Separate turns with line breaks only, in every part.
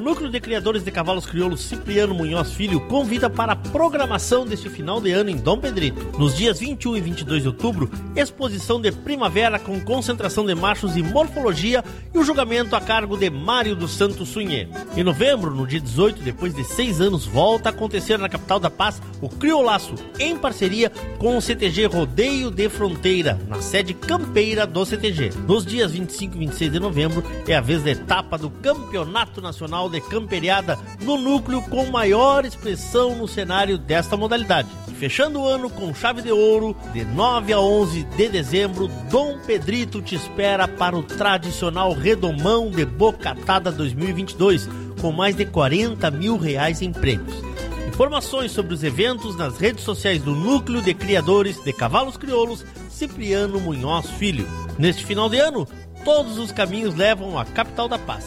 O Núcleo de Criadores de Cavalos Crioulos Cipriano Munhoz Filho convida para a programação deste final de ano em Dom Pedrito. Nos dias 21 e 22 de outubro, exposição de primavera com concentração de machos e morfologia e o julgamento a cargo de Mário dos Santos Sunhê. Em novembro, no dia 18, depois de seis anos, volta a acontecer na capital da paz o Criolaço, em parceria com o CTG Rodeio de Fronteira, na sede campeira do CTG. Nos dias 25 e 26 de novembro é a vez da etapa do Campeonato Nacional de camperiada no núcleo com maior expressão no cenário desta modalidade. Fechando o ano com chave de ouro, de 9 a 11 de dezembro, Dom Pedrito te espera para o tradicional Redomão de Bocatada 2022, com mais de 40 mil reais em prêmios. Informações sobre os eventos nas redes sociais do Núcleo de Criadores de Cavalos Crioulos, Cipriano Munhoz Filho. Neste final de ano, todos os caminhos levam à capital da paz.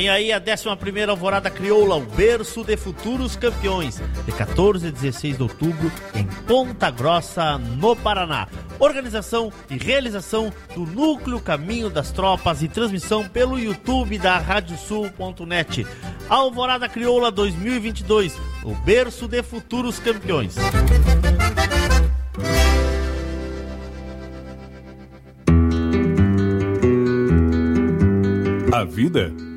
Vem aí a 11 Alvorada Crioula, o berço de futuros campeões, de 14 a 16 de outubro, em Ponta Grossa, no Paraná. Organização e realização do Núcleo Caminho das Tropas e transmissão pelo YouTube da Radiosul.net. Alvorada Crioula 2022, o berço de futuros campeões.
A vida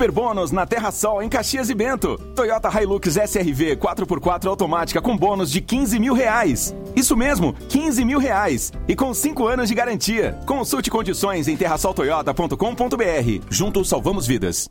Super bônus na Terra Sol em Caxias e Bento. Toyota Hilux SRV 4x4 automática com bônus de 15 mil reais. Isso mesmo, 15 mil reais. E com 5 anos de garantia. Consulte condições em terrasoltoyota.com.br. Juntos salvamos vidas.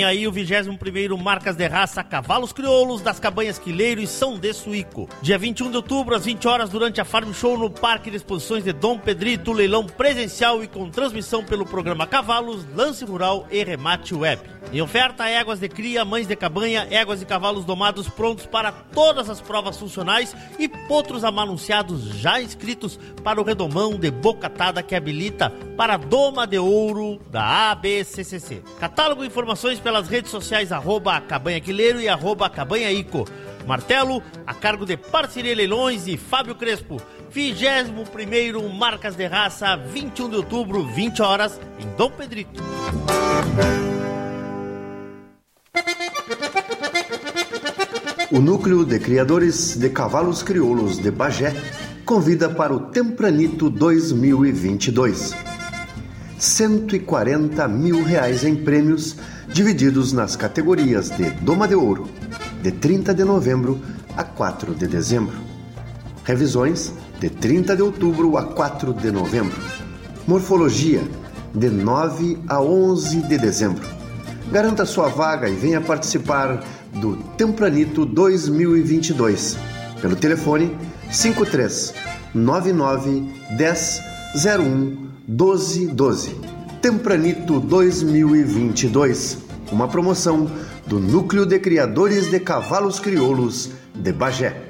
Vem aí o 21º Marcas de Raça Cavalos Crioulos das Cabanhas Quileiro e São de Suíco. Dia 21 de outubro, às 20 horas, durante a Farm Show no Parque de Exposições de Dom Pedrito, leilão presencial e com transmissão pelo programa Cavalos, Lance Rural e Remate Web. Em oferta, éguas de cria, mães de cabanha, éguas e cavalos domados prontos para todas as provas funcionais e potros amanunciados já inscritos para o redomão de bocatada que habilita para a doma de ouro da ABCCC. Catálogo e informações pelas redes sociais arroba cabanhaquileiro e arroba cabanhaico. Martelo, a cargo de Parceria Leilões e Fábio Crespo. 21 Marcas de Raça, 21 de outubro, 20 horas, em Dom Pedrito.
O Núcleo de Criadores de Cavalos Crioulos de Bagé convida para o Tempranito 2022. 140 mil reais em prêmios divididos nas categorias de Doma de Ouro, de 30 de novembro a 4 de dezembro. Revisões, de 30 de outubro a 4 de novembro. Morfologia, de 9 a 11 de dezembro. Garanta sua vaga e venha participar do Tempranito 2022 pelo telefone 53 99 10 01 1212. Tempranito 2022. Uma promoção do Núcleo de Criadores de Cavalos Crioulos de Bagé.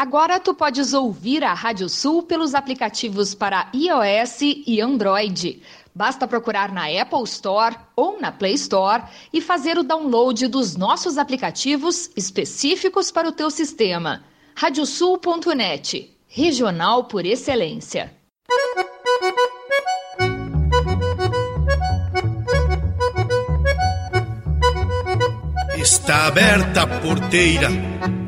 Agora tu podes ouvir a Rádio Sul pelos aplicativos para iOS e Android. Basta procurar na Apple Store ou na Play Store e fazer o download dos nossos aplicativos específicos para o teu sistema. Radiosul.net, regional por excelência.
Está aberta a porteira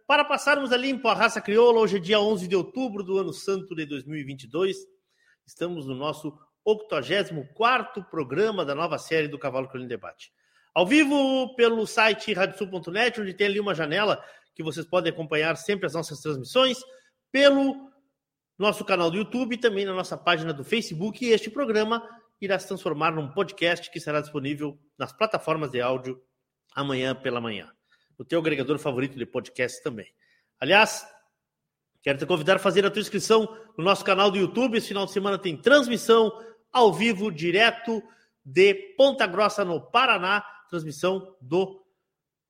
para passarmos a limpo a raça crioula, hoje é dia 11 de outubro do ano santo de 2022. Estamos no nosso 84º programa da nova série do Cavalo Crioulo em Debate. Ao vivo pelo site radiosul.net, onde tem ali uma janela que vocês podem acompanhar sempre as nossas transmissões, pelo nosso canal do YouTube e também na nossa página do Facebook. E este programa irá se transformar num podcast que será disponível nas plataformas de áudio amanhã pela manhã no teu agregador favorito de podcast também. Aliás, quero te convidar a fazer a tua inscrição no nosso canal do YouTube. Esse final de semana tem transmissão ao vivo, direto de Ponta Grossa, no Paraná. Transmissão do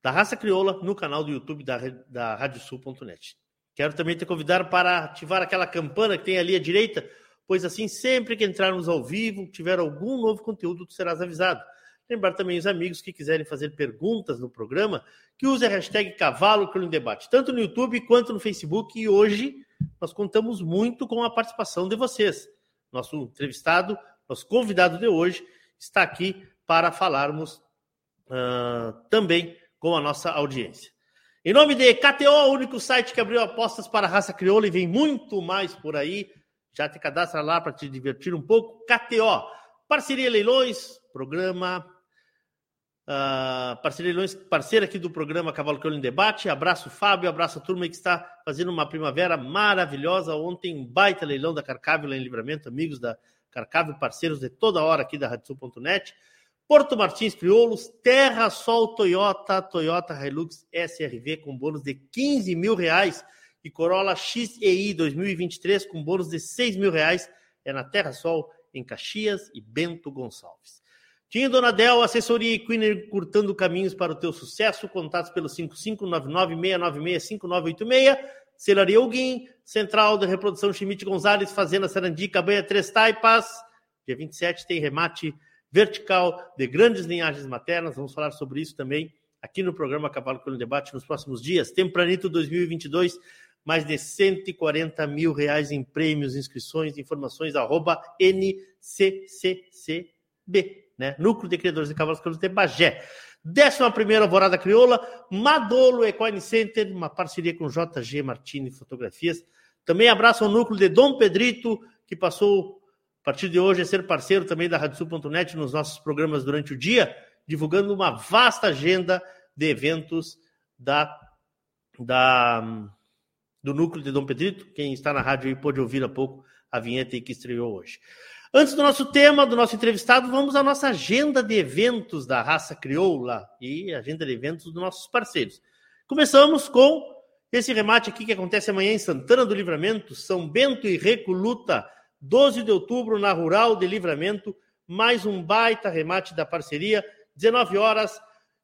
da Raça Crioula no canal do YouTube da, da Radiosul.net. Quero também te convidar para ativar aquela campana que tem ali à direita, pois assim, sempre que entrarmos ao vivo, tiver algum novo conteúdo, tu serás avisado. Lembrar também os amigos que quiserem fazer perguntas no programa, que use a hashtag Cavalo em Debate, tanto no YouTube quanto no Facebook. E hoje nós contamos muito com a participação de vocês. Nosso entrevistado, nosso convidado de hoje, está aqui para falarmos uh, também com a nossa audiência. Em nome de KTO, o único site que abriu apostas para a raça crioula e vem muito mais por aí. Já te cadastra lá para te divertir um pouco. KTO, parceria Leilões, programa Uh, Leilões, parceira aqui do programa Cavalo Crioulo em Debate. Abraço, Fábio. Abraço a turma que está fazendo uma primavera maravilhosa. Ontem, um baita leilão da Carcávio em Livramento. Amigos da Carcávio, parceiros de toda hora aqui da Radiosul.net. Porto Martins Crioulos, Terra Sol Toyota, Toyota Hilux SRV com bônus de 15 mil reais e Corolla XEI 2023 com bônus de 6 mil reais. É na Terra Sol, em Caxias e Bento Gonçalves. Tinha Donadel, assessoria Equiner curtando caminhos para o teu sucesso. Contatos pelo 55996965986. Celaria Alguim, Central de Reprodução Chimite Gonzalez, Fazenda Sarandi, Cabanha Três Taipas. Dia 27 tem remate vertical de grandes linhagens maternas. Vamos falar sobre isso também aqui no programa Cavalo pelo Debate nos próximos dias. Tempranito 2022, mais de 140 mil reais em prêmios, inscrições, informações, arroba NCCCB né? Núcleo de Criadores de Cavalos Crioulos de Bagé. Décima primeira Alvorada Crioula, Madolo Equine Center, uma parceria com JG Martini Fotografias. Também abraço ao núcleo de Dom Pedrito, que passou, a partir de hoje, a ser parceiro também da Radiosul.net nos nossos programas durante o dia, divulgando uma vasta agenda de eventos da, da, do núcleo de Dom Pedrito. Quem está na rádio aí pôde ouvir há pouco a vinheta que estreou hoje. Antes do nosso tema, do nosso entrevistado, vamos à nossa agenda de eventos da raça crioula e agenda de eventos dos nossos parceiros. Começamos com esse remate aqui que acontece amanhã em Santana do Livramento, São Bento e Recoluta, 12 de outubro, na Rural de Livramento, mais um baita remate da parceria, 19 horas,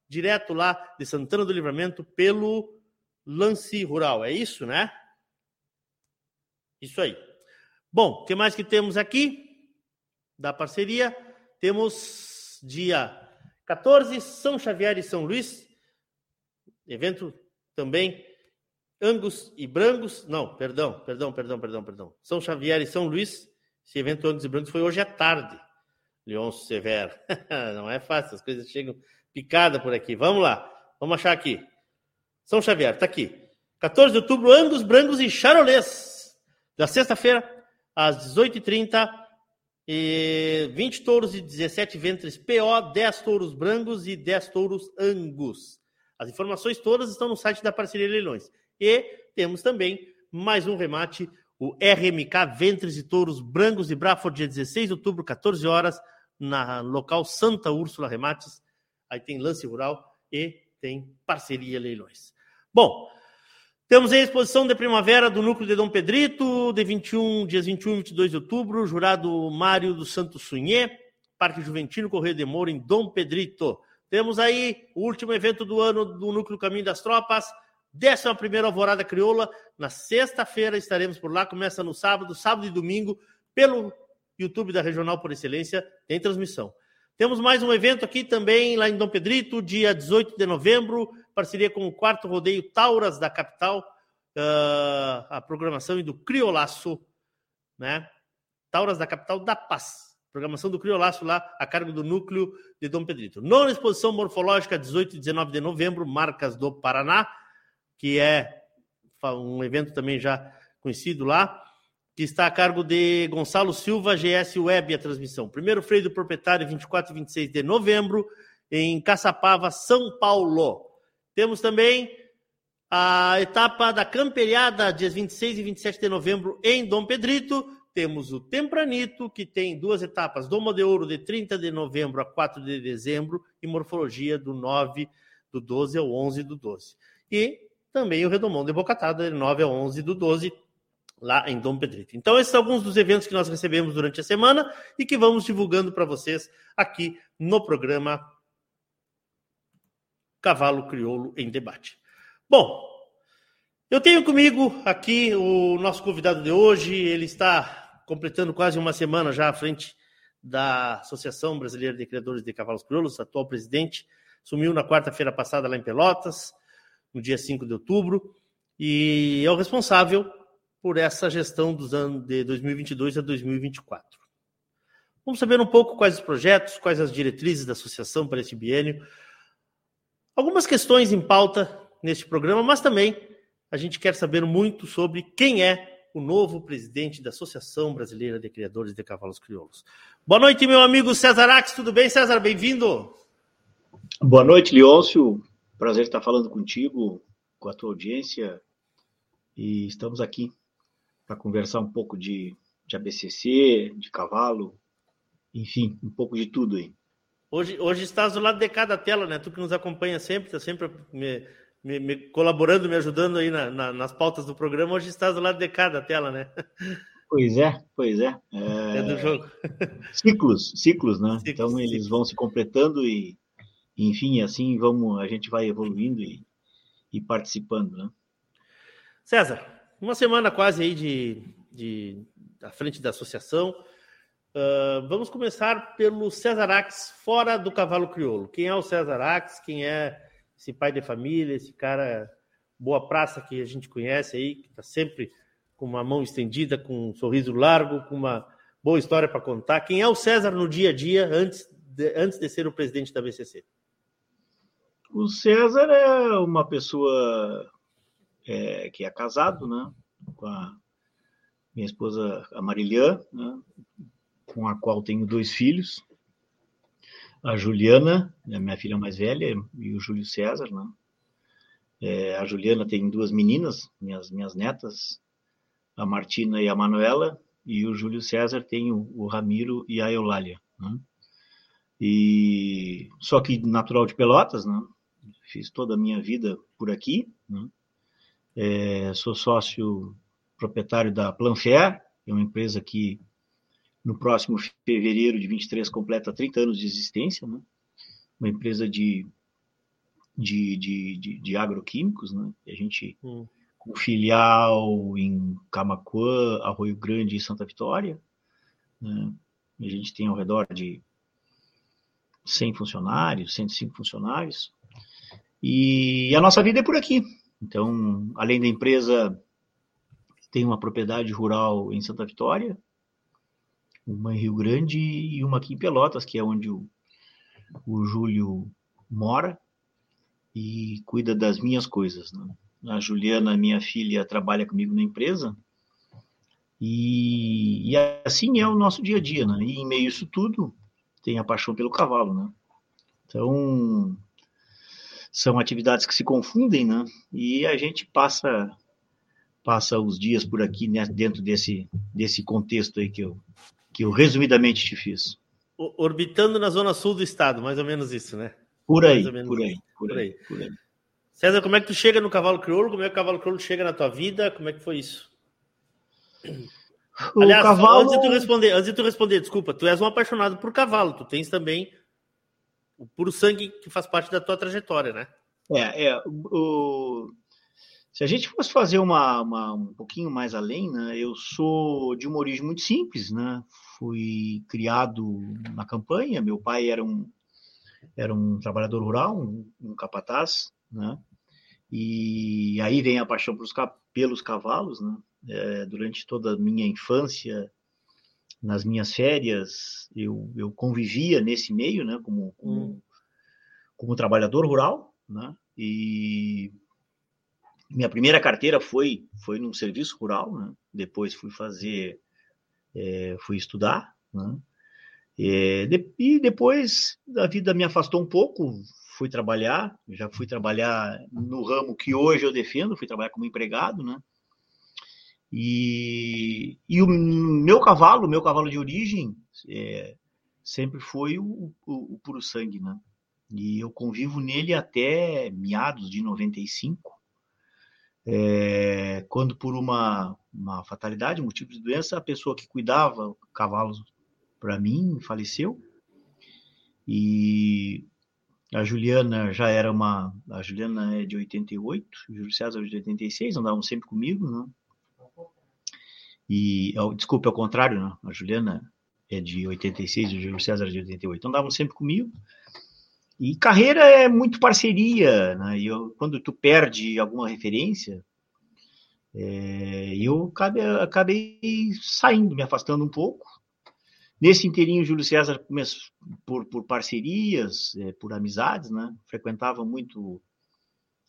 direto lá de Santana do Livramento, pelo Lance Rural. É isso, né? Isso aí. Bom, o que mais que temos aqui? Da parceria. Temos dia 14, São Xavier e São Luís, evento também Angus e Brangos, não, perdão, perdão, perdão, perdão, perdão. São Xavier e São Luís, esse evento Angus e Brangos foi hoje à tarde. Leonço Severo. não é fácil, as coisas chegam picada por aqui. Vamos lá, vamos achar aqui. São Xavier, está aqui. 14 de outubro, Angus, Brangos e Charolês. Da sexta-feira, às 18h30, e 20 touros e 17 ventres PO, 10 touros brancos e 10 touros angus. As informações todas estão no site da Parceria Leilões. E temos também mais um remate, o RMK Ventres e Touros Brancos de Braford, dia 16 de outubro, 14 horas, na local Santa Úrsula Remates. Aí tem lance rural e tem parceria leilões. Bom, temos aí a exposição de primavera do núcleo de Dom Pedrito, de 21, dias 21 e 22 de outubro, jurado Mário do Santo Sunhê, Parque Juventino Correio de Moura, em Dom Pedrito. Temos aí o último evento do ano do Núcleo Caminho das Tropas, 11 primeira Alvorada Crioula. Na sexta-feira estaremos por lá, começa no sábado, sábado e domingo, pelo YouTube da Regional por Excelência, tem transmissão. Temos mais um evento aqui também, lá em Dom Pedrito, dia 18 de novembro, parceria com o quarto rodeio Tauras da capital, uh, a programação do Criolaço, né? Tauras da capital da Paz. Programação do Criolaço lá, a cargo do núcleo de Dom Pedrito. Nona exposição morfológica, 18 e 19 de novembro, Marcas do Paraná, que é um evento também já conhecido lá, que está a cargo de Gonçalo Silva, GS Web, a transmissão. Primeiro freio do proprietário, 24 e 26 de novembro, em Caçapava, São Paulo. Temos também a etapa da camperiada, dias 26 e 27 de novembro, em Dom Pedrito. Temos o Tempranito, que tem duas etapas: Doma de Ouro, de 30 de novembro a 4 de dezembro, e Morfologia, do 9 do 12 ao 11 do 12. E também o Redomão de Bocatada, de 9 ao 11 do 12, lá em Dom Pedrito. Então, esses são alguns dos eventos que nós recebemos durante a semana e que vamos divulgando para vocês aqui no programa Cavalo Crioulo em Debate. Bom, eu tenho comigo aqui o nosso convidado de hoje, ele está completando quase uma semana já à frente da Associação Brasileira de Criadores de Cavalos Crioulos, atual presidente, sumiu na quarta-feira passada lá em Pelotas, no dia 5 de outubro, e é o responsável por essa gestão dos anos de 2022 a 2024. Vamos saber um pouco quais os projetos, quais as diretrizes da associação para esse biênio. Algumas questões em pauta neste programa, mas também a gente quer saber muito sobre quem é o novo presidente da Associação Brasileira de Criadores de Cavalos Crioulos. Boa noite, meu amigo César Ax, tudo bem, César? Bem-vindo.
Boa noite, Leôncio. Prazer estar falando contigo, com a tua audiência. E estamos aqui para conversar um pouco de, de ABCC, de cavalo, enfim, um pouco de tudo aí.
Hoje, hoje estás do lado de cada tela, né? Tu que nos acompanha sempre, está sempre me, me, me, colaborando, me ajudando aí na, na, nas pautas do programa. Hoje estás do lado de cada tela, né?
Pois é, pois é. É,
é do jogo.
Ciclos, ciclos, né? Ciclos, então eles ciclos. vão se completando e, enfim, assim vamos, a gente vai evoluindo e, e participando, né?
César, uma semana quase aí de, de à frente da associação. Uh, vamos começar pelo César Ax, fora do cavalo crioulo. Quem é o César Ax? Quem é esse pai de família, esse cara boa praça que a gente conhece aí, que está sempre com uma mão estendida, com um sorriso largo, com uma boa história para contar. Quem é o César no dia a dia antes de, antes de ser o presidente da BCC?
O César é uma pessoa é, que é casado, né, com a minha esposa, a Marilhã, né, com a qual tenho dois filhos, a Juliana, a minha filha mais velha, e o Júlio César, né? É, a Juliana tem duas meninas, minhas, minhas netas, a Martina e a Manuela, e o Júlio César tem o, o Ramiro e a Eulália. Né? E só que natural de Pelotas, né? Fiz toda a minha vida por aqui, né? É, sou sócio proprietário da Planfair, é uma empresa que no próximo fevereiro de 23 completa 30 anos de existência, né? Uma empresa de de, de, de, de agroquímicos, né? A gente hum. com filial em Camacuã, Arroio Grande e Santa Vitória, né? A gente tem ao redor de 100 funcionários, 105 funcionários. E a nossa vida é por aqui. Então, além da empresa, tem uma propriedade rural em Santa Vitória, uma em Rio Grande e uma aqui em Pelotas, que é onde o, o Júlio mora e cuida das minhas coisas. Né? A Juliana, minha filha, trabalha comigo na empresa e, e, assim é o nosso dia a dia, né? E em meio a isso tudo, tem a paixão pelo cavalo, né? Então, são atividades que se confundem, né? E a gente passa passa os dias por aqui, né, dentro desse desse contexto aí que eu que eu resumidamente te fiz.
Orbitando na zona sul do estado, mais ou menos isso, né?
Por aí, por aí, por aí, por aí.
César, como é que tu chega no cavalo crioulo? Como é que o cavalo crioulo chega na tua vida? Como é que foi isso? O Aliás, cavalo... antes de tu responder, antes de tu responder, desculpa, tu és um apaixonado por cavalo, tu tens também o puro sangue que faz parte da tua trajetória, né?
É, é o, se a gente fosse fazer uma, uma, um pouquinho mais além, né, eu sou de uma origem muito simples, né? Fui criado na campanha, meu pai era um, era um trabalhador rural, um, um capataz, né? E aí vem a paixão pelos, pelos cavalos, né? É, durante toda a minha infância, nas minhas férias, eu, eu convivia nesse meio, né? Como, como, hum. como trabalhador rural, né? E minha primeira carteira foi foi num serviço rural, né? Depois fui fazer, é, fui estudar, né? E, de, e depois a vida me afastou um pouco, fui trabalhar, já fui trabalhar no ramo que hoje eu defendo, fui trabalhar como empregado, né? E, e o meu cavalo, meu cavalo de origem, é, sempre foi o, o, o puro sangue, né? E eu convivo nele até meados de 95, é, quando por uma, uma fatalidade, um tipo de doença, a pessoa que cuidava cavalos para mim faleceu. E a Juliana já era uma. A Juliana é de 88, o Júlio César é de 86, andavam sempre comigo, né? E, desculpe, ao contrário, não. a Juliana é de 86 e o Júlio César é de 88. Então, andavam sempre comigo. E carreira é muito parceria, né? E eu, quando tu perde alguma referência, é, eu acabei, acabei saindo, me afastando um pouco. Nesse inteirinho, Júlio César por, por parcerias, é, por amizades, né? Frequentava muito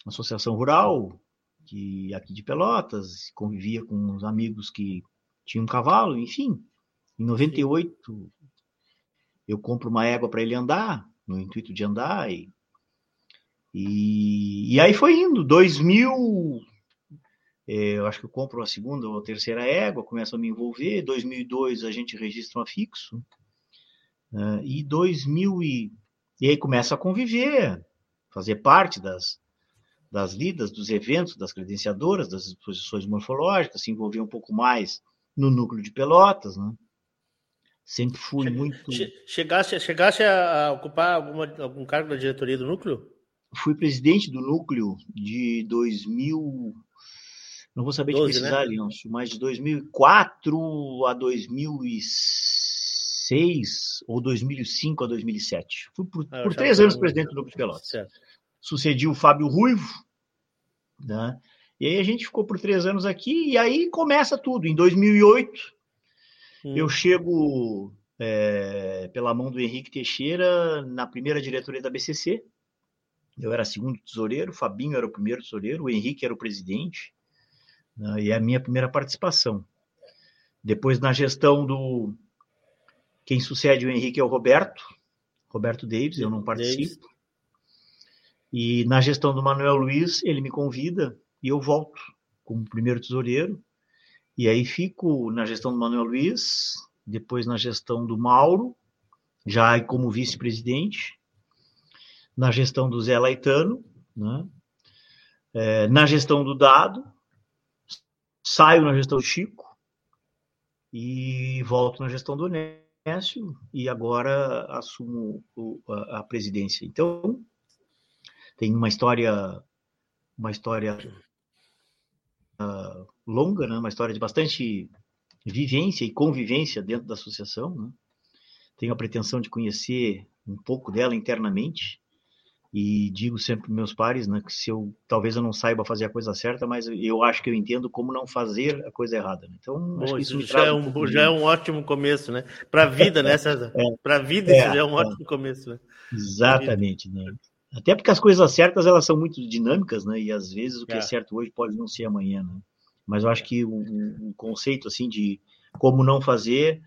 a Associação Rural, que aqui de Pelotas, convivia com os amigos que tinham um cavalo, enfim. Em 98, eu compro uma égua para ele andar, no intuito de andar, e, e, e aí foi indo. 2000, é, eu acho que eu compro a segunda ou a terceira égua, começo a me envolver. 2002 a gente registra um afixo. Né? E 2000 e, e aí começa a conviver, fazer parte das, das lidas, dos eventos, das credenciadoras, das exposições morfológicas, se envolver um pouco mais no núcleo de Pelotas, né? Sempre fui che muito.
Chegasse, chegasse a ocupar alguma, algum cargo da diretoria do núcleo?
Fui presidente do núcleo de 2000, não vou saber 12, de precisar, né? Leôncio, mas de 2004 a 2006 ou 2005 a 2007. Fui por, ah, por três anos presidente do Núcleo de Pelotas. Certo. Sucedi o Fábio Ruivo, né? E aí a gente ficou por três anos aqui, e aí começa tudo. Em 2008, hum. eu chego é, pela mão do Henrique Teixeira na primeira diretoria da BCC. Eu era segundo tesoureiro, o Fabinho era o primeiro tesoureiro, o Henrique era o presidente né, e é a minha primeira participação. Depois, na gestão do. Quem sucede o Henrique é o Roberto, Roberto Davis, eu não participo. Davis. E na gestão do Manuel Luiz, ele me convida e eu volto como primeiro tesoureiro. E aí fico na gestão do Manuel Luiz, depois na gestão do Mauro, já como vice-presidente, na gestão do Zé Laetano, né? É, na gestão do Dado, saio na gestão do Chico e volto na gestão do Nécio e agora assumo a, a presidência. Então, tem uma história uma história uh, longa, né? uma história de bastante vivência e convivência dentro da associação. Né? Tenho a pretensão de conhecer um pouco dela internamente e digo sempre para meus pares, né, que se eu talvez eu não saiba fazer a coisa certa, mas eu acho que eu entendo como não fazer a coisa errada. Né? Então,
Bom, acho que isso, isso já, é um, um já é um ótimo começo, né? Para a vida, né, César? É, para a vida é, isso já é um é, ótimo começo, né?
Exatamente, né? Até porque as coisas certas elas são muito dinâmicas, né? E às vezes o que é, é certo hoje pode não ser amanhã, né? Mas eu acho que o, o conceito assim de como não fazer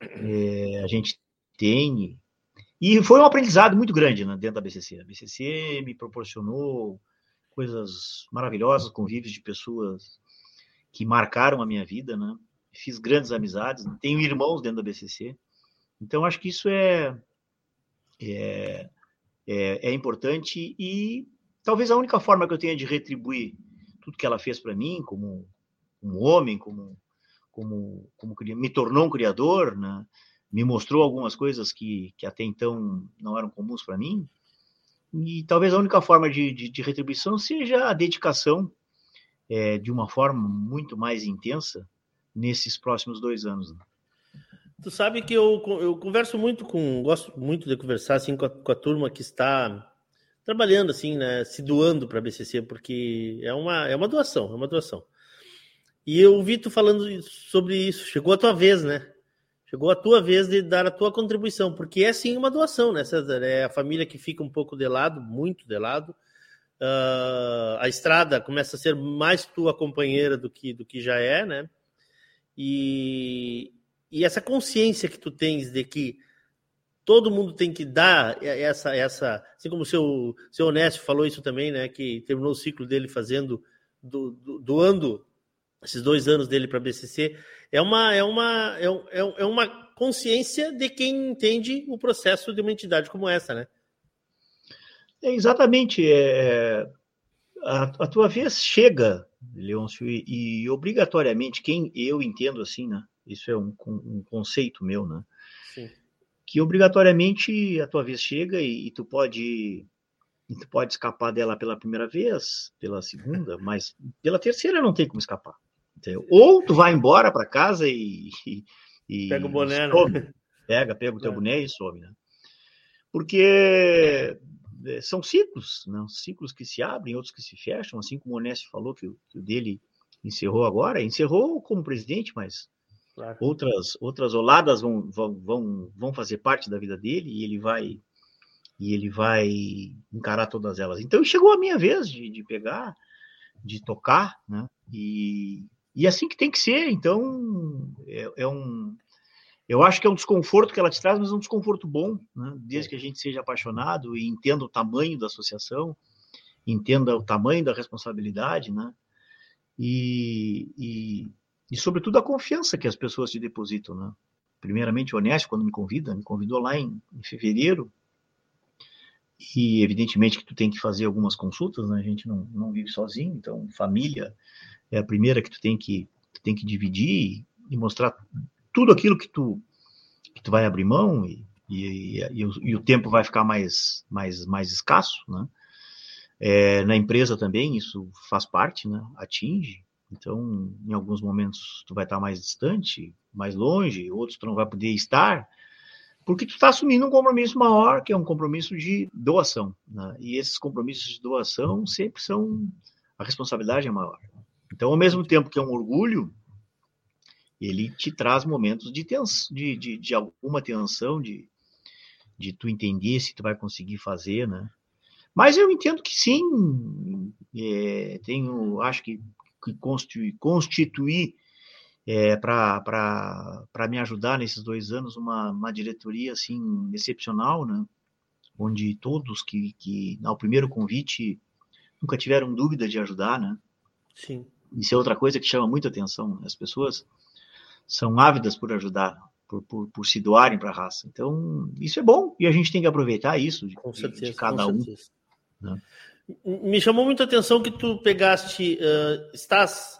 é, a gente tem e foi um aprendizado muito grande né, dentro da BCC. A BCC me proporcionou coisas maravilhosas, convívios de pessoas que marcaram a minha vida, né? Fiz grandes amizades, tenho irmãos dentro da BCC. Então acho que isso é, é é, é importante e talvez a única forma que eu tenha de retribuir tudo que ela fez para mim, como um homem, como, como, como me tornou um criador, né? Me mostrou algumas coisas que, que até então não eram comuns para mim. E talvez a única forma de, de, de retribuição seja a dedicação é, de uma forma muito mais intensa nesses próximos dois anos. Né?
Tu sabe que eu, eu converso muito com, gosto muito de conversar assim com a, com a turma que está trabalhando assim, né, se doando para a BCC, porque é uma, é uma doação, é uma doação. E eu vi tu falando sobre isso, chegou a tua vez, né? Chegou a tua vez de dar a tua contribuição, porque é sim uma doação, né, César? É a família que fica um pouco de lado, muito de lado. Uh, a estrada começa a ser mais tua companheira do que, do que já é, né? E, e essa consciência que tu tens de que todo mundo tem que dar essa essa assim como o seu seu Onésio falou isso também né que terminou o ciclo dele fazendo do, do, doando esses dois anos dele para a BCC é uma é uma é, é, é uma consciência de quem entende o processo de uma entidade como essa né
é, exatamente é, a, a tua vez chega Leôncio e, e obrigatoriamente quem eu entendo assim né isso é um, um conceito meu, né? Sim. Que obrigatoriamente a tua vez chega e, e tu pode e tu pode escapar dela pela primeira vez, pela segunda, mas pela terceira não tem como escapar. Entendeu? Ou tu vai embora para casa e, e,
Pega o boné, né?
Pega, pega o teu
É.
boné e some, né? Porque é, são ciclos, né? ciclos que se abrem, outros que se fecham, assim como o Onésio falou que, o- que o dele encerrou agora, encerrou como presidente, mas
Claro.
outras outras oladas vão, vão, vão, vão fazer parte da vida dele e ele vai e ele vai encarar todas elas. Então chegou a minha vez de, de pegar, de tocar, né? E, e assim que tem que ser. Então é, é um eu acho que é um desconforto que ela te traz, mas é um desconforto bom, né? desde que a gente seja apaixonado e entenda o tamanho da associação, entenda o tamanho da responsabilidade, né? E, e, e sobretudo a confiança que as pessoas te depositam, né? Primeiramente, Honesto, quando me convida, me convidou lá em, em fevereiro, e evidentemente que tu tem que fazer algumas consultas, né? A gente não, não vive sozinho, então família é a primeira que tu tem que, tu tem que dividir e mostrar tudo aquilo que tu, que tu vai abrir mão e, e, e, o, e o tempo vai ficar mais, mais, mais escasso, né? É, na empresa também isso faz parte, né? Atinge. Então, em alguns momentos tu vai estar mais distante, mais longe, outros tu não vai poder estar, porque tu está assumindo um compromisso maior, que é um compromisso de doação. Né? E esses compromissos de doação sempre são a responsabilidade é maior. Então, ao mesmo tempo que é um orgulho, ele te traz momentos de, tens, de, de, de alguma tensão, de, de tu entender se tu vai conseguir fazer, né? Mas eu entendo que sim, é, tenho, acho que, que constituir, constituir é, para me ajudar nesses dois anos uma, uma diretoria assim excepcional, né? Onde todos que, que ao primeiro convite nunca tiveram dúvida de ajudar, né?
Sim.
Isso é outra coisa que chama muita atenção. As pessoas são ávidas por ajudar, por, por, por se doarem para a raça. Então, isso é bom e a gente tem que aproveitar isso de,
Com certeza,
de cada
com
um.
certeza.
Né?
Me chamou muita atenção que tu pegaste, uh, estás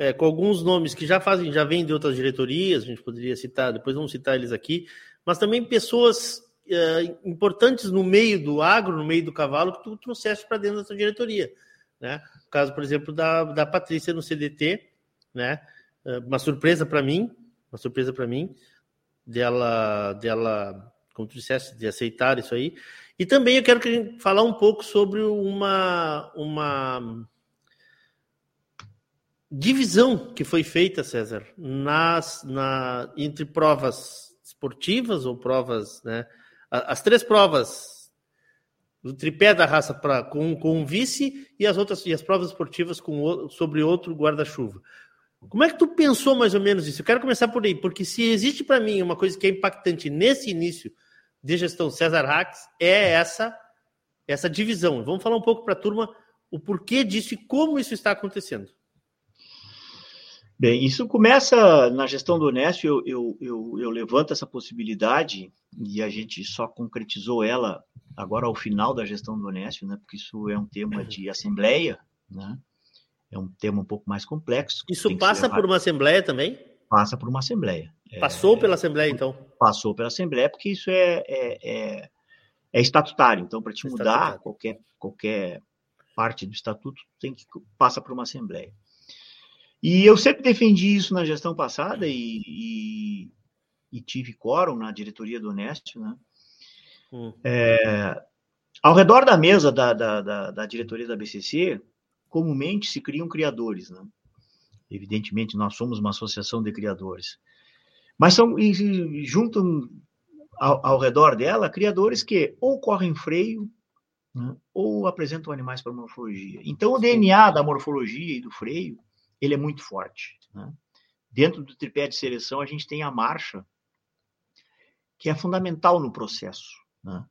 é, com alguns nomes que já fazem, já vêm de outras diretorias, a gente poderia citar, depois vamos citar eles aqui, mas também pessoas uh, importantes no meio do agro, no meio do cavalo, que tu trouxeste para dentro da tua diretoria. Né? O caso, por exemplo, da, da Patrícia no CDT, né? Uh, uma surpresa para mim, uma surpresa para mim, dela, dela, como tu disseste, de aceitar isso aí. E também eu quero que a gente falar um pouco sobre uma, uma divisão que foi feita, César, nas, na, entre provas esportivas ou provas, né? As três provas do tripé da raça pra, com, com um vice e as outras e as provas esportivas com, sobre outro guarda-chuva. Como é que tu pensou mais ou menos isso? Eu quero começar por aí, porque se existe para mim uma coisa que é impactante nesse início de gestão César Hacks é essa essa divisão. Vamos falar um pouco para a turma o porquê disso e como isso está acontecendo.
Bem, isso começa na gestão do Honesto, eu, eu, eu, eu, levanto essa possibilidade e a gente só concretizou ela agora ao final da gestão do Honesto, né? Porque isso é um tema de assembleia, né? É um tema um pouco mais complexo.
Isso passa por uma assembleia também?
Passa por uma assembleia.
Passou
é,
pela assembleia, então?
Passou pela assembleia, porque isso é, é, é, é estatutário. Então, para te mudar qualquer, qualquer parte do estatuto, tem que passa por uma assembleia. E eu sempre defendi isso na gestão passada e, e, e tive quórum na diretoria do Honesto, né? Hum. É, ao redor da mesa da, da, da, da, diretoria da BCC, comumente se criam criadores, né? Evidentemente, nós somos uma associação de criadores. Mas são, e, juntam ao, ao, redor dela criadores que ou correm freio né? ou apresentam animais para morfologia. Então, o DNA da morfologia e do freio ele é muito forte. Né? Dentro do tripé de seleção, a gente tem a marcha, que é fundamental no processo, né?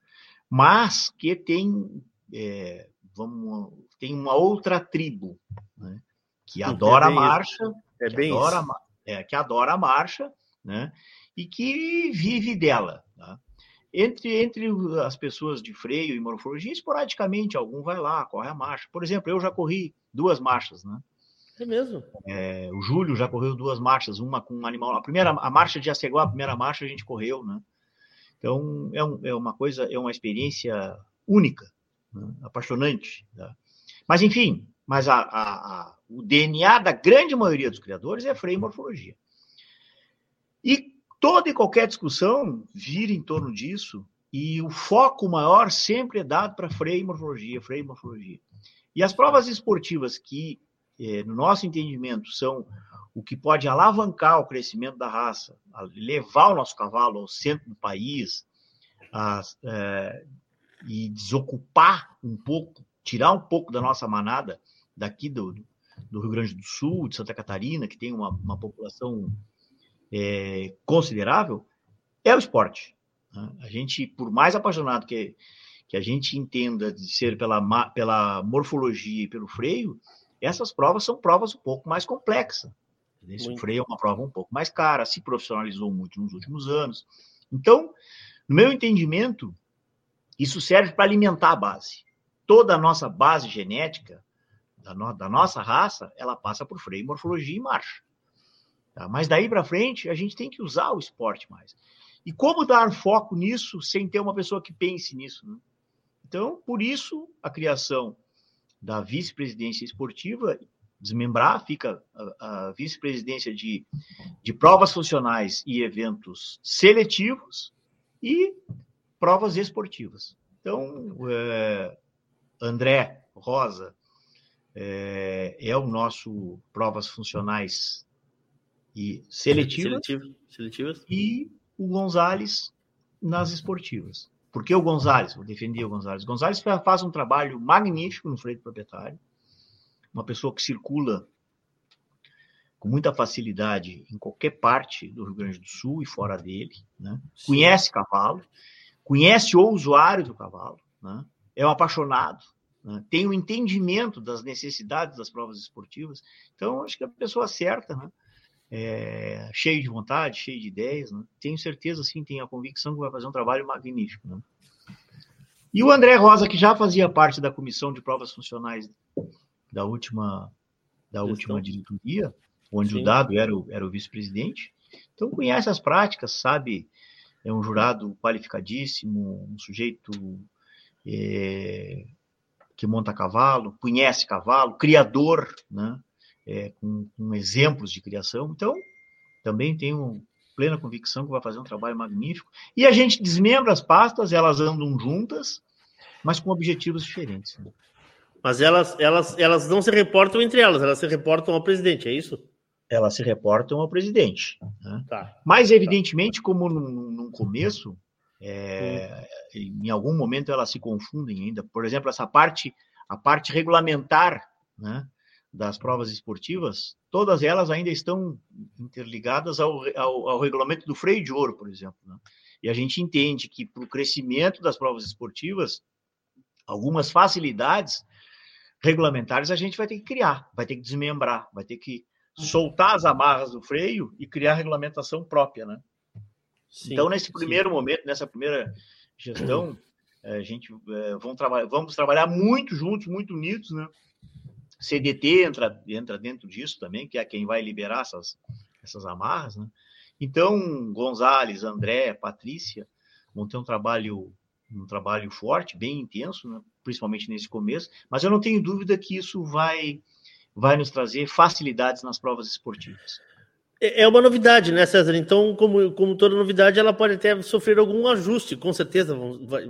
mas que tem, é, vamos, tem uma outra tribo né? que adora é a marcha,
é
que, adora, é, que adora a marcha né? e que vive dela. Tá? Entre, entre as pessoas de freio e morfologia, esporadicamente, algum vai lá, corre a marcha. Por exemplo, eu já corri duas marchas, né?
É mesmo?
É, o Júlio já correu duas marchas, uma com um animal. A primeira, a marcha de Aceguá, a primeira marcha a gente correu, né? Então é, um, é uma coisa, é uma experiência única, né? apaixonante. Tá? Mas enfim, mas a, a, a, o DNA da grande maioria dos criadores é freio e morfologia. E toda e qualquer discussão vira em torno disso, e o foco maior sempre é dado para freio e morfologia, freio e morfologia. E as provas esportivas que, eh, no nosso entendimento, são o que pode alavancar o crescimento da raça, levar o nosso cavalo ao centro do país a, é, e desocupar um pouco, tirar um pouco da nossa manada daqui do, do Rio Grande do Sul, de Santa Catarina, que tem uma, uma população é, considerável, é o esporte. Né? A gente, por mais apaixonado que, que a gente entenda de ser pela, pela morfologia e pelo freio, essas provas são provas um pouco mais complexas. Esse freio é uma prova um pouco mais cara, se profissionalizou muito nos últimos anos. Então, no meu entendimento, isso serve para alimentar a base. Toda a nossa base genética, da, no, da nossa raça, ela passa por freio, morfologia e marcha. Tá? Mas daí para frente, a gente tem que usar o esporte mais. E como dar foco nisso sem ter uma pessoa que pense nisso? Né? Então, por isso, a criação da vice-presidência esportiva desmembrar, fica a, a vice-presidência de, de provas funcionais e eventos seletivos e provas esportivas. Então, é, André Rosa é, é, o nosso provas funcionais e seletivas,
Seletivo, seletivas
e o Gonzalez nas esportivas. Por que o Gonzalez? Vou defender o Gonzalez. O Gonzalez faz um trabalho magnífico no freio proprietário uma pessoa que circula com muita facilidade em qualquer parte do Rio Grande do Sul e fora dele, né? conhece cavalo, conhece o usuário do cavalo, né? é um apaixonado, né? tem um entendimento das necessidades das provas esportivas. Então, acho que a pessoa certa, né? É, cheio de vontade, cheio de ideias, né? tenho certeza, sim, tenho a convicção que vai fazer um trabalho magnífico. Né? E o André Rosa, que já fazia parte da comissão de provas funcionais da última, da última diretoria, onde Sim. o Dado era o, era o vice-presidente. Então, conhece as práticas, sabe, é um jurado qualificadíssimo, um sujeito é, que monta cavalo, conhece cavalo, criador, né, é, com, com, exemplos de criação. Então, também tenho plena convicção que vai fazer um trabalho magnífico. E a gente desmembra as pastas, elas andam juntas, mas com objetivos diferentes. Né?
Mas elas, elas, elas não se reportam entre elas, elas se reportam ao presidente, é isso?
Elas se reportam ao presidente. Né? Tá. Mas, evidentemente, como no, começo, é, em algum momento elas se confundem ainda. Por exemplo, essa parte, a parte regulamentar né, das provas esportivas, todas elas ainda estão interligadas ao, ao, ao regulamento do freio de ouro, por exemplo. Né? E a gente entende que para o crescimento das provas esportivas, algumas facilidades regulamentares a gente vai ter que criar, vai ter que desmembrar, vai ter que uhum. soltar as amarras do freio e criar regulamentação própria, né? Sim, então, nesse primeiro sim. momento, nessa primeira gestão, eh, a gente é, vamos, trabalhar, vamos trabalhar muito juntos, muito unidos, né? CDT entra, entra dentro disso também, que é quem vai liberar essas, essas amarras, né? Então, Gonzales, André, Patrícia vão ter um trabalho um trabalho forte, bem intenso, né? principalmente nesse começo, mas eu não tenho dúvida que isso vai, vai nos trazer facilidades nas provas esportivas.
É, é uma novidade, né, César? Então, como, como toda novidade, ela pode até sofrer algum ajuste, com certeza vai,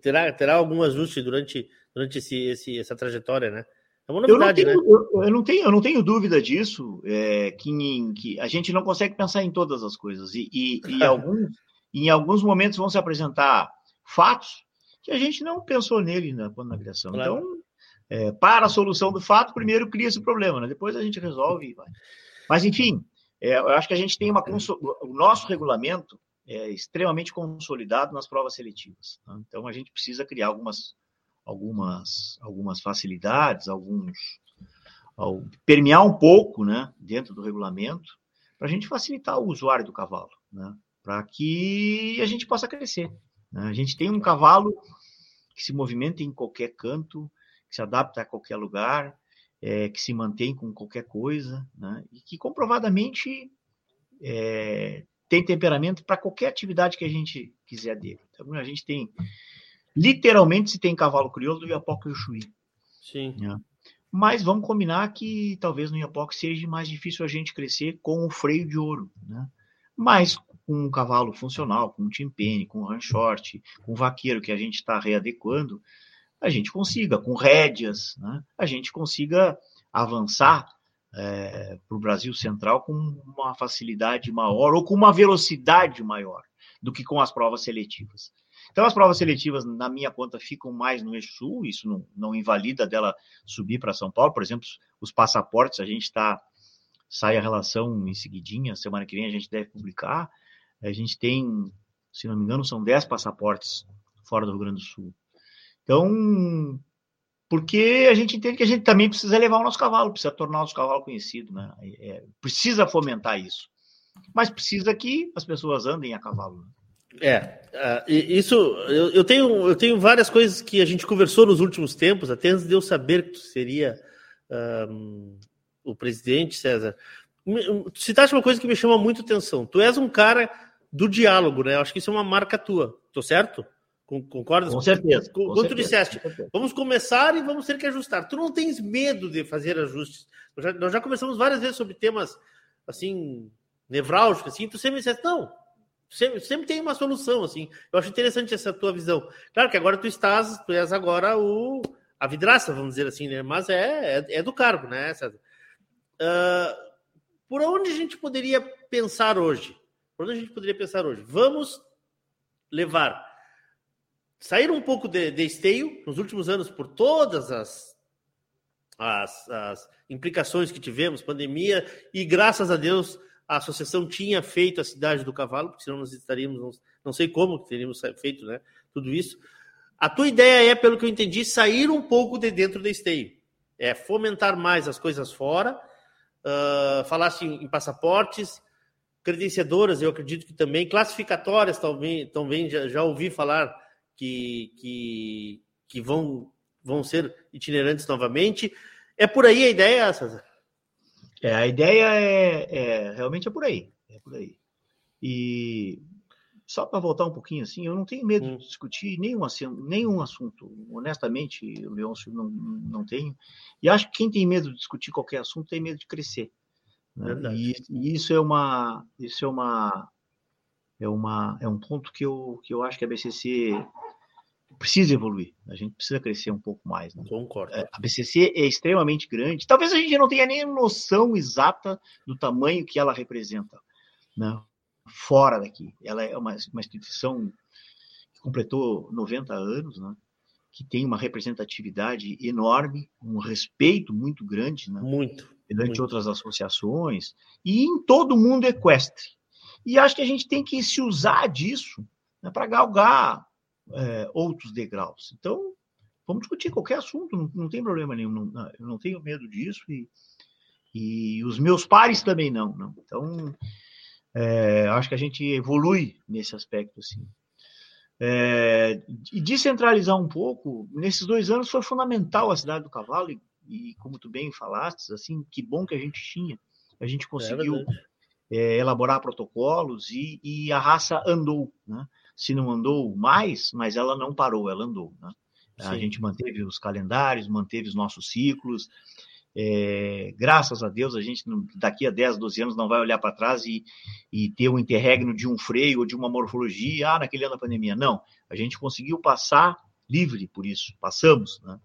terá, terá algum ajuste durante, durante esse, esse, essa trajetória, né?
É uma novidade, eu não tenho, né? Eu, eu, não tenho, eu não tenho dúvida disso, é, que, que, a gente não consegue pensar em todas as coisas, e, e, e alguns, em alguns momentos vão se apresentar fatos que a gente não pensou nele na, na criação. Claro. Então, é, para a solução do fato, primeiro cria esse problema, né? depois a gente resolve e vai. Mas, enfim, é, eu acho que a gente tem uma. O nosso regulamento é extremamente consolidado nas provas seletivas. Né? Então, a gente precisa criar algumas, algumas, algumas facilidades, alguns. Ao, permear um pouco né, dentro do regulamento, para a gente facilitar o usuário do cavalo, né, para que a gente possa crescer. Né? A gente tem um cavalo que se movimenta em qualquer canto, que se adapta a qualquer lugar, é, que se mantém com qualquer coisa, né? e que comprovadamente é, tem temperamento para qualquer atividade que a gente quiser dele. Então, a gente tem, literalmente, se tem cavalo crioulo do Iapoca e o Chuí.
Sim.
Né? Mas vamos combinar que talvez no Iapoque seja mais difícil a gente crescer com o freio de ouro, né? Mas com um cavalo funcional, com um timpene, com um ranchorte, com um vaqueiro que a gente está readequando, a gente consiga, com rédeas, né? a gente consiga avançar é, para o Brasil Central com uma facilidade maior ou com uma velocidade maior do que com as provas seletivas. Então, as provas seletivas, na minha conta, ficam mais no eixo sul, isso não, não invalida dela subir para São Paulo. Por exemplo, os passaportes, a gente está. Sai a relação em seguidinha, semana que vem a gente deve publicar. A gente tem, se não me engano, são 10 passaportes fora do Rio Grande do Sul. Então, porque a gente entende que a gente também precisa levar o nosso cavalo, precisa tornar o nosso cavalo conhecido, né? É, precisa fomentar isso. Mas precisa que as pessoas andem a cavalo.
É, uh, isso eu, eu, tenho, eu tenho várias coisas que a gente conversou nos últimos tempos, até antes de eu saber que tu seria um, o presidente, César. Citaste uma coisa que me chama muito atenção. Tu és um cara do diálogo, né? Eu acho que isso é uma marca tua. Tô certo? Concordas?
Com certeza.
Quando
com
tu disseste, vamos começar e vamos ter que ajustar. Tu não tens medo de fazer ajustes. Nós já, nós já conversamos várias vezes sobre temas assim, nevrálgicos, assim. Tu sempre disseste, não, Sempre, sempre, tem uma solução, assim. Eu acho interessante essa tua visão. Claro que agora tu estás, tu és agora o a vidraça, vamos dizer assim, né? Mas é, é, é do cargo, né, César? Uh, por onde a gente poderia pensar hoje? Por onde a gente poderia pensar hoje? Vamos levar, sair um pouco de, de esteio nos últimos anos por todas as, as, as implicações que tivemos, pandemia, e graças a Deus a associação tinha feito a cidade do cavalo, porque senão nós estaríamos, não, sei como teríamos feito né, tudo isso. A tua ideia é, pelo que eu entendi, sair um pouco de dentro da esteio. É fomentar mais as coisas fora, uh, falasse em, em, passaportes, credenciadoras, eu acredito que também, classificatórias também, também já, já ouvi falar que, que, que vão, vão ser itinerantes novamente. É por aí a ideia, César?
É, a ideia é, é, realmente é por aí, é por aí. E só para voltar um pouquinho assim, eu não tenho medo hum. de discutir nenhum, nenhum assunto. Honestamente, Leôncio, não, não tenho. E acho que quem tem medo de discutir qualquer assunto tem medo de crescer. Né? E, e, isso é uma, isso é uma, é uma, é um ponto que eu, que eu acho que a BCC precisa evoluir, a gente precisa crescer um pouco mais. Né?
Concordo.
É, a BCC é extremamente grande. Talvez a gente não tenha nem noção exata do tamanho que ela representa, né? fora daqui. Ela é uma, uma instituição que completou 90 anos, né? que tem uma representatividade enorme, um respeito muito grande, né?
muito
perante
muito.
outras associações e em todo o mundo equestre. E acho que a gente tem que se usar disso né, para galgar é, outros degraus. Então, vamos discutir qualquer assunto, não, não tem problema nenhum, não, eu não tenho medo disso e, e os meus pares também não. não. Então, é, acho que a gente evolui nesse aspecto, assim. É, e descentralizar um pouco, nesses dois anos foi fundamental a cidade do cavalo, e, e como tu bem falaste, assim, que bom que a gente tinha, a gente conseguiu é, elaborar protocolos e, e, a raça andou, né? Se não andou mais, mas ela não parou, ela andou. Né? A gente manteve os calendários, manteve os nossos ciclos. É, graças a Deus, a gente daqui a 10, 12 anos não vai olhar para trás e, e ter um interregno de um freio ou de uma morfologia, ah, naquele ano da pandemia. Não, a gente conseguiu passar livre por isso, passamos. Né?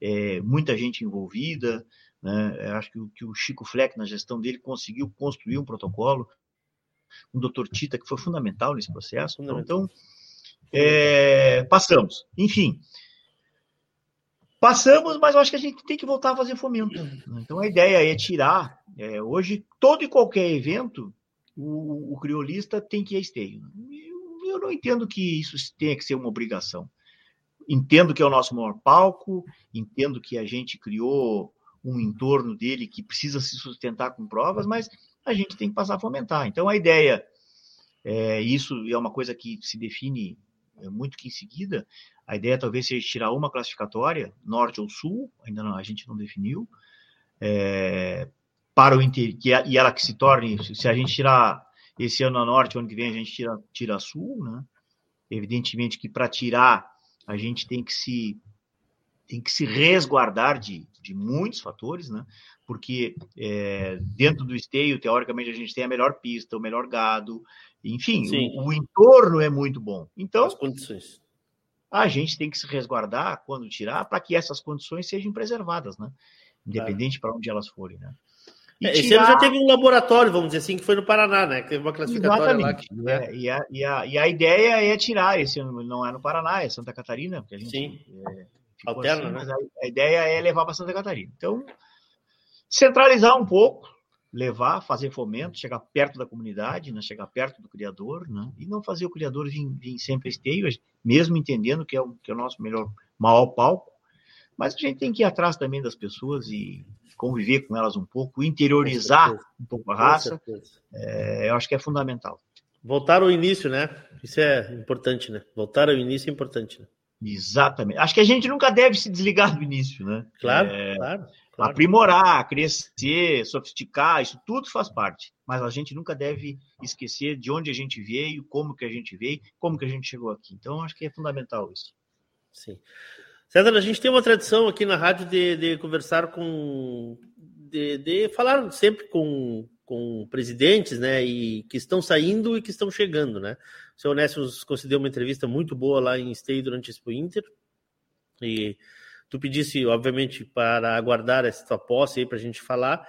É, muita gente envolvida, né? acho que, que o Chico Fleck, na gestão dele, conseguiu construir um protocolo com o doutor Tita, que foi fundamental nesse processo. Então, é, passamos. Enfim, passamos, mas eu acho que a gente tem que voltar a fazer fomento. Então, a ideia é tirar. É, hoje, todo e qualquer evento, o, o criolista tem que ir a esteio. Eu, eu não entendo que isso tenha que ser uma obrigação. Entendo que é o nosso maior palco, entendo que a gente criou um entorno dele que precisa se sustentar com provas, mas a gente tem que passar a fomentar. Então, a ideia, é, isso é uma coisa que se define é, muito que em seguida, a ideia talvez seja tirar uma classificatória, norte ou sul, ainda não, a gente não definiu, é, para o inter... que, e ela que se torne, se a gente tirar esse ano a norte, ano que vem a gente tira, tira a sul, né? Evidentemente que para tirar a gente tem que se tem que se resguardar de, de muitos fatores, né? Porque é, dentro do esteio, teoricamente, a gente tem a melhor pista, o melhor gado, enfim, o, o, entorno é muito bom. Então,
as condições.
A gente tem que se resguardar quando tirar para que essas condições sejam preservadas, né? Independente para onde elas forem, né?
É, esse tirar... ano já teve um laboratório, vamos dizer assim, que foi no Paraná, né? Que teve uma classificatória
Exatamente. lá. Que, né? é, e, a, e, a, e a ideia é tirar esse ano, não é no Paraná, é Santa Catarina, porque a gente
Sim.
É,
Alterna,
assim,
né?
A, a, ideia é levar para Santa Catarina. Então, centralizar um pouco, levar, fazer fomento, chegar perto da comunidade, né? chegar perto do criador, né? e não fazer o criador vir, vir sempre esteio, mesmo entendendo que é, o, que é o nosso melhor, maior palco. Mas a gente tem que ir atrás também das pessoas e conviver com elas um pouco, interiorizar um pouco a raça, é, eu acho que é fundamental.
Voltar ao início, né? Isso é importante, né? Voltar ao início é importante, né?
Exatamente. Acho que a gente nunca deve se desligar do início, né?
Claro, é, claro, claro.
Aprimorar, crescer, sofisticar, isso tudo faz parte. Mas a gente nunca deve esquecer de onde a gente veio, como que a gente veio, como que a gente chegou aqui. Então, acho que é fundamental isso.
Sim. César, a gente tem uma tradição aqui na rádio de, de conversar com. De, de, falar sempre com, com presidentes, né? E que estão saindo e que estão chegando, né? O senhor Onésio concedeu uma entrevista muito boa lá em Stay durante a Expo Inter. E tu pedisse, obviamente, para aguardar essa tua posse aí para a gente falar.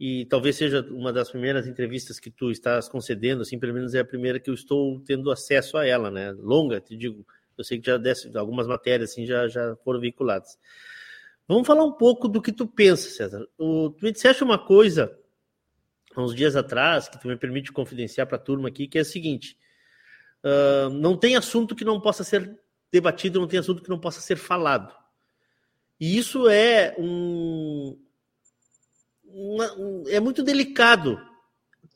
E talvez seja uma das primeiras entrevistas que tu estás concedendo, assim, pelo menos é a primeira que eu estou tendo acesso a ela, né? Longa, te digo eu sei que já desse, algumas matérias assim já, já foram veiculadas. Vamos falar um pouco do que tu pensa, César. O, tu me disseste uma coisa uns dias atrás, que tu me permite confidenciar para a turma aqui, que é o seguinte: uh, não tem assunto que não possa ser debatido, não tem assunto que não possa ser falado. E isso é um, uma, um é muito delicado.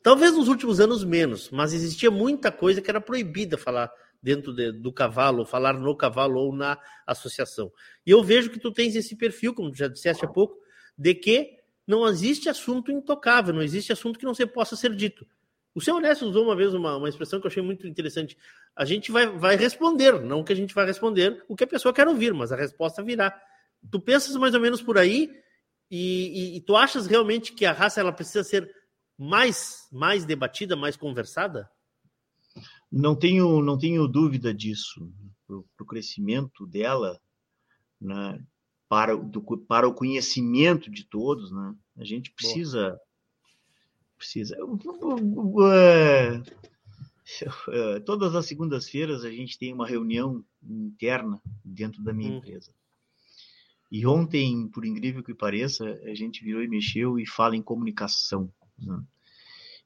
Talvez nos últimos anos menos, mas existia muita coisa que era proibida falar dentro de, do cavalo, falar no cavalo ou na associação. E eu vejo que tu tens esse perfil, como já disseste há pouco, de que não existe assunto intocável, não existe assunto que não se possa ser dito. O senhor Honesto usou uma vez uma, uma expressão que eu achei muito interessante. A gente vai, vai responder, não que a gente vai responder o que a pessoa quer ouvir, mas a resposta virá. Tu pensas mais ou menos por aí e, e, e tu achas realmente que a raça ela precisa ser mais, mais debatida, mais conversada?
Não tenho, não tenho dúvida disso. Para o crescimento dela, né, para, do, para o conhecimento de todos, né, a gente precisa. Boa. precisa é, é, todas as segundas-feiras a gente tem uma reunião interna dentro da minha hum. empresa. E ontem, por incrível que pareça, a gente virou e mexeu e fala em comunicação. Né?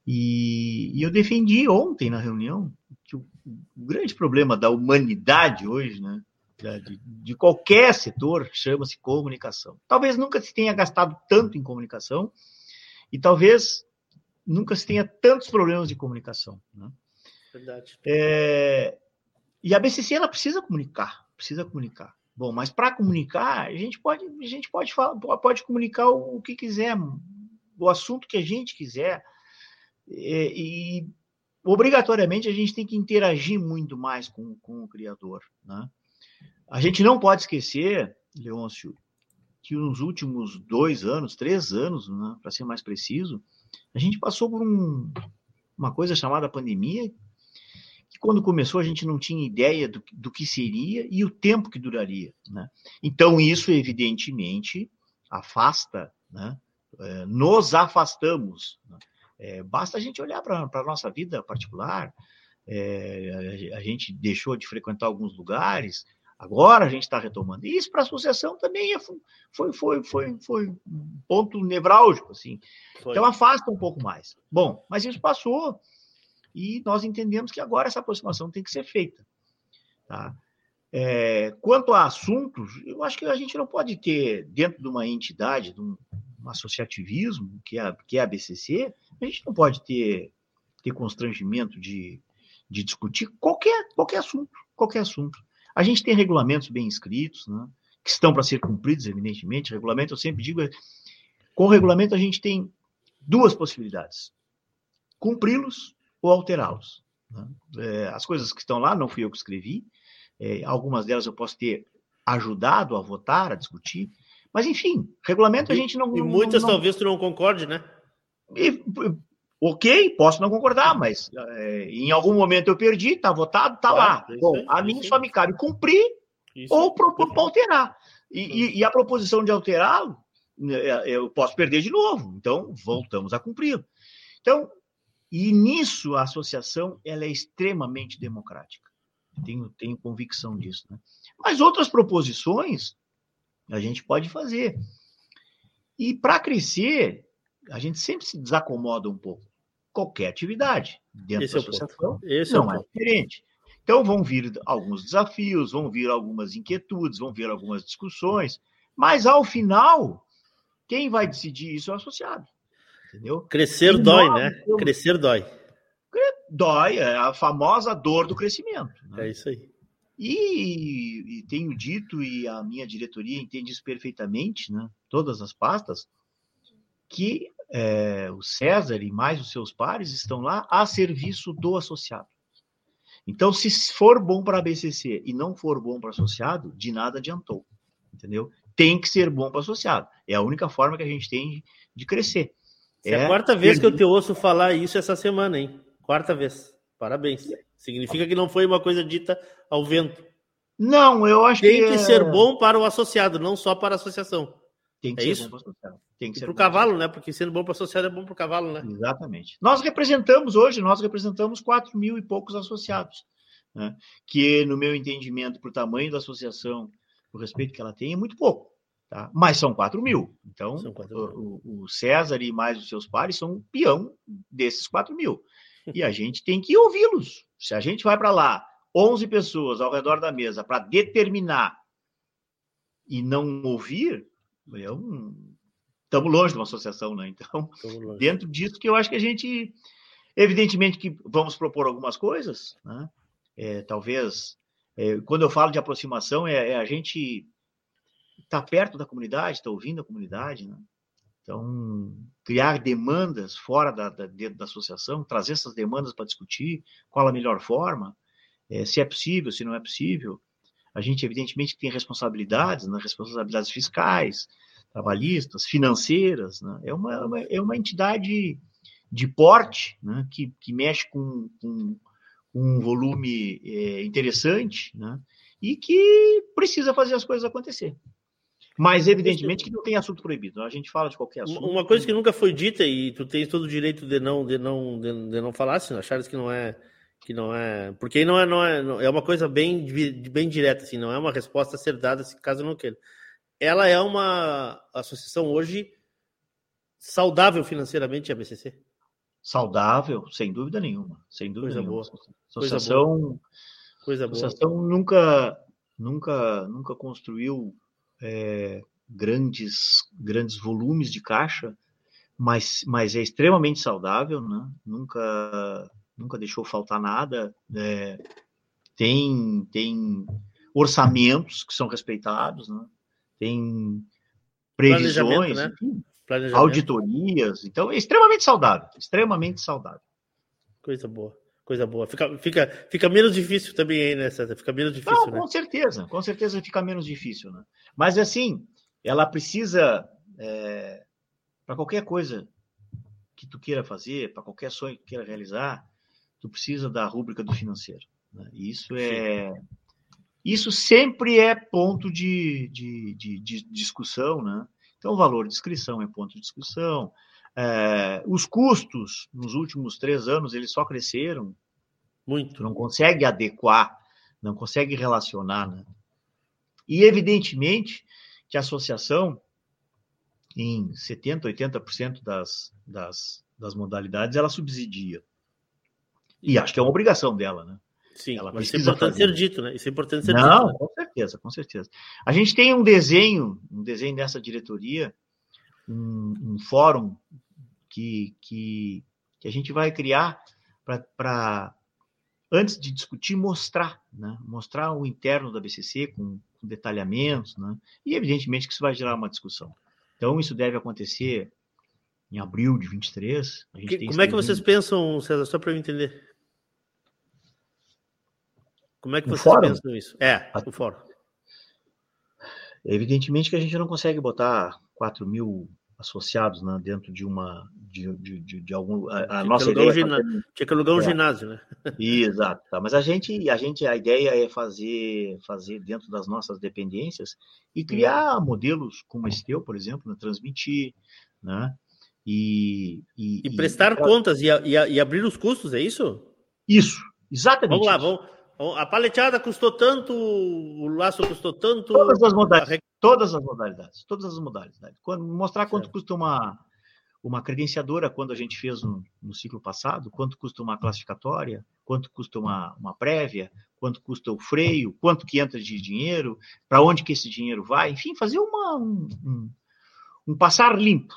E, e, eu defendi ontem na reunião que o, o grande problema da humanidade hoje, né, de, de qualquer setor, chama-se comunicação. Talvez nunca se tenha gastado tanto em comunicação e talvez nunca se tenha tantos problemas de comunicação. Né?
Verdade.
É, e a BCC ela precisa comunicar, precisa comunicar. Bom, mas para comunicar a gente pode a gente pode falar, pode comunicar o, o que quiser, o assunto que a gente quiser e, e, obrigatoriamente a gente tem que interagir muito mais com, com o criador. Né? A gente não pode esquecer, Leôncio, que nos últimos dois anos, três anos, né, para ser mais preciso, a gente passou por um, uma coisa chamada pandemia, que quando começou a gente não tinha ideia do, do que seria e o tempo que duraria. Né? Então, isso, evidentemente, afasta, né? É, nos afastamos. É, basta a gente olhar para a nossa vida particular. É, a gente deixou de frequentar alguns lugares, agora a gente está retomando. E isso para a associação também é, foi, foi, foi, foi um ponto nevrálgico. Assim. Foi. Então afasta um pouco mais. Bom, mas isso passou e nós entendemos que agora essa aproximação tem que ser feita. Tá? É, quanto a assuntos, eu acho que a gente não pode ter, dentro de uma entidade, de um, um associativismo, que é, que é a BCC, a gente não pode ter, ter constrangimento de, de discutir qualquer, qualquer assunto, qualquer assunto. A gente tem regulamentos bem escritos, né, que estão para ser cumpridos, evidentemente. Regulamento, eu sempre digo, é, com o regulamento a gente tem duas possibilidades: cumpri-los ou alterá-los. Né? É, as coisas que estão lá não fui eu que escrevi, é, algumas delas eu posso ter ajudado a votar, a discutir. Mas, enfim, regulamento a gente não.
E muitas
não, não...
talvez tu não concorde, né?
E, ok, posso não concordar, mas é, em algum momento eu perdi, tá votado, tá lá. Bom, aí, a mim só me cabe cumprir isso. ou propor para alterar. E, e, e, a proposição de alterá-lo, né, eu posso perder de novo. Então, voltamos a cumprir. Então, e nisso a associação ela é extremamente democrática. Tenho, tenho convicção disso. Né? Mas outras proposições a gente pode fazer. E para crescer, a gente sempre se desacomoda um pouco. Qualquer atividade dentro Esse da é associação é não é, é diferente. Então vão vir alguns desafios, vão vir algumas inquietudes, vão vir algumas discussões, mas ao final, quem vai decidir isso é o associado. Entendeu?
Crescer e dói, nós, né? Eu... Crescer dói.
Dói, é a famosa dor do crescimento.
Né? É isso aí.
E, e, tenho dito, e a minha diretoria entende isso perfeitamente, né? todas as pastas, que é, o César e mais os seus pares estão lá a serviço do associado. Então, se for bom para a BCC e não for bom para o associado, de nada adiantou, entendeu? Tem que ser bom para o associado. É a única forma que a gente tem de crescer.
É, é a quarta vez que eu te ouço falar isso essa semana, hein? Quarta vez. Parabéns. Significa que não foi uma coisa dita ao vento.
Não, eu acho
Tem
que.
Tem que é... ser bom para o associado, não só para a associação.
Tem que
é
ser
isso?
bom para o associado. Tem que
ser para o cavalo, né? Porque sendo bom para o associado é bom para o cavalo, né?
Exatamente. Nós representamos hoje, nós representamos 4 mil e poucos associados. Né? Que, no meu entendimento, para o tamanho da associação, o respeito que ela tem, é muito pouco. Tá? Mas são 4 mil. Então, 4 mil. O, o, César e mais os seus pares são um peão desses 4 mil. E a gente tem que ouvi-los. Se a gente vai para lá, 11 pessoas ao redor da mesa, para determinar e não ouvir, um... estamos longe de uma associação, né? Então, dentro disso que eu acho que a gente, evidentemente que vamos propor algumas coisas, né? É, talvez, é, quando eu falo de aproximação, é, é a gente estar tá perto da comunidade, estar tá ouvindo a comunidade, né? Então, criar demandas fora da, da, dentro da associação, trazer essas demandas para discutir qual a melhor forma, é, se é possível, se não é possível. A gente, evidentemente, tem responsabilidades, né, responsabilidades fiscais, trabalhistas, financeiras. Né? É, uma, uma, é uma entidade de porte né, que, que mexe com, com um volume é, interessante né, e que precisa fazer as coisas acontecer. Mas, evidentemente, que não tem assunto proibido. A gente fala de qualquer assunto.
Uma coisa que nunca foi dita e tu tens todo o direito de não, de não, de, de não falar, se achares que não é que não é, porque não é, não é, é uma coisa bem, bem direta, assim, não é uma resposta a ser dada se caso não queira. Ela é uma associação hoje saudável financeiramente, a BCC?
Saudável, sem dúvida nenhuma, sem dúvida
coisa
nenhuma.
Boa.
Associação,
coisa boa. Coisa
associação boa. nunca, nunca, nunca construiu é, grandes, grandes volumes de caixa, mas, mas é extremamente saudável, né? Nunca nunca deixou faltar nada. É, tem, tem orçamentos que são respeitados, né? tem previsões, né? enfim, auditorias. Então, é extremamente saudável, extremamente saudável.
Coisa boa, coisa boa. Fica, fica, fica menos difícil também aí, né, César? Fica menos difícil, Não,
né? Com certeza, com certeza fica menos difícil, né? Mas, assim, ela precisa, é, para qualquer coisa que tu queira fazer, para qualquer sonho que queira realizar, tu precisa da rúbrica do financeiro. Né? Isso é isso sempre é ponto de, de, de, de, discussão, né? Então, o valor de inscrição é ponto de discussão. É, os custos, nos últimos três anos, eles só cresceram.
Muito. Tu
não consegue adequar, não consegue relacionar, né? E, evidentemente, que a associação, em 70%, 80% das, das, das modalidades, ela subsidia. E acho que é uma obrigação dela, né?
Sim, ela mas isso é importante fazer. ser dito, né? Isso é importante ser
Não,
dito.
Não, né? com certeza, com certeza. A gente tem um desenho, um desenho dessa diretoria, um, um fórum que, que, que a gente vai criar para, antes de discutir, mostrar, né? Mostrar o interno da BCC com, com detalhamentos, né? E, evidentemente, que isso vai gerar uma discussão. Então, isso deve acontecer em abril de 23.
Que, como é que vocês pensam, César, só para eu entender? Como é que vocês pensam isso? É, o fórum.
Evidentemente que a gente não consegue botar 4 mil associados né, dentro de uma de, de, de, de algum a, a nossa ideia
um é fazer... tinha que alugar um é. ginásio né
exato tá. mas a gente a gente a ideia é fazer fazer dentro das nossas dependências e criar modelos como esse teu por exemplo né, transmitir né e
e, e prestar e... contas e, e, e, abrir os custos é isso
isso exatamente
vamos lá
isso.
vamos a paleteada custou tanto, o laço custou tanto.
Todas as modalidades. Todas as modalidades. Todas as modalidades. Quando, mostrar quanto certo. custa uma, uma credenciadora quando a gente fez no, no, ciclo passado, quanto custa uma classificatória, quanto custa uma, uma prévia, quanto custa o freio, quanto que entra de dinheiro, para onde que esse dinheiro vai, enfim, fazer uma, um, um, um passar limpo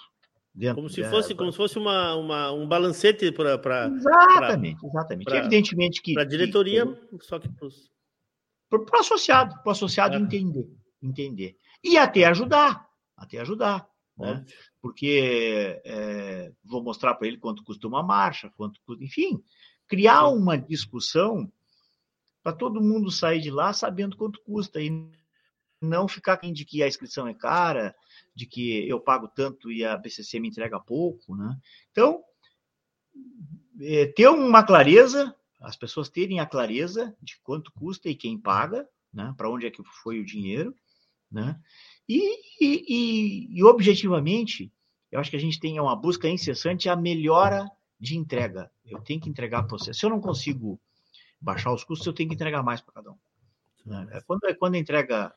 Dentro, como se fosse, é, como se fosse uma, uma um balancete para.
Exatamente, pra, exatamente. Pra, Evidentemente que.
Para a diretoria, que, só que para
o associado, para o associado é. entender, entender. E até ajudar, até ajudar. Né? Porque é, vou mostrar para ele quanto custa uma marcha, quanto enfim, criar uma discussão para todo mundo sair de lá sabendo quanto custa e não ficar de que a inscrição é cara, de que eu pago tanto e a BCC me entrega pouco, né? Então, é, ter uma clareza, as pessoas terem a clareza de quanto custa e quem paga, né? Para onde é que foi o dinheiro, né? E, e, e, e, objetivamente, eu acho que a gente tem uma busca incessante a melhora de entrega. Eu tenho que entregar para você. Se eu não consigo baixar os custos, eu tenho que entregar mais para cada um. Né? É quando, é quando entrega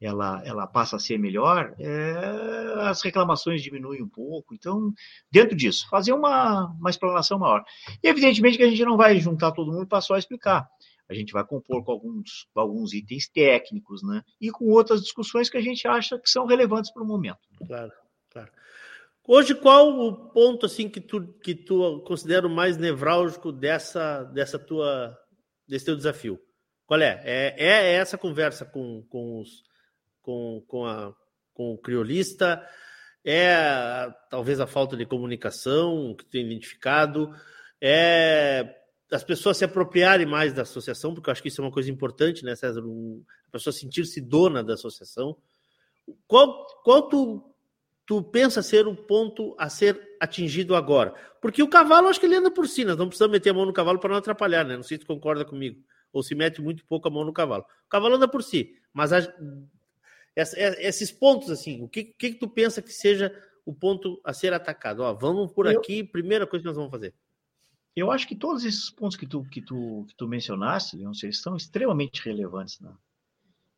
ela, ela passa a ser melhor, é, as reclamações diminuem um pouco. Então, dentro disso, fazer uma, uma explanação maior. E, evidentemente, que a gente não vai juntar todo mundo para só explicar. A gente vai compor com alguns, com alguns itens técnicos, né? E com outras discussões que a gente acha que são relevantes para o momento.
Claro, claro. Hoje, qual o ponto assim que tu, que tu considera o mais nevrálgico dessa, dessa tua, desse teu desafio? Qual é? É, é essa conversa com, com os com, com, a, com o criolista, é talvez a falta de comunicação que tem identificado, é as pessoas se apropriarem mais da associação, porque eu acho que isso é uma coisa importante, né, César? a pessoa sentir-se dona da associação. Qual, qual tu, tu pensa ser o ponto a ser atingido agora? Porque o cavalo, acho que ele anda por si, nós não precisamos meter a mão no cavalo para não atrapalhar, né? Não sei se tu concorda comigo. Ou se mete muito pouco a mão no cavalo. O cavalo anda por si, mas a, é, esses pontos, assim, o que, que, que tu pensa que seja o ponto a ser atacado? Ó, vamos por eu, aqui, primeira coisa que nós vamos fazer.
Eu acho que todos esses pontos que tu, que tu, que tu mencionaste, Leon, eles são extremamente relevantes. Né?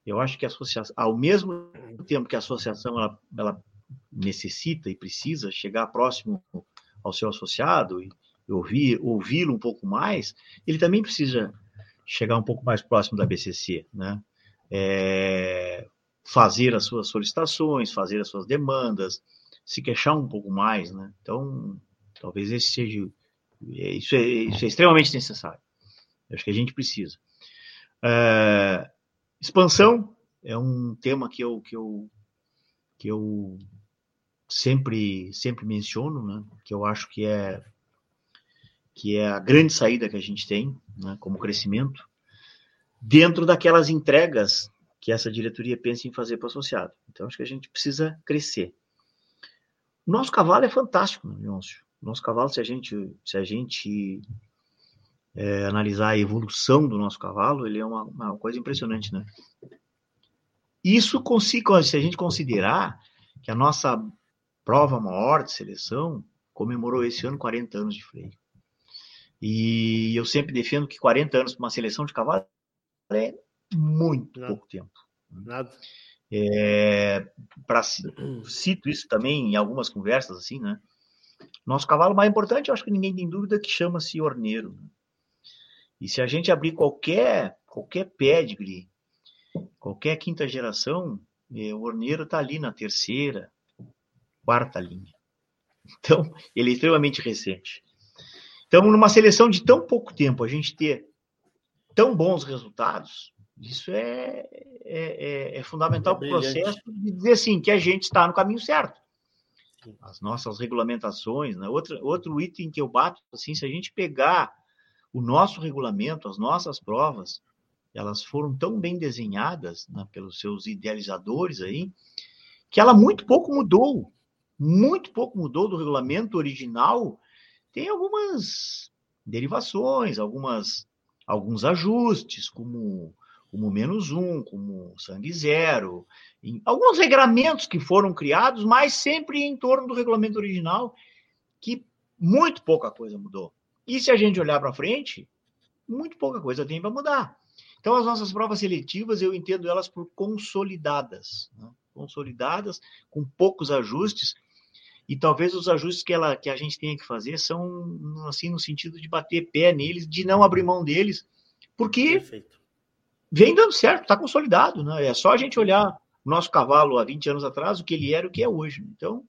Eu acho que a associação, ao mesmo tempo que a associação ela, ela necessita e precisa chegar próximo ao seu associado e ouvir, ouvi-lo um pouco mais, ele também precisa chegar um pouco mais próximo da BCC, né? É, fazer as suas solicitações, fazer as suas demandas, se queixar um pouco mais, né? Então, talvez esse seja é, isso é, isso é extremamente necessário. Eu acho que a gente precisa. É, expansão é um tema que eu que eu que eu sempre sempre menciono, né? Que eu acho que é que é a grande saída que a gente tem, né? Como crescimento dentro daquelas entregas que essa diretoria pensa em fazer para o associado. Então, acho que a gente precisa crescer. O nosso cavalo é fantástico, Leôncio. O nosso cavalo, se a gente, se a gente é, analisar a evolução do nosso cavalo, ele é uma, uma coisa impressionante, né? Isso, se a gente considerar que a nossa prova maior de seleção comemorou esse ano 40 anos de freio. E eu sempre defendo que 40 anos para uma seleção de cavalo é muito Nada. pouco tempo.
Nada.
É, pra, cito isso também em algumas conversas, assim, né? Nosso cavalo mais importante, eu acho que ninguém tem dúvida, que chama-se orneiro. Né? E se a gente abrir qualquer, qualquer pedigree, qualquer quinta geração, é, o orneiro está ali na terceira, quarta linha. Então, ele é extremamente recente. Então, numa seleção de tão pouco tempo, a gente ter tão bons resultados, isso é, é, é, é fundamental para o processo de dizer assim, que a gente está no caminho certo. As nossas regulamentações, né? outro, outro item que eu bato, assim, se a gente pegar o nosso regulamento, as nossas provas, elas foram tão bem desenhadas né, pelos seus idealizadores aí, que ela muito pouco mudou, muito pouco mudou do regulamento original. Tem algumas derivações, algumas alguns ajustes, como como menos um, como sangue zero, alguns regramentos que foram criados, mas sempre em torno do regulamento original, que muito pouca coisa mudou. E se a gente olhar para frente, muito pouca coisa tem para mudar. Então, as nossas provas seletivas, eu entendo elas por consolidadas, né? consolidadas, com poucos ajustes, e talvez os ajustes que, ela, que a gente tenha que fazer são, assim, no sentido de bater pé neles, de não abrir mão deles, porque Perfeito. Vem dando certo, está consolidado, né? É só a gente olhar o nosso cavalo há 20 anos atrás, o que ele era e o que é hoje. Então,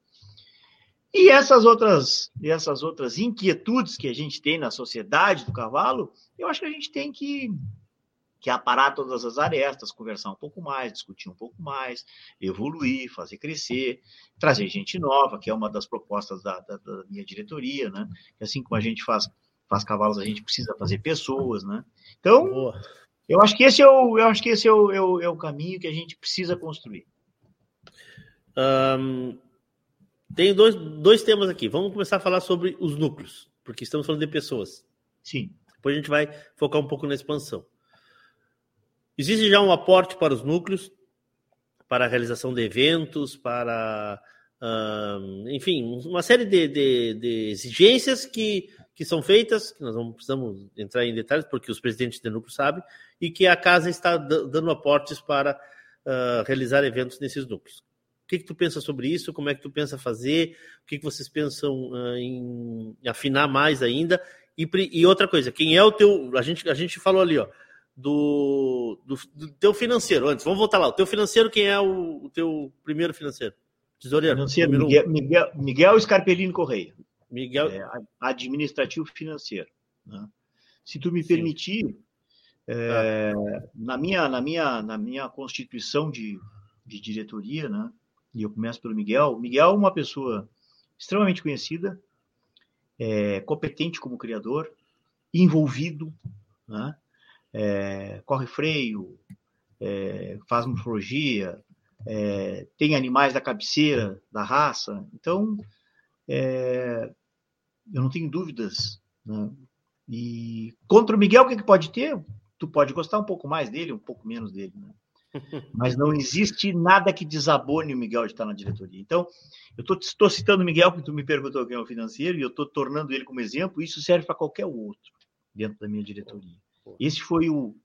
e essas outras, essas outras inquietudes que a gente tem na sociedade do cavalo, eu acho que a gente tem que, que aparar todas as arestas, conversar um pouco mais, discutir um pouco mais, evoluir, fazer crescer, trazer gente nova, que é uma das propostas da, da, da minha diretoria, né? Que assim como a gente faz, faz cavalos, a gente precisa fazer pessoas, né? Então, Boa. Eu acho que esse é o, eu acho que esse é o, é o, é o caminho que a gente precisa construir.
Um tem dois, dois temas aqui. Vamos começar a falar sobre os núcleos, porque estamos falando de pessoas.
Sim.
Depois a gente vai focar um pouco na expansão. Existe já um aporte para os núcleos, para a realização de eventos, para. enfim, uma série de, de, de, exigências que, que são feitas, que nós não precisamos entrar em detalhes, porque os presidentes de núcleo sabem, e que a casa está dando aportes para uh, realizar eventos nesses núcleos que, que tu pensa sobre isso? Como é que tu pensa fazer? O que, que vocês pensam uh, em afinar mais ainda? E, e, outra coisa, quem é o teu. A gente, a gente falou ali, ó, do, do, do teu financeiro. Antes, vamos voltar lá. O teu financeiro, quem é o, o teu primeiro financeiro?
Tesoureiro. Financeiro, Miguel, Miguel, Miguel Scarpellino Correia. Miguel. É, administrativo financeiro. Né? Se tu me permitir, é, ah. na, minha, na, minha, na minha constituição de, de diretoria, né? e eu começo pelo Miguel. Miguel é uma pessoa extremamente conhecida, é, competente como criador, envolvido, né? é, corre freio, é, faz morfologia, é, tem animais da cabeceira da raça. Então, é, eu não tenho dúvidas. Né? E contra o Miguel, o que, que pode ter? Tu pode gostar um pouco mais dele, um pouco menos dele. Né? Mas não existe nada que desabone o Miguel de estar na diretoria. Então, eu estou citando o Miguel, porque tu me perguntou quem é o financeiro, e eu estou tornando ele como exemplo. Isso serve para qualquer outro dentro da minha diretoria. Esse foi o,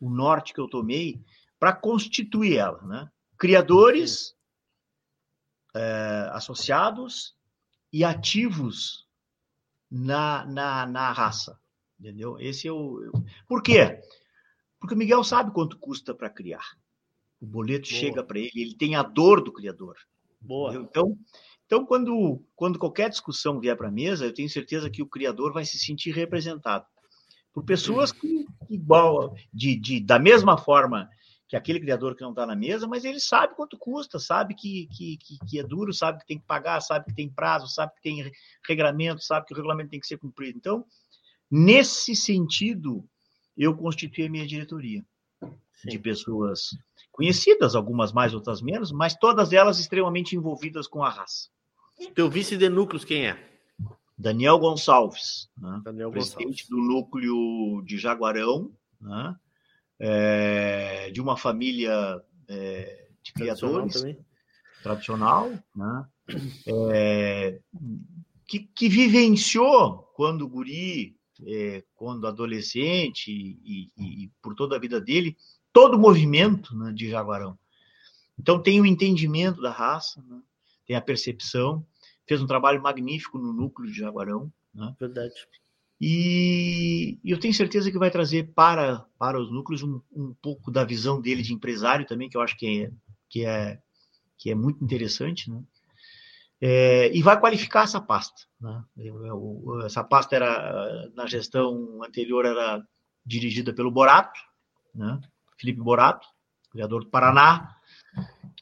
o norte que eu tomei para constituir ela. Né? Criadores, é, associados e ativos na, na, na raça. Entendeu? Esse é o. Por quê? Porque o Miguel sabe quanto custa para criar. O boleto Boa. chega para ele, ele tem a dor do criador. Boa. Então, então quando, quando qualquer discussão vier para a mesa, eu tenho certeza que o criador vai se sentir representado por pessoas que, igual, de, de, da mesma forma que aquele criador que não está na mesa, mas ele sabe quanto custa, sabe que, que, que, que, é duro, sabe que tem que pagar, sabe que tem prazo, sabe que tem regramento, sabe que o regulamento tem que ser cumprido. Então, nesse sentido, eu constituí a minha diretoria Sim. de pessoas conhecidas, algumas mais, outras menos, mas todas elas extremamente envolvidas com a raça.
Teu vice de núcleos quem é?
Daniel Gonçalves, né? Daniel presidente Gonçalves. do núcleo de Jaguarão, né? É, de uma família é, de criadores, tradicional, tradicional né? É, que, que vivenciou quando guri é, quando adolescente e, e, e, por toda a vida dele, todo o movimento né, de Jaguarão. Então tem o entendimento da raça, né, tem a percepção, fez um trabalho magnífico no núcleo de Jaguarão. Né,
Verdade.
E, eu tenho certeza que vai trazer para, para os núcleos um, um pouco da visão dele de empresário também, que eu acho que é, que é, que é muito interessante, né? é, e vai qualificar essa pasta. Né? Essa pasta era na gestão anterior era dirigida pelo Borato, né? Felipe Borato, criador do Paraná,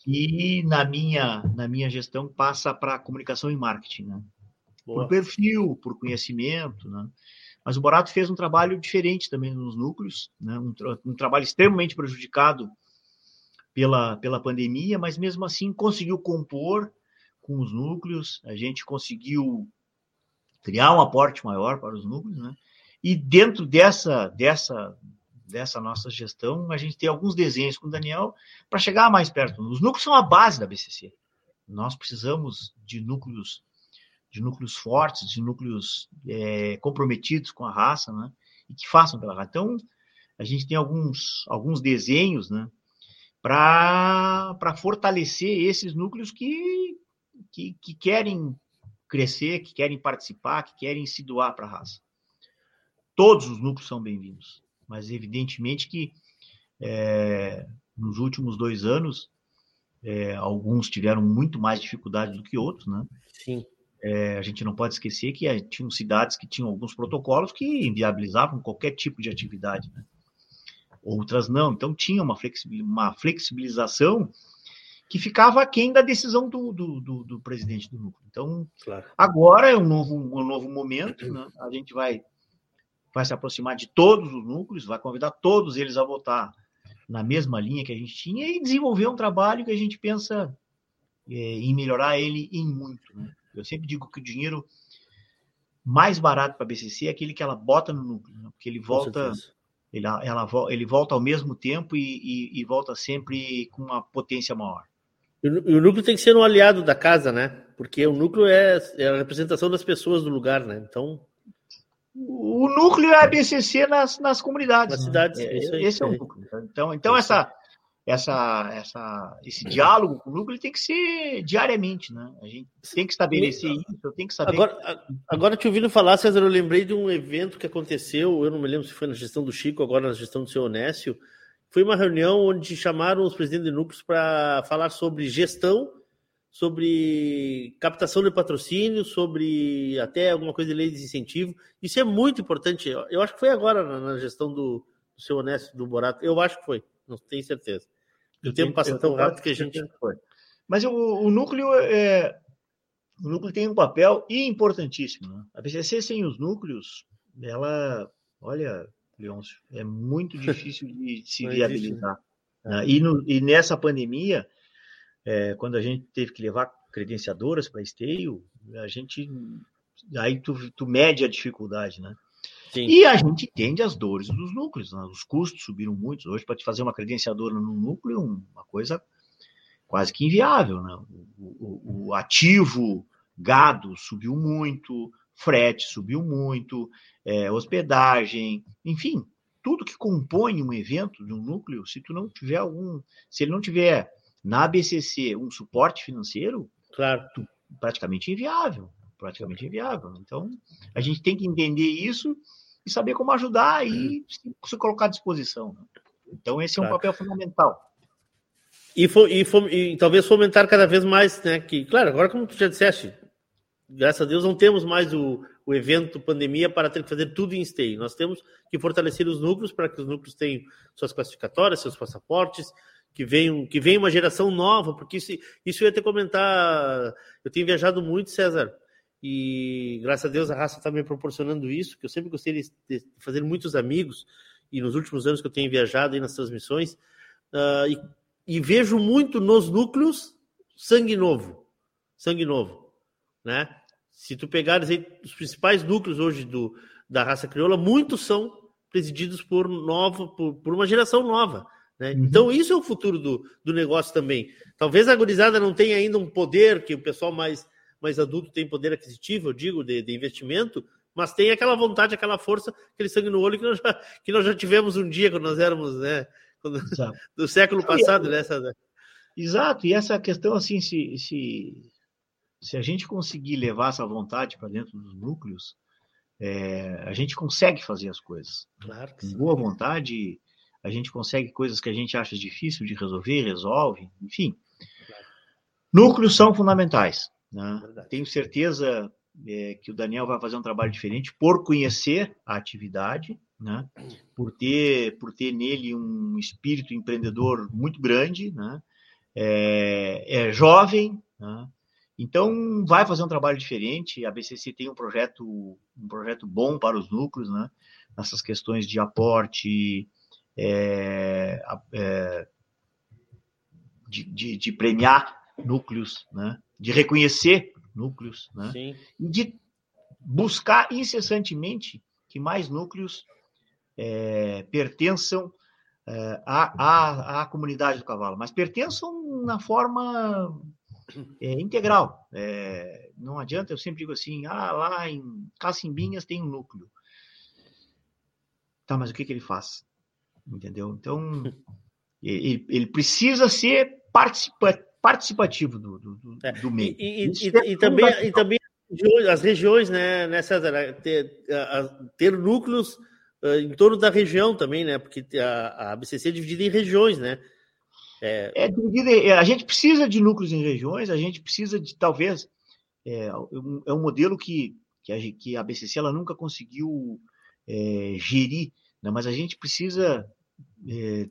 e na minha na minha gestão passa para comunicação e marketing, né? Por perfil, por conhecimento, né? Mas o Borato fez um trabalho diferente também nos núcleos, né? um, um trabalho extremamente prejudicado pela, pela pandemia, mas mesmo assim conseguiu compor com os núcleos, a gente conseguiu criar um aporte maior para os núcleos, né? E dentro dessa, dessa, dessa nossa gestão, a gente tem alguns desenhos com o Daniel para chegar mais perto. Os núcleos são a base da BCC. Nós precisamos de núcleos de núcleos fortes, de núcleos é, comprometidos com a raça, né? E que façam pela raça. Então, a gente tem alguns, alguns desenhos, né? Para fortalecer esses núcleos que, que, que querem crescer, que querem participar, que querem se doar para a raça. Todos os núcleos são bem-vindos, mas evidentemente que é, nos últimos dois anos é, alguns tiveram muito mais dificuldade do que outros, né?
Sim.
É, a gente não pode esquecer que é, tinham cidades que tinham alguns protocolos que inviabilizavam qualquer tipo de atividade, né? outras não. Então tinha uma, flexibilização que ficava aquém da decisão do, do, do, do presidente do núcleo. Então, claro. agora é um novo, um novo momento, né? a gente vai, vai se aproximar de todos os núcleos, vai convidar todos eles a votar na mesma linha que a gente tinha e desenvolver um trabalho que a gente pensa é, em melhorar ele em muito. Né? Eu sempre digo que o dinheiro mais barato para a BCC é aquele que ela bota no núcleo, né? porque ele volta ele, ela, ele volta ao mesmo tempo e, e, e volta sempre com uma potência maior.
E o núcleo tem que ser um aliado da casa, né? Porque o núcleo é, é a representação das pessoas do lugar, né? Então.
O núcleo é a BCC nas, nas comunidades.
Nas né? cidades.
É, é esse é o núcleo. Então, então essa, essa, essa, esse diálogo com o núcleo tem que ser diariamente, né? A gente tem que estabelecer isso, eu tenho que saber.
Agora, agora te ouvindo falar, César, eu lembrei de um evento que aconteceu, eu não me lembro se foi na gestão do Chico, agora na gestão do seu Onésio, foi uma reunião onde chamaram os presidentes de núcleos para falar sobre gestão, sobre captação de patrocínio, sobre até alguma coisa de lei de incentivo. Isso é muito importante. Eu acho que foi agora na gestão do, do seu Honesto, do Borato. Eu acho que foi, não tenho certeza. O tempo passa tão rápido que a gente. Foi.
Mas o, o núcleo é, o núcleo tem um papel importantíssimo. Né? A BCC sem os núcleos, ela, olha, Leôncio. É muito difícil de se viabilizar. Né? É. E, no, e, nessa pandemia, é, quando a gente teve que levar credenciadoras para esteio, a gente. Aí tu, tu mede a dificuldade, né? Sim. E a gente entende as dores dos núcleos. Né? Os custos subiram muito. Hoje, para te fazer uma credenciadora no núcleo, uma coisa quase que inviável. Né? O, o, o ativo gado subiu muito, frete subiu muito, é, hospedagem, enfim, tudo que compõe um evento de um núcleo, se tu não tiver algum, se ele não tiver na BCC um suporte financeiro,
claro,
tu, praticamente inviável, praticamente inviável. Então, a gente tem que entender isso e saber como ajudar e se, se colocar à disposição. Né? Então, esse é um claro. papel fundamental.
E, e, e, talvez fomentar cada vez mais, né? Que, claro, agora como tu já disseste, graças a Deus, não temos mais o, o evento pandemia para ter que fazer tudo em stay. Nós temos que fortalecer os núcleos para que os núcleos tenham suas classificatórias, seus passaportes, que venham, que venha uma geração nova, porque isso, isso eu ia te comentar. Eu tenho viajado muito, César, e graças a Deus a raça está me proporcionando isso, que eu sempre gostei de, de, fazer muitos amigos, e nos últimos anos que eu tenho viajado aí nas transmissões, uh, e, e vejo muito nos núcleos sangue novo. Sangue novo né? Se tu pegares aí os principais núcleos hoje do, da raça crioula, muitos são presididos por nova, por, por uma geração nova. Né? Uhum. Então, isso é o futuro do, do negócio também. Talvez a gurizada não tenha ainda um poder que o pessoal mais, mais adulto tem poder aquisitivo, eu digo, de, de investimento, mas tem aquela vontade, aquela força, aquele sangue no olho que nós já, que nós já tivemos um dia quando nós éramos, né? Quando, do século passado, né?
Exato, e essa questão, assim, se, se, se a gente conseguir levar essa vontade para dentro dos núcleos, é, a gente consegue fazer as coisas.
Claro
Com boa vontade, a gente consegue coisas que a gente acha difícil de resolver, resolve, enfim. Núcleos são fundamentais. Né? Tenho certeza é, que o Daniel vai fazer um trabalho diferente por conhecer a atividade, né? por, ter, por ter nele um espírito empreendedor muito grande, né? é, é jovem, né? Então, vai fazer um trabalho diferente. A BCC tem um projeto, um projeto bom para os núcleos, né? Nessas questões de aporte, é, é, de, de, de, premiar núcleos, né? De reconhecer núcleos, né? Sim. E de buscar incessantemente que mais núcleos é, pertençam é, à, à, à comunidade do cavalo, mas pertençam na forma é, integral. É, não adianta, eu sempre digo assim, ah, lá em Cacimbinhas tem um núcleo. Tá, mas o que, que ele faz? Entendeu? Então, ele, ele precisa ser participa, participativo do, do, do,
é,
meio.
E, e, é e também, e também as regiões, né, nessa ter, ter núcleos uh, em torno da região também, né? Porque a, a BCC é dividida em regiões, né?
É... é dividida, é, a gente precisa de núcleos em regiões, a gente precisa de talvez é, é um modelo que, que, a, que a BCC ela nunca conseguiu é, gerir, né? mas a gente precisa é,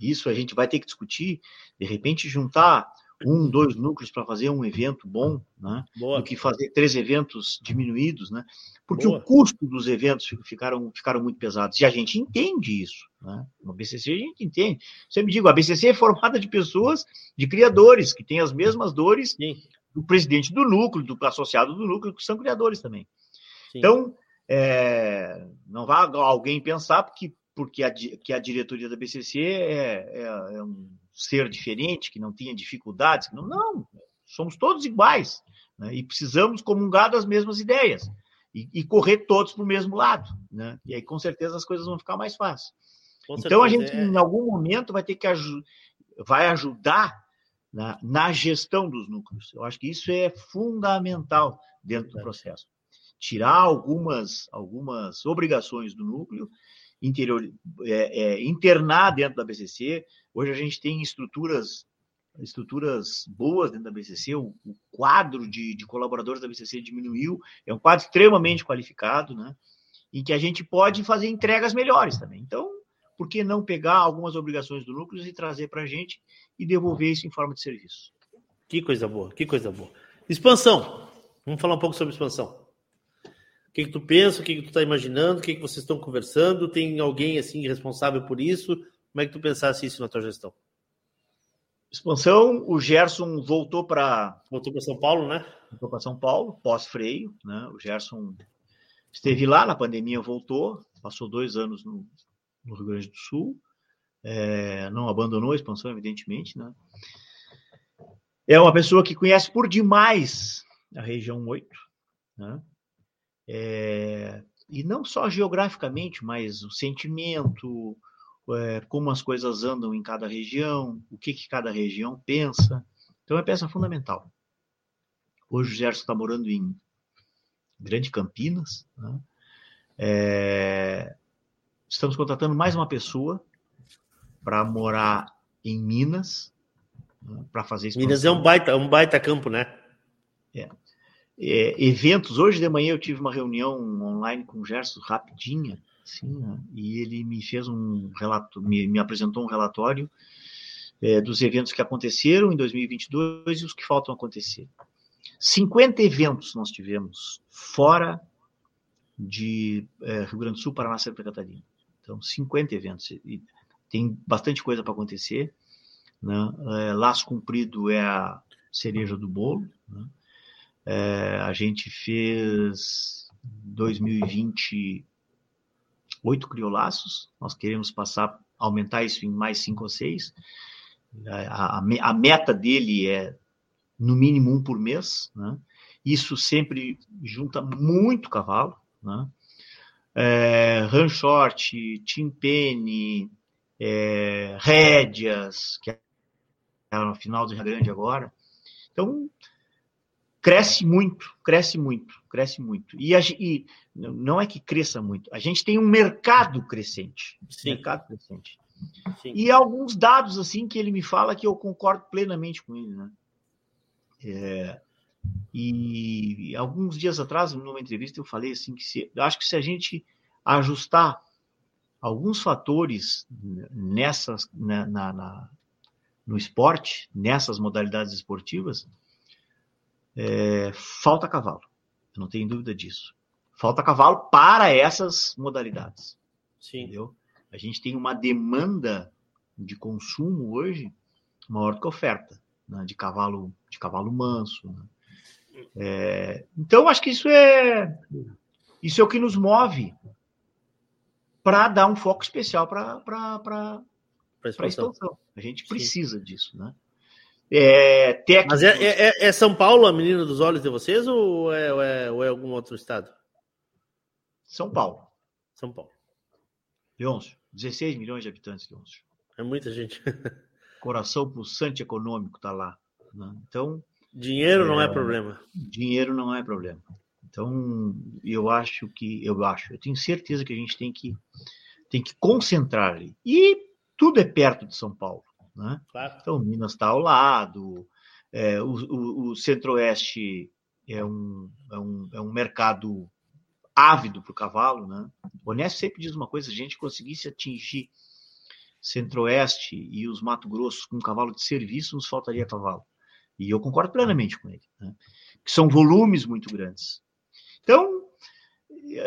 isso a gente vai ter que discutir, de repente juntar um, dois núcleos para fazer um evento bom, né? Boa. do que fazer três eventos diminuídos, né? Porque Boa. o custo dos eventos ficaram, ficaram muito pesados. E a gente entende isso. Né? No BCC a gente entende. Sempre digo, a BCC é formada de pessoas, de criadores, que têm as mesmas dores Sim. do presidente do núcleo, do associado do núcleo, que são criadores também. Sim. Então, é, não vá alguém pensar porque, porque a, que a diretoria da BCC é, é, é um ser diferente, que não tenha dificuldades. Não, não somos todos iguais né? e precisamos comungar das mesmas ideias e, e correr todos para o mesmo lado. Né? E aí, com certeza, as coisas vão ficar mais fáceis. Com então, a gente, é... em algum momento, vai ter que aj vai ajudar na, na, gestão dos núcleos. Eu acho que isso é fundamental dentro do processo. Tirar algumas, algumas obrigações do núcleo, interior, é, é, internar dentro da BCC, Hoje a gente tem estruturas estruturas boas dentro da BCC, o, o quadro de, de, colaboradores da BCC diminuiu, é um quadro extremamente qualificado, né? Em que a gente pode fazer entregas melhores também. Então, por que não pegar algumas obrigações do núcleo e trazer para a gente e devolver isso em forma de serviço?
Que coisa boa, que coisa boa. Expansão. Vamos falar um pouco sobre expansão. O que, que tu pensa, o que, que tu está imaginando, o que, que vocês estão conversando? Tem alguém assim responsável por isso? Como é que tu pensasse isso na tua gestão?
Expansão, o Gerson voltou para.
Voltou para São Paulo, né?
Voltou para São Paulo, pós-freio. Né? O Gerson esteve lá, na pandemia voltou, passou dois anos no, no Rio Grande do Sul, é, não abandonou a expansão, evidentemente. Né? É uma pessoa que conhece por demais a região 8. Né? É, e não só geograficamente, mas o sentimento, é, como as coisas andam em cada região, o que, que cada região pensa. Então é peça fundamental. Hoje o Gerson está morando em Grande Campinas. Né? É, estamos contratando mais uma pessoa para morar em Minas, né? para fazer
isso. Minas é um baita, um baita campo, né?
É. É, eventos. Hoje de manhã eu tive uma reunião online com o Gerson, rapidinha, Sim, né? e ele me fez um relato, me, me apresentou um relatório é, dos eventos que aconteceram em 2022 e os que faltam acontecer. 50 eventos nós tivemos fora de é, Rio Grande do Sul, Paraná, Santa Catarina. Então, 50 eventos. E tem bastante coisa para acontecer. Né? É, Laço Cumprido é a cereja do bolo. Né? É, a gente fez 2020 oito criolaços, nós queremos passar, aumentar isso em mais cinco ou seis. A, a, a meta dele é no mínimo um por mês, né? Isso sempre junta muito cavalo, né? É, Ranchort, Timpene, é, Rédeas, que é no final do Rio Grande agora. Então, cresce muito, cresce muito, cresce muito. E, a, e, não é que cresça muito, a gente tem um mercado crescente. Sim. Mercado crescente. Sim. E alguns dados assim que ele me fala que eu concordo plenamente com ele, né? É, e alguns dias atrás, numa entrevista, eu falei assim que se, acho que se a gente ajustar alguns fatores nessas na, na, na no esporte, nessas modalidades esportivas, é, falta cavalo. Eu não tenho dúvida disso. Falta cavalo para essas modalidades.
Sim.
Entendeu? A gente tem uma demanda de consumo hoje maior do que oferta né? de cavalo de cavalo manso. Né? É, então acho que isso é isso é o que nos move para dar um foco especial para para expansão. A gente precisa Sim. disso, né?
É, técnico... Mas é, é, é, São Paulo a menina dos olhos de vocês ou é, ou é, ou é algum outro estado?
São Paulo.
São Paulo.
Leôncio, 16 milhões de habitantes, Leôncio.
É muita gente.
Coração pulsante econômico está lá. Né? Então.
Dinheiro não é, é problema.
Dinheiro não é problema. Então, eu acho que. Eu acho, eu tenho certeza que a gente tem que, tem que concentrar ali. E tudo é perto de São Paulo. Né? Claro. Então, Minas está ao lado, é, o, o, o Centro-Oeste é um, é, um, é um mercado ávido para o cavalo. Né? O Onésio sempre diz uma coisa: se a gente conseguisse atingir Centro-Oeste e os Mato Grosso com cavalo de serviço, nos faltaria cavalo. E eu concordo plenamente com ele. Né? Que são volumes muito grandes. Então,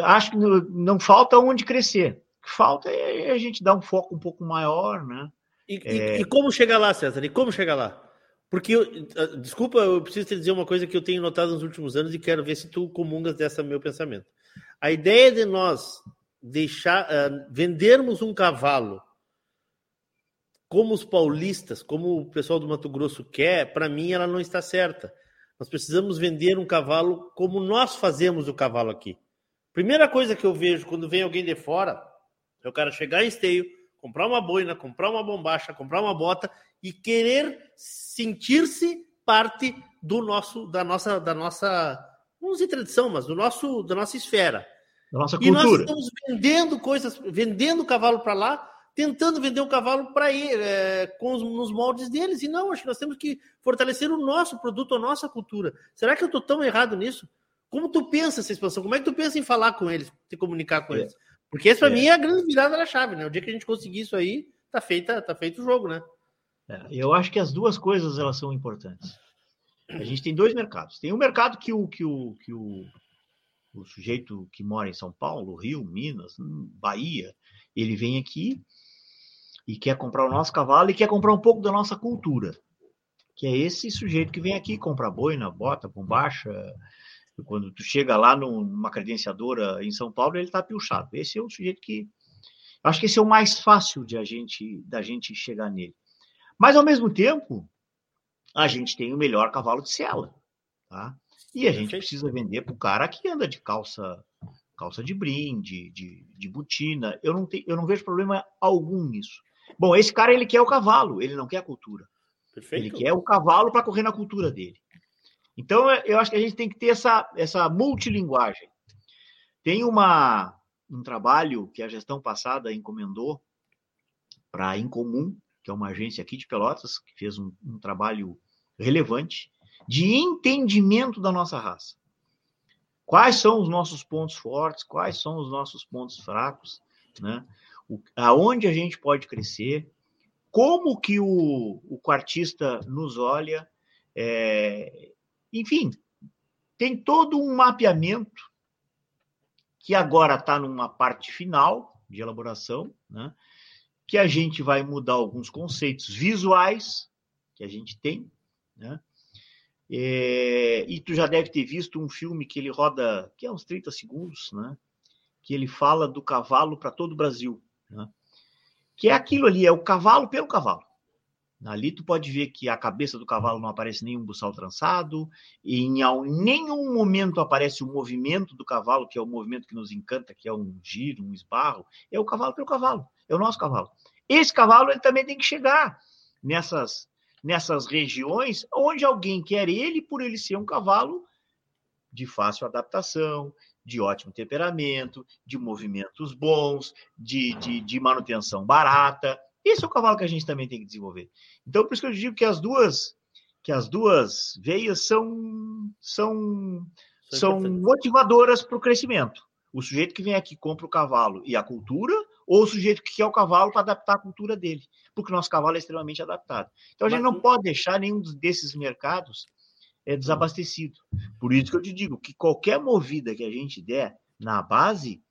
acho que não falta onde crescer. O que falta é a gente dar um foco um pouco maior, né?
E, é... e, e como chegar lá, César? E como chegar lá? Porque, eu, ah, desculpa, eu preciso te dizer uma coisa que eu tenho notado nos últimos anos e quero ver se tu comungas dessa meu pensamento. A ideia de nós deixar uh, vendermos um cavalo como os paulistas, como o pessoal do Mato Grosso quer, para mim ela não está certa. Nós precisamos vender um cavalo como nós fazemos o cavalo aqui. Primeira coisa que eu vejo quando vem alguém de fora é o cara chegar em esteio, comprar uma boina, comprar uma bombacha, comprar uma bota e querer sentir-se parte do nosso, da nossa, da nossa, não dizer tradição, mas do nosso, da nossa esfera.
Da nossa cultura. E nós
estamos vendendo coisas, vendendo o cavalo para lá, tentando vender um cavalo para ir é, com os, nos moldes deles. E não, acho que nós temos que fortalecer o nosso produto, a nossa cultura. Será que eu estou tão errado nisso? Como tu pensa essa expansão? Como é que tu pensa em falar com eles, se comunicar com é. eles? Porque esse para é. mim é a grande virada da chave, né? O dia que a gente conseguir isso aí, tá feita, tá feito o jogo, né?
É, eu acho que as duas coisas elas são importantes. A gente tem dois mercados. Tem um mercado que o que o que o, o sujeito que mora em São Paulo, Rio, Minas, Bahia, ele vem aqui e quer comprar o nosso cavalo e quer comprar um pouco da nossa cultura. Que é esse sujeito que vem aqui comprar boina, bota, bombacha, quando tu chega lá numa credenciadora em São Paulo, ele está piochado. Esse é o sujeito que. Acho que esse é o mais fácil de a gente, da gente chegar nele. Mas, ao mesmo tempo, a gente tem o melhor cavalo de sela. Tá? E a gente precisa vender para o cara que anda de calça calça de brinde, de, de botina. Eu não, tenho, eu não vejo problema algum nisso. Bom, esse cara ele quer o cavalo, ele não quer a cultura. Perfeito. Ele quer o cavalo para correr na cultura dele. Então, é, eu acho que a gente tem que ter essa, essa multilinguagem. Tem uma, um trabalho que a gestão passada encomendou para a Incomum, que é uma agência aqui de Pelotas, que fez um, um trabalho relevante de entendimento da nossa raça. Quais são os nossos pontos fortes, quais são os nossos pontos fracos, né? O, aonde a gente pode crescer, como que o, o quartista nos olha, é, enfim, tem todo um mapeamento que agora está numa parte final de elaboração, né? que a gente vai mudar alguns conceitos visuais que a gente tem, né? É, e tu já deve ter visto um filme que ele roda, que é uns 30 segundos, né? Que ele fala do cavalo para todo o Brasil, né? Que é aquilo ali, é o cavalo pelo cavalo. Ali tu pode ver que a cabeça do cavalo não aparece nenhum buçal trançado, e em nenhum momento aparece o movimento do cavalo, que é o movimento que nos encanta, que é um giro, um esbarro. É o cavalo pelo cavalo, é o nosso cavalo. Esse cavalo ele também tem que chegar nessas, nessas regiões onde alguém quer ele por ele ser um cavalo de fácil adaptação, de ótimo temperamento, de movimentos bons, de, de, de manutenção barata. Esse é o cavalo que a gente também tem que desenvolver. Então, por isso que eu digo que as duas que as duas veias são são são motivadoras para o crescimento. O sujeito que vem aqui compra o cavalo e a cultura, ou o sujeito que quer o cavalo para adaptar a cultura dele, porque o nosso cavalo é extremamente adaptado. Então a gente não pode deixar nenhum desses mercados é desabastecido. Por isso que eu te digo que qualquer movida que a gente der na base,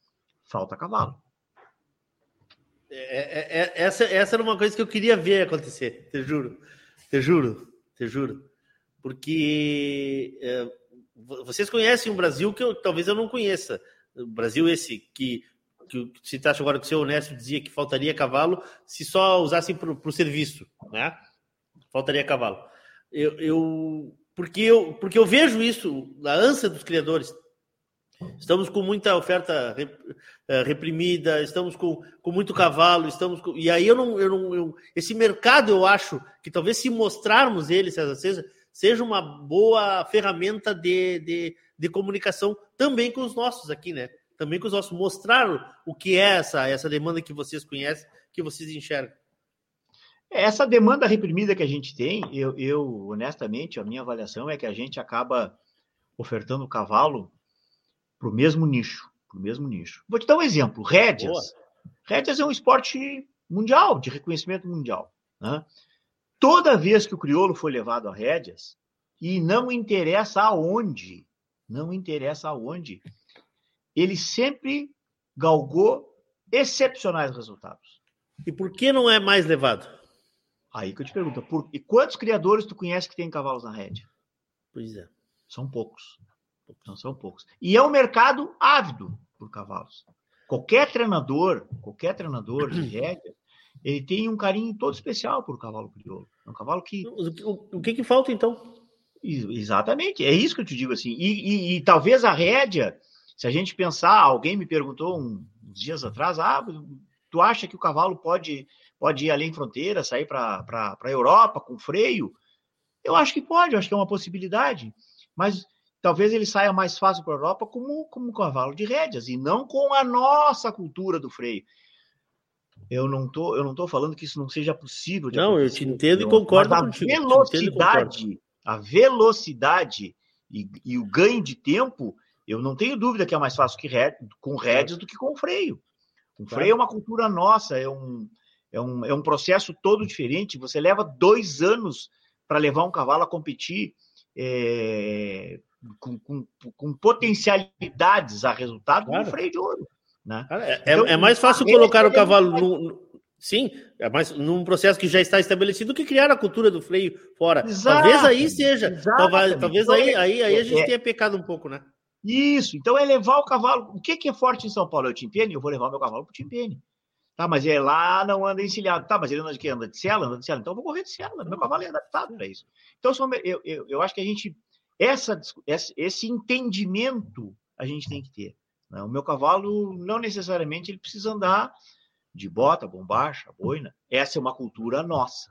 falta cavalo.
É, é, é, essa, essa era uma coisa que eu queria ver acontecer, te juro. Te juro, te juro. Porque é, vocês conhecem um Brasil que eu, talvez eu não conheça. O Brasil esse que, que se acha agora que o seu honesto dizia que faltaria cavalo se só usassem para o serviço, né? Faltaria cavalo. Eu, eu, porque, eu, porque eu vejo isso, a ânsia dos criadores. Estamos com muita oferta eh, reprimida, estamos com, com muito cavalo, estamos com, e aí eu não, eu não eu, esse mercado eu acho que talvez se mostrarmos ele, César, seja, seja uma boa ferramenta de, de, de comunicação também com os nossos aqui, né? Também com os nossos, mostrar o que é essa, essa demanda que vocês conhecem, que vocês enxergam.
Essa demanda reprimida que a gente tem, eu, eu honestamente, a minha avaliação é que a gente acaba ofertando cavalo para o mesmo nicho, para o mesmo nicho. Vou te dar um exemplo, rédeas. Boa. Rédeas é um esporte mundial, de reconhecimento mundial. Né? Toda vez que o crioulo foi levado a rédeas, e não interessa aonde, não interessa aonde, ele sempre galgou excepcionais resultados.
E por que não é mais levado?
Aí que eu te pergunto, por... e quantos criadores tu conhece que tem cavalos na rédea?
Pois é.
São poucos. Não são poucos. E é um mercado ávido por cavalos. Qualquer treinador, qualquer treinador de rédea, ele tem um carinho todo especial por cavalo crioulo. É um cavalo que.
O, o que, que falta, então?
Exatamente, é isso que eu te digo assim. E, e, e, talvez a rédea, se a gente pensar, alguém me perguntou uns dias atrás, ah, tu acha que o cavalo pode pode ir além fronteira, sair para a Europa com freio. Eu acho que pode, eu acho que é uma possibilidade. Mas talvez ele saia mais fácil para a Europa como, como um cavalo de rédeas, e não com a nossa cultura do freio. Eu não tô, eu não tô falando que isso não seja possível.
não, eu te entendo e concordo
mas a
contigo.
Velocidade, a velocidade e, e, o ganho de tempo, eu não tenho dúvida que é mais fácil que com rédeas do que com freio. O freio é uma cultura nossa, é um, é um, é um processo todo diferente. Você leva dois anos para levar um cavalo a competir é, com, com, com, potencialidades a resultado claro. do freio de ouro. Né?
É, é, então, é, mais fácil colocar o cavalo no, no, Sim, é mais num processo que já está estabelecido que criar a cultura do freio fora. Exato, talvez aí seja. Talvez, talvez então, aí, aí, aí a gente é, tenha pecado um pouco, né?
Isso, então é levar o cavalo. O que, que é forte em São Paulo? É o Timpene? Eu vou levar meu cavalo para o Timpene. Tá, mas é lá não anda encilhado. Tá, mas ele anda de quê? Anda de cela? Anda de cela. Então eu vou correr de cela. Meu cavalo é adaptado para isso. Então, eu, eu, eu acho que a gente. Essa, esse entendimento a gente tem que ter. Né? O meu cavalo, não necessariamente, ele precisa andar de bota, bombacha, boina. Essa é uma cultura nossa.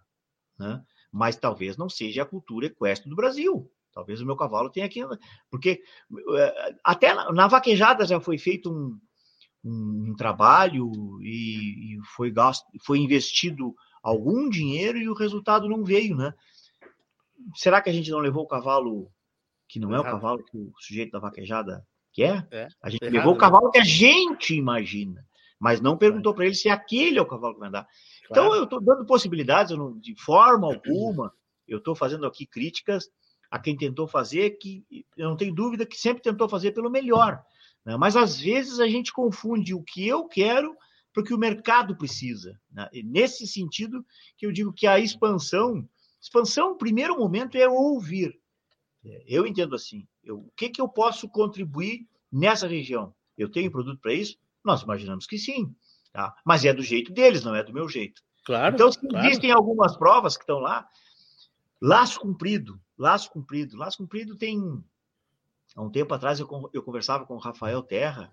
Né? Mas talvez não seja a cultura equestre do Brasil. Talvez o meu cavalo tenha que. Porque eh, até na vaquejada já foi feito um, um, um trabalho e, e, foi gasto, foi investido algum dinheiro e o resultado não veio, né? Será que a gente não levou o cavalo que não é, o cavalo que o sujeito da vaquejada quer? É, a gente levou o cavalo que a gente imagina, mas não perguntou para ele se aquele é o cavalo que vai andar. Então, eu estou dando possibilidades, eu não, de forma alguma, eu estou fazendo aqui críticas a quem tentou fazer, que eu não tenho dúvida que sempre tentou fazer pelo melhor. Né? Mas às vezes a gente confunde o que eu quero porque o mercado precisa. Né? nesse sentido que eu digo que a expansão, expansão, primeiro momento, é ouvir. Eu entendo assim. Eu, o que, que eu posso contribuir nessa região? Eu tenho produto para isso? Nós imaginamos que sim. Tá? Mas é do jeito deles, não é do meu jeito.
Claro.
Então,
claro.
existem algumas provas que estão lá. Laço cumprido, laço cumprido. Laço cumprido tem Há um tempo atrás eu, eu conversava com o Rafael Terra,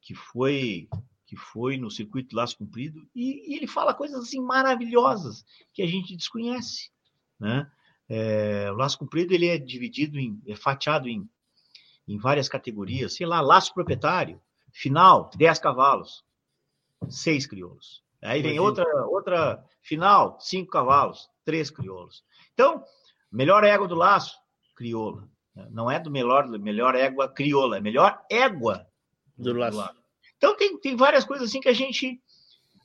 que foi que foi no circuito Laço Cumprido, e, e, ele fala coisas assim maravilhosas que a gente desconhece, né? É, o Laço Cumprido ele é dividido em, é fatiado em, em várias categorias, sei lá, laço proprietário, final, 10 cavalos, 6 crioulos. Aí vem outra, outra final, 5 cavalos, 3 crioulos. Então, melhor égua do laço, crioula. Não é do melhor, melhor égua crioula, é melhor égua
do, do laço.
Então tem, tem várias coisas assim que a gente.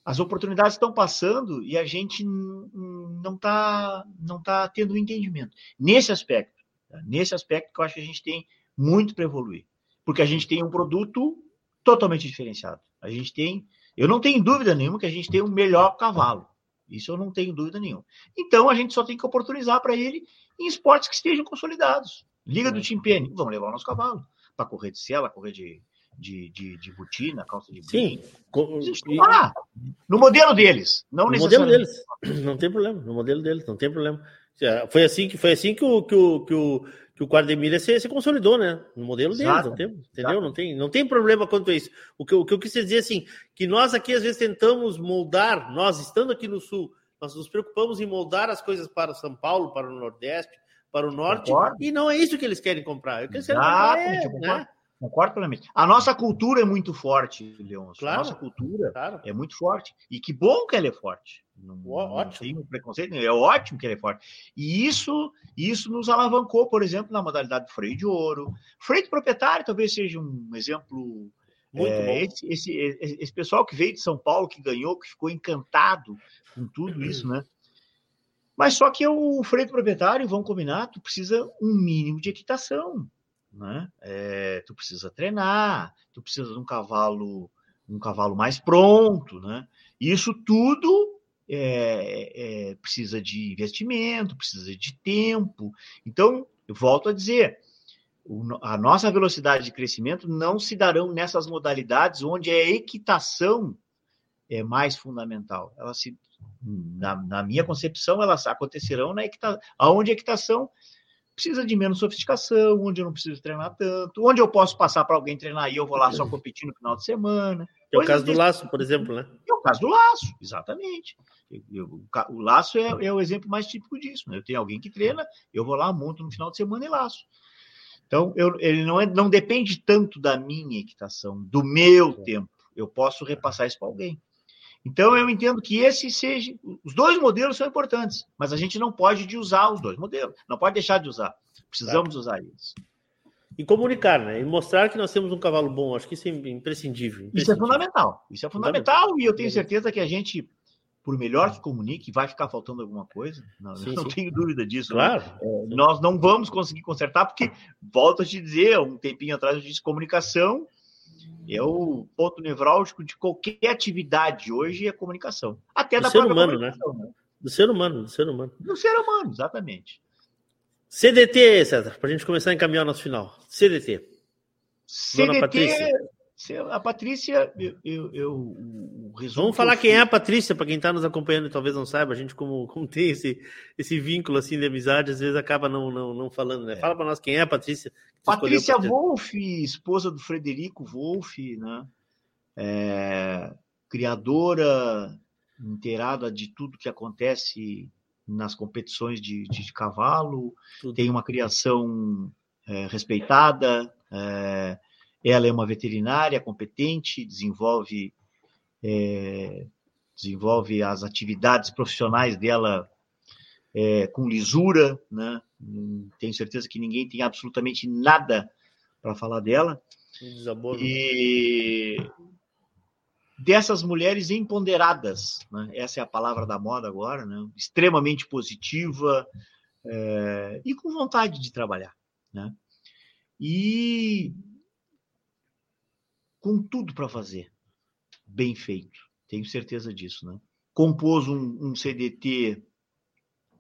As oportunidades estão passando e a gente não está não tá tendo um entendimento. Nesse aspecto, Tá? Nesse aspecto que eu acho que a gente tem muito para evoluir. Porque a gente tem um produto totalmente diferenciado. A gente tem, eu não tenho dúvida nenhuma que a gente tem o um melhor cavalo. Isso eu não tenho dúvida nenhuma. Então a gente só tem que oportunizar para ele em esportes que estejam consolidados. Liga do Timpene, vamos levar o nosso cavalo para correr de sela, correr de, de, de, de botina, calça de
Sim.
E... no modelo deles, não
no modelo deles. Não tem problema. No modelo deles, não tem problema. Foi assim que foi assim que o que o, que o, que o Quademilha se, se consolidou, né? No modelo deles, Exato. não tem, entendeu? Não tem, não tem problema quanto a isso. O que, o que eu quis dizer assim, que nós aqui às vezes tentamos moldar, nós estando aqui no sul, nós nos preocupamos em moldar as coisas para o São Paulo, para o Nordeste, para o Norte, Concordo. e não é isso que eles querem comprar. O que eles querem comprar é, né?
Concordo plenamente. A nossa cultura é muito forte, Leôncio. Claro, a nossa cultura claro. é muito forte. E que bom que ela é forte. Não, ótimo. Não tem um preconceito, é ótimo que ela é forte. E isso, isso nos alavancou, por exemplo, na modalidade do freio de ouro. Freio de proprietário talvez seja um exemplo. Muito é, bom. Esse, esse, esse pessoal que veio de São Paulo, que ganhou, que ficou encantado com tudo isso, né? Mas só que o freio de proprietário, vão combinar, tu precisa um mínimo de equitação né? É, tu precisa treinar, tu precisa de um cavalo, um cavalo mais pronto, né? Isso tudo é, é, precisa de investimento, precisa de tempo. Então, eu volto a dizer, o, a nossa velocidade de crescimento não se darão nessas modalidades onde a equitação é mais fundamental. Ela se, na, na minha concepção, elas acontecerão na equitação, aonde a equitação precisa de menos sofisticação, onde eu não preciso treinar tanto, onde eu posso passar para alguém treinar e eu vou lá só competir no final de semana.
É o caso do laço, por exemplo, né?
É o caso do laço, exatamente. Eu, eu, o laço é, é, o exemplo mais típico disso. Né? Eu tenho alguém que treina, eu vou lá, monto no final de semana e laço. Então, eu, ele não, é, não depende tanto da minha equitação, do meu tempo. Eu posso repassar isso para alguém. Então, eu entendo que esse seja. Os dois modelos são importantes, mas a gente não pode de usar os dois modelos. Não pode deixar de usar. Precisamos usar eles.
E comunicar, né? E mostrar que nós temos um cavalo bom. Acho que isso é imprescindível. imprescindível.
Isso é fundamental. Isso é fundamental. fundamental. E eu tenho certeza que a gente, por melhor que comunique, vai ficar faltando alguma coisa. Não, sim, não sim. tenho dúvida disso.
Né? Claro.
Né? É, nós não vamos conseguir consertar, porque, volto a te dizer, um tempinho atrás eu disse comunicação é o ponto nevrálgico de qualquer atividade hoje é a comunicação. Até
do da ser humano, né? né? Do ser humano, do ser humano.
Do ser humano, exatamente.
CDT, César, para a gente começar a encaminhar o nosso final. CDT.
CDT, Dona Patrícia. A Patrícia, eu, eu, eu
Vamos falar quem é a Patrícia, para quem está nos acompanhando e talvez não saiba, a gente, como, como tem esse, esse vínculo assim de amizade, às vezes acaba não, não, não falando, né? É. Fala para nós quem é a Patrícia.
Patrícia Wolff, esposa do Frederico Wolff, né? É, criadora inteirada de tudo que acontece nas competições de, de, de cavalo, tem uma criação é, respeitada. É, ela é uma veterinária competente, desenvolve, é, desenvolve as atividades profissionais dela é, com lisura, né? Tenho certeza que ninguém tem absolutamente nada para falar dela.
Desaboro.
E dessas mulheres empoderadas, né? essa é a palavra da moda agora, né? extremamente positiva é, e com vontade de trabalhar. Né? E com tudo para fazer bem feito, tenho certeza disso. Né? Compôs um, um CDT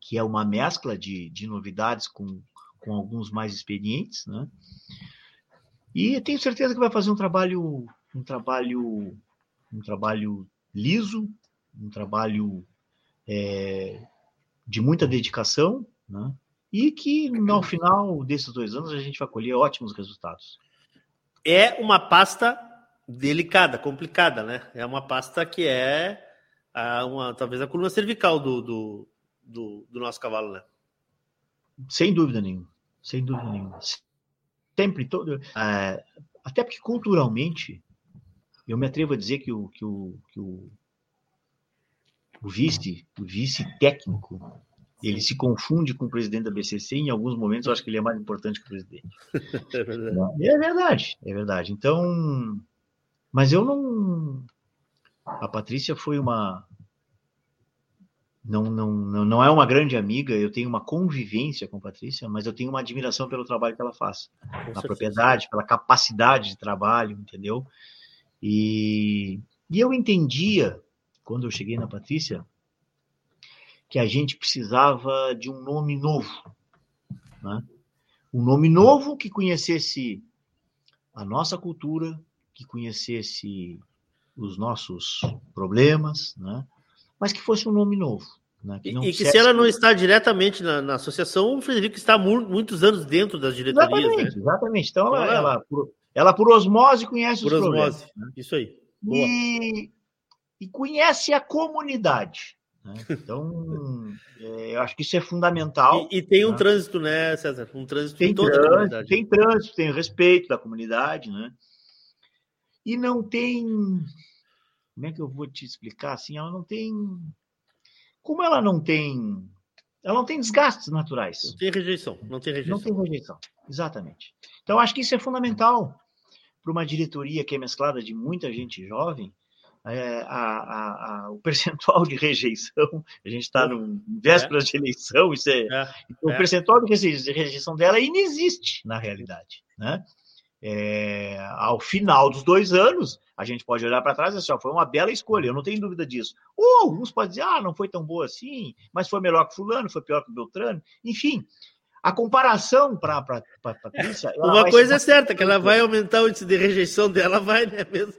que é uma mescla de, de novidades com, com alguns mais experientes, né? E tenho certeza que vai fazer um trabalho, um trabalho, um trabalho liso, um trabalho é, de muita dedicação, né? E que no final desses dois anos a gente vai colher ótimos resultados.
É uma pasta delicada, complicada, né? É uma pasta que é a, uma, talvez a coluna cervical do, do, do, do, nosso cavalo, né?
Sem dúvida nenhuma. Sem dúvida nenhuma. Sempre todo. É, até porque culturalmente, eu me atrevo a dizer que o, que o, que o, o vice, o vice técnico, ele se confunde com o presidente da BCC. Em alguns momentos, eu acho que ele é mais importante que o presidente. é verdade. É verdade, é verdade. Então, mas eu não. A Patrícia foi uma. não, não, não, não é uma grande amiga, eu tenho uma convivência com a Patrícia, mas eu tenho uma admiração pelo trabalho que ela faz. Na propriedade, pela capacidade de trabalho, entendeu? E, e eu entendia, quando eu cheguei na Patrícia, que a gente precisava de um nome novo. Né? Um nome novo que conhecesse a nossa cultura, que conhecesse os nossos problemas, né? mas que fosse um nome novo. Né?
Que e que se ela não está diretamente na, na, associação, o Frederico está muitos anos dentro das diretorias.
Exatamente, né? exatamente. Então, então ela, ela, por, ela, por osmose conhece por os osmose. problemas.
Né? Isso aí.
E, e, conhece a comunidade. Né? Então, é, eu acho que isso é fundamental.
E, e tem um né? trânsito, né, César? Um trânsito
tem toda trânsito, a comunidade. Tem trânsito, tem respeito da comunidade, né? E não tem como é que eu vou te explicar assim? Ela não tem. Como ela não tem. Ela não tem desgastes naturais.
Não tem rejeição. Não tem rejeição.
Não tem rejeição. Exatamente. Então, acho que isso é fundamental para uma diretoria que é mesclada de muita gente jovem. É, a, a, a, o percentual de rejeição, a gente está no vésperas é. de eleição, isso é, é. o é. percentual de rejeição dela inexiste na realidade. Né? É, ao final dos dois anos, a gente pode olhar para trás e dizer, foi uma bela escolha, eu não tenho dúvida disso. Ou alguns podem dizer, ah, não foi tão boa assim, mas foi melhor que fulano, foi pior que Beltrano. Enfim, a comparação para a Patrícia...
Uma coisa é certa, que ela vai aumentar o índice de rejeição dela, vai, né? Mesmo...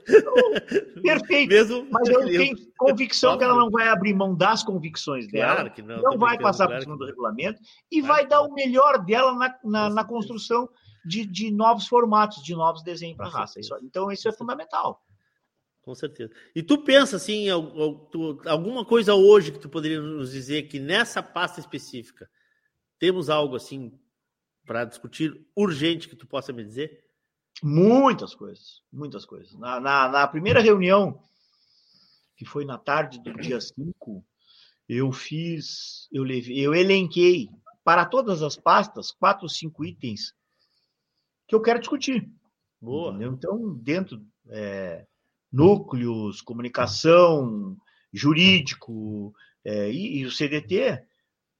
Perfeito, Mesmo... mas eu tenho convicção que ela não vai abrir mão das convicções dela, claro que não, não vai passar por cima do regulamento e claro. vai dar o melhor dela na, na, na construção de, de novos formatos, de novos desenhos para a raça. Isso, então, isso é fundamental.
Com certeza. E tu pensa assim, alguma coisa hoje que tu poderia nos dizer que nessa pasta específica temos algo assim para discutir urgente que tu possa me dizer?
Muitas coisas, muitas coisas. Na, na, na primeira reunião, que foi na tarde do dia 5, eu fiz, eu levei, eu elenquei para todas as pastas quatro cinco itens que eu quero discutir. Boa. Entendeu? Então, dentro é, núcleos, comunicação, jurídico é, e, e, o CDT,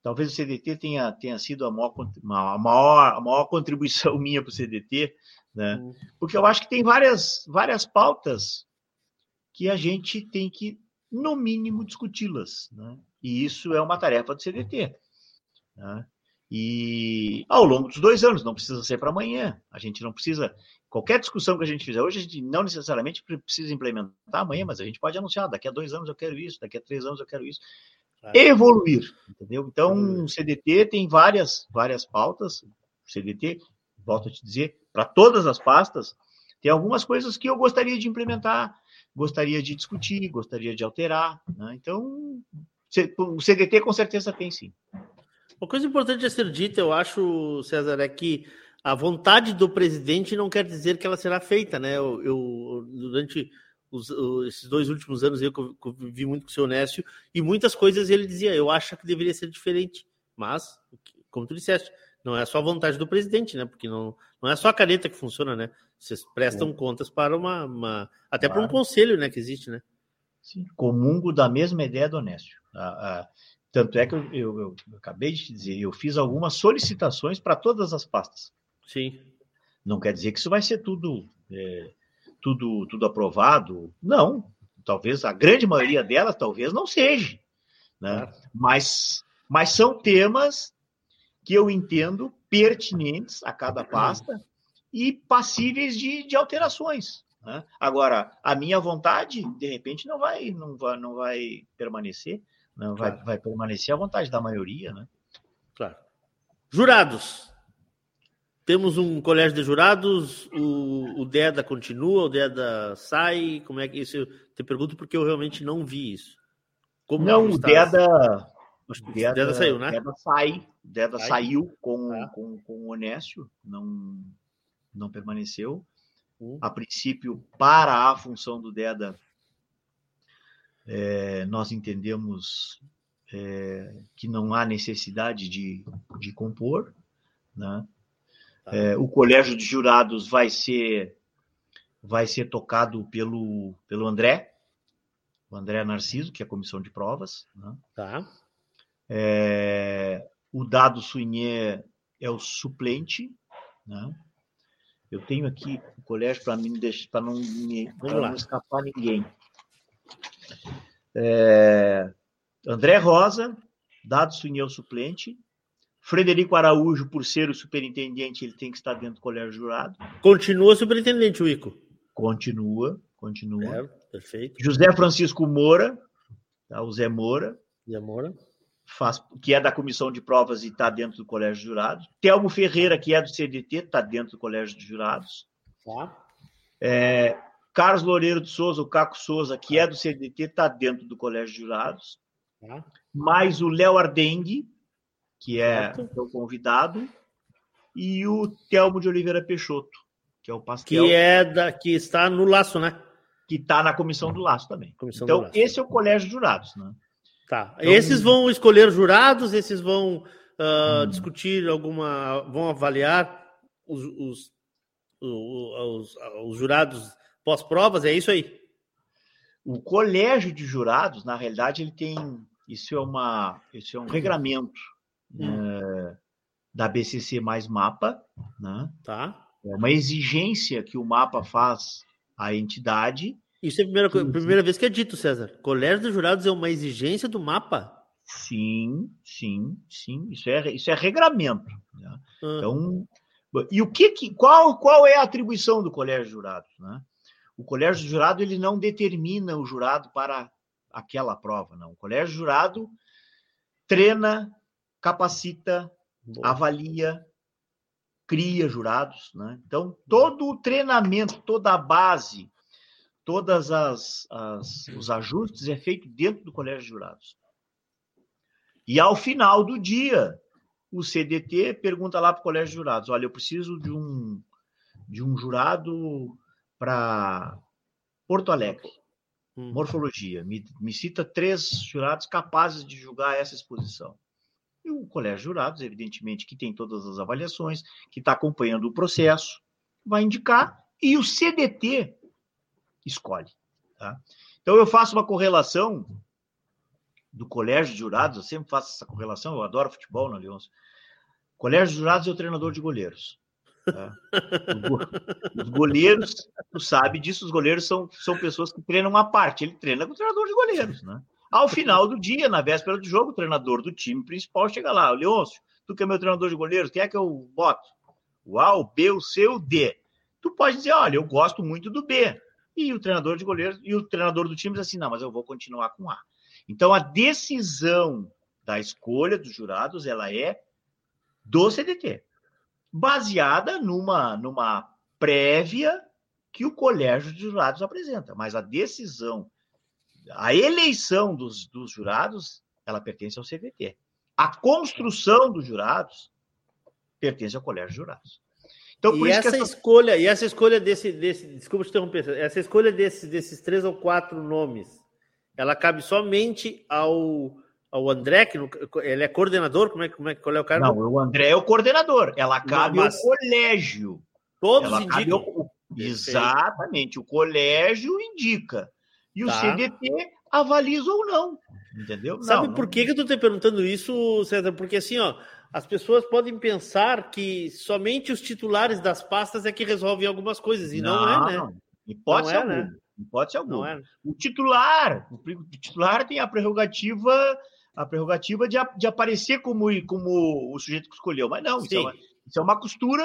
talvez o CDT tenha, tenha sido a maior, a maior, a maior contribuição minha para o CDT, né? Uhum. porque eu acho que tem várias, várias pautas que a gente tem que, no mínimo, discuti-las. Né? E isso é uma tarefa do CDT. Né? E ao longo dos dois anos, não precisa ser para amanhã. A gente não precisa. Qualquer discussão que a gente fizer hoje, a gente não necessariamente precisa implementar amanhã, mas a gente pode anunciar: daqui a dois anos eu quero isso, daqui a três anos eu quero isso. Evoluir, entendeu? Então, o CDT tem várias, várias pautas. O CDT, volto a te dizer, para todas as pastas, tem algumas coisas que eu gostaria de implementar, gostaria de discutir, gostaria de alterar. Né? Então, o CDT com certeza tem sim.
Uma coisa importante a ser dita, eu acho, César, é que a vontade do presidente não quer dizer que ela será feita, né? Eu, eu durante os, esses dois últimos anos eu convivi muito com o seu Nécio e muitas coisas ele dizia, eu acho que deveria ser diferente, mas, como tu disseste, não é só a vontade do presidente, né? Porque não, não é só a caneta que funciona, né? Vocês prestam é. contas para uma, uma até claro. para um conselho, né? Que existe, né?
Sim, comungo da mesma ideia do Nécio. A, a, tanto é que eu, eu, eu, eu acabei de te dizer, eu fiz algumas solicitações para todas as pastas.
Sim.
Não quer dizer que isso vai ser tudo, é, tudo, tudo aprovado. Não. Talvez a grande maioria delas, talvez não seja. Né? Mas, mas são temas que eu entendo pertinentes a cada pasta e passíveis de, de alterações. Né? Agora, a minha vontade, de repente, não vai, não vai, não vai permanecer. Não, vai, claro. vai permanecer à vontade da maioria, né?
Claro. Jurados. Temos um colégio de jurados, o, o DEDA continua, o DEDA sai, como é que isso? Eu te pergunto porque eu realmente não vi isso.
Como não, o DEDA,
o DEDA, DEDA saiu, né?
DEDA sai, DEDA sai. saiu com, ah. com, com o Onésio, não, não permaneceu. Hum. A princípio, para a função do DEDA, é, nós entendemos é, que não há necessidade de, de compor. Né? É, o colégio de jurados vai ser vai ser tocado pelo, pelo André, o André Narciso, que é a comissão de provas. Né?
Tá.
É, o Dado Suinier é o suplente. Né? Eu tenho aqui o colégio para não, me, não escapar ninguém. É, André Rosa, Dado Suinier o suplente. Frederico Araújo, por ser o superintendente, ele tem que estar dentro do colégio jurado.
Continua superintendente, Wico.
Continua, continua.
É, perfeito.
José Francisco Moura, tá, o Zé Moura.
Zé Moura.
Faz, que é da comissão de provas e está dentro do colégio de jurados. Telmo Ferreira, que é do CDT, está dentro do colégio de jurados.
Tá.
É, Carlos Loureiro de Souza, o Caco Souza, que é do CDT, está dentro do colégio de jurados.
Tá.
Mais o Léo Ardengue, que é o convidado, e o Telmo de Oliveira Peixoto, que é o pastel.
Que, é da, que está no laço, né?
Que está na comissão do laço também. Comissão então, laço. esse é o colégio de jurados, né?
Tá. Então, esses vão escolher jurados, esses vão uh, hum. discutir alguma. vão avaliar os, os, os, os jurados pós-provas, é isso aí?
O colégio de jurados, na realidade, ele tem. Isso é, uma, isso é um regramento é, da BCC mais mapa, né?
Tá.
É uma exigência que o mapa faz à entidade.
Isso é a primeira, primeira vez que é dito, César. Colégio dos Jurados é uma exigência do mapa?
Sim, sim, sim. Isso é, isso é regramento. Né? Ah. Então, e o que, que qual, qual é a atribuição do Colégio de Jurados? Né? O Colégio Jurado ele não determina o jurado para aquela prova, não. O Colégio Jurado treina capacita, Boa. avalia, cria jurados. Né? Então, todo o treinamento, toda a base, todas as, as, os ajustes é feito dentro do colégio de jurados. E ao final do dia, o CDT pergunta lá para o colégio de jurados: olha, eu preciso de um de um jurado para Porto Alegre, hum. morfologia. Me, me cita três jurados capazes de julgar essa exposição. E o colégio de jurados, evidentemente, que tem todas as avaliações, que está acompanhando o processo, vai indicar e o CDT escolhe. Tá? Então, eu faço uma correlação do colégio de jurados, eu sempre faço essa correlação, eu adoro futebol, não, Leôncio? Colégio de jurados é o treinador de goleiros. Tá? Os goleiros, tu sabe disso, os goleiros são, são pessoas que treinam à parte, ele treina com o treinador de goleiros, né? Ao final do dia, na véspera do jogo, o treinador do time principal chega lá, Leôncio, tu que é meu treinador de goleiros, quem é que eu boto? O A, o B, o C, o D. Tu pode dizer, olha, eu gosto muito do B. E o treinador de goleiros, e o treinador do time diz assim, não, mas eu vou continuar com A. Então, a decisão da escolha dos jurados, ela é do CDT, baseada numa, numa prévia que o colégio de jurados apresenta. Mas a decisão a eleição dos, dos jurados, ela pertence ao CVT. A construção dos jurados pertence ao Colégio de Jurados.
Então, e essa, essa, escolha, e essa escolha desse, desse, desculpa te interromper, essa escolha desse, desses três ou quatro nomes, ela cabe somente ao, ao André, que ele é coordenador, como é, como é, qual é o cara?
Não, o André é o coordenador, ela cabe Mas, ao colégio.
Todos ela indicam. Ao,
exatamente, o colégio indica e o tá. CDT avaliza ou não. Entendeu?
Sabe não, por que, que eu estou te perguntando isso, César? Porque assim, ó, as pessoas podem pensar que somente os titulares das pastas é que resolvem algumas coisas, e não, não é, né?
Hipótese não é, alguma. Né? Hipótese alguma. É. O titular, o titular tem a prerrogativa, a prerrogativa de, de aparecer como, como o sujeito que escolheu, mas não, isso é, uma, isso é, uma, costura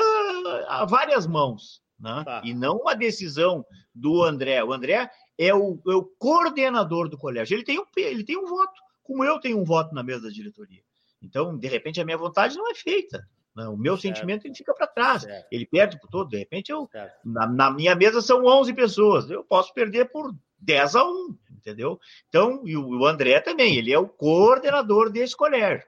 a várias mãos. Né? Tá. E não uma decisão do André. O André é o, é o coordenador do colégio. Ele tem, um, ele tem um voto, como eu tenho um voto na mesa da diretoria. Então, de repente, a minha vontade não é feita. Né? O meu certo. sentimento ele fica para trás. Certo. Ele perde por todo. De repente, eu, na, na, minha mesa são 11 pessoas. Eu posso perder por 10 a 1, entendeu? Então, e o, André também, ele é o coordenador desse colégio.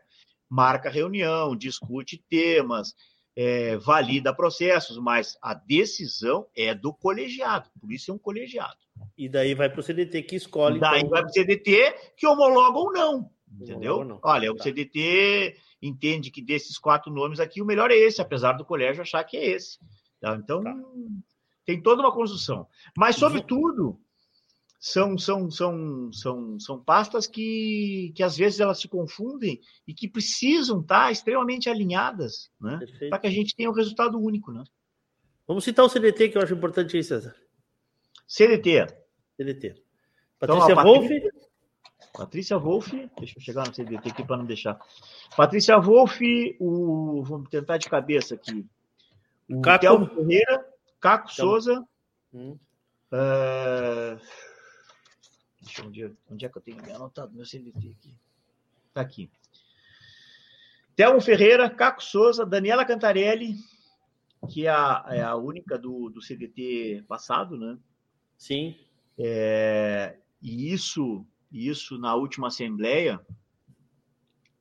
Marca reunião, discute temas, é, valida processos, mas a decisão é do colegiado, por isso é um colegiado.
E daí vai para o CDT que escolhe.
Daí então... vai para o CDT que homologa ou não. Entendeu? Não. Olha, tá. o CDT entende que desses quatro nomes aqui, o melhor é esse, apesar do colégio achar que é esse. Tá? Então, tá. tem toda uma construção. Mas, sobretudo, são, são, são, são, são pastas que, que às vezes elas se confundem e que precisam estar extremamente alinhadas, né? Para que a gente tenha um resultado único, né?
Vamos citar o CDT, que eu acho importante aí, César.
CDT.
CDT.
Então,
Patrícia
a
Wolff.
Patrícia, Patrícia Wolff, deixa eu chegar no CDT aqui para não deixar. Patrícia Wolff, o, vamos tentar de cabeça aqui. O
Caco.
Ferreira, Caco
Telmo.
Souza.
Hum.
ah, deixa eu ver onde é que eu tenho anotado meu CDT aqui. Está aqui. Telmo Ferreira, Caco Souza, Daniela Cantarelli, que é a, é a única do, do CDT passado, né?
Sim.
É, e isso, isso na última assembleia,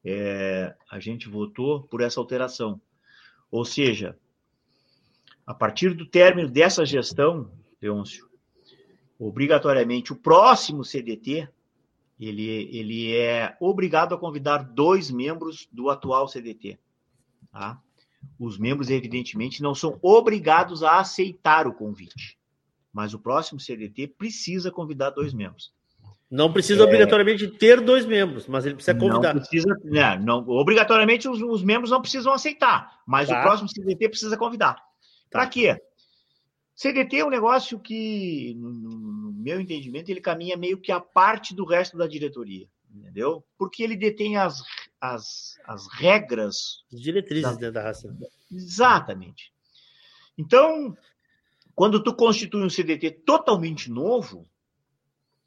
é, a gente votou por essa alteração. Ou seja, a partir do término dessa gestão, Leôncio, obrigatoriamente o próximo CDT, ele, ele é obrigado a convidar dois membros do atual CDT. Tá? Os membros, evidentemente, não são obrigados a aceitar o convite, mas o próximo CDT precisa convidar dois membros.
Não precisa obrigatoriamente ter dois membros, mas ele precisa convidar.
Não precisa, né, não, obrigatoriamente os, os membros não precisam aceitar, mas
Tá.
o próximo CDT precisa convidar. Para quê? CDT é um negócio que, no, meu entendimento, ele caminha meio que a parte do resto da diretoria, entendeu? Porque ele detém as, as, as regras.
As diretrizes dentro da raça.
Exatamente. Então, quando tu constitui um CDT totalmente novo,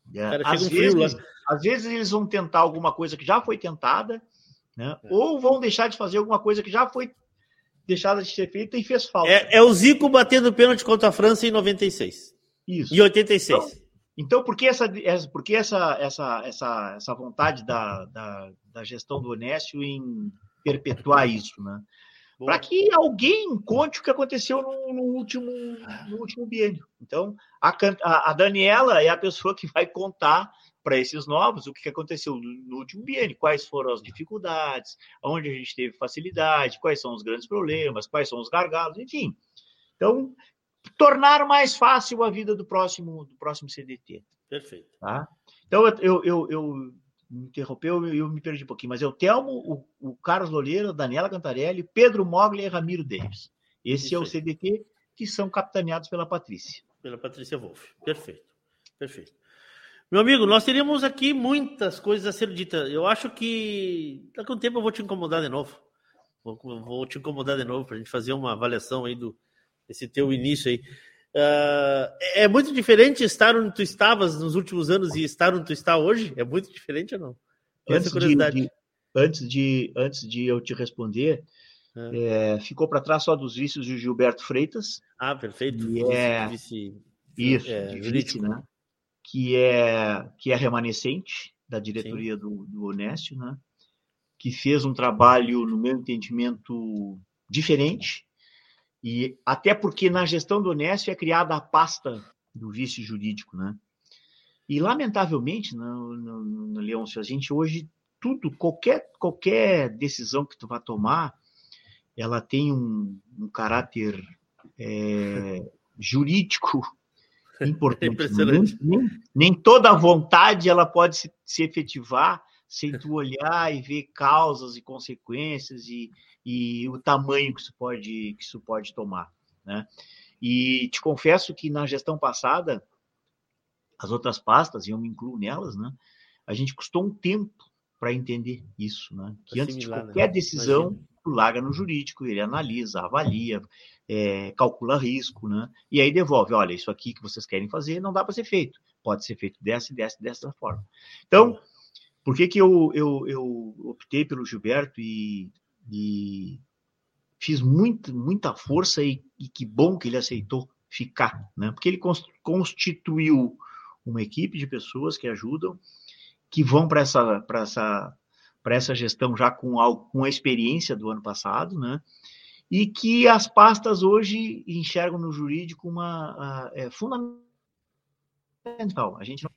né,
Cara,
às, vezes, às vezes eles vão tentar alguma coisa que já foi tentada, né? ou vão deixar de fazer alguma coisa que já foi deixada de ser feita e fez falta.
É, é o Zico batendo pênalti contra a França em 96.
Isso.
E 86.
Então, por que essa, essa- por que essa, essa, essa, essa vontade da, da, da gestão do Onésio em perpetuar isso, né? Para que alguém conte o que aconteceu no, no último, no último biênio. Então, a, a Daniela é a pessoa que vai contar para esses novos o que aconteceu no, último biênio, quais foram as dificuldades, onde a gente teve facilidade, quais são os grandes problemas, quais são os gargalos, enfim. Então, tornar mais fácil a vida do próximo, do próximo CDT.
Perfeito.
Tá? Então, eu, eu, eu, me interrompeu eu me perdi um pouquinho, mas é o Telmo, o, o Carlos Loleiro, Daniela Cantarelli, Pedro Mogli e Ramiro Davis. Esse
Isso
é o. CDT que são capitaneados pela Patrícia.
Pela Patrícia Wolff. Perfeito. Perfeito. Meu amigo, nós teríamos aqui muitas coisas a ser ditas. Eu acho que daqui a um tempo eu vou te incomodar de novo. Vou, vou te incomodar de novo para a gente fazer uma avaliação aí do desse teu início aí. Ah, é muito diferente estar onde tu estavas nos últimos anos e estar onde tu está hoje? É muito diferente ou não?
Antes de,
curiosidade.
de- antes, de, antes de eu te responder, é, ficou para trás só dos vícios de Gilberto Freitas.
Ah, perfeito.
E é,
Vice-
isso,
é,
de
jurídico.
né? Que é, que é remanescente da diretoria do, do Onésio, né? Que fez um trabalho, no meu entendimento, diferente. E até porque na gestão do Onésio é criada a pasta do vice jurídico, né? E, lamentavelmente, no, no, no Leôncio, a gente hoje, tudo, qualquer, qualquer decisão que tu vá tomar, ela tem um, um caráter é, jurídico importante.
Impressionante.
Nem, nem- nem toda vontade ela pode se, se efetivar sem tu olhar e ver causas e consequências e, e o tamanho que isso pode, que isso pode tomar. Né? E te confesso que na gestão passada, as outras pastas, e eu me incluo nelas, né? a gente custou um tempo para entender isso, né? Que antes de
Assimilar, né?
qualquer decisão,
Imagino.
Larga no jurídico, ele analisa, avalia, é, calcula risco, né? E aí devolve, olha, isso aqui que vocês querem fazer não dá para ser feito, pode ser feito dessa e dessa, dessa forma. Então, por que que eu, eu, eu optei pelo Gilberto e, e fiz muito, muita força e, e que bom que ele aceitou ficar, né? Porque ele cons- constituiu uma equipe de pessoas que ajudam, que vão para essa, para essa, para essa gestão já com, algo, com a experiência do ano passado, né? E que as pastas hoje enxergam no jurídico uma a- é, fundamental. A gente não,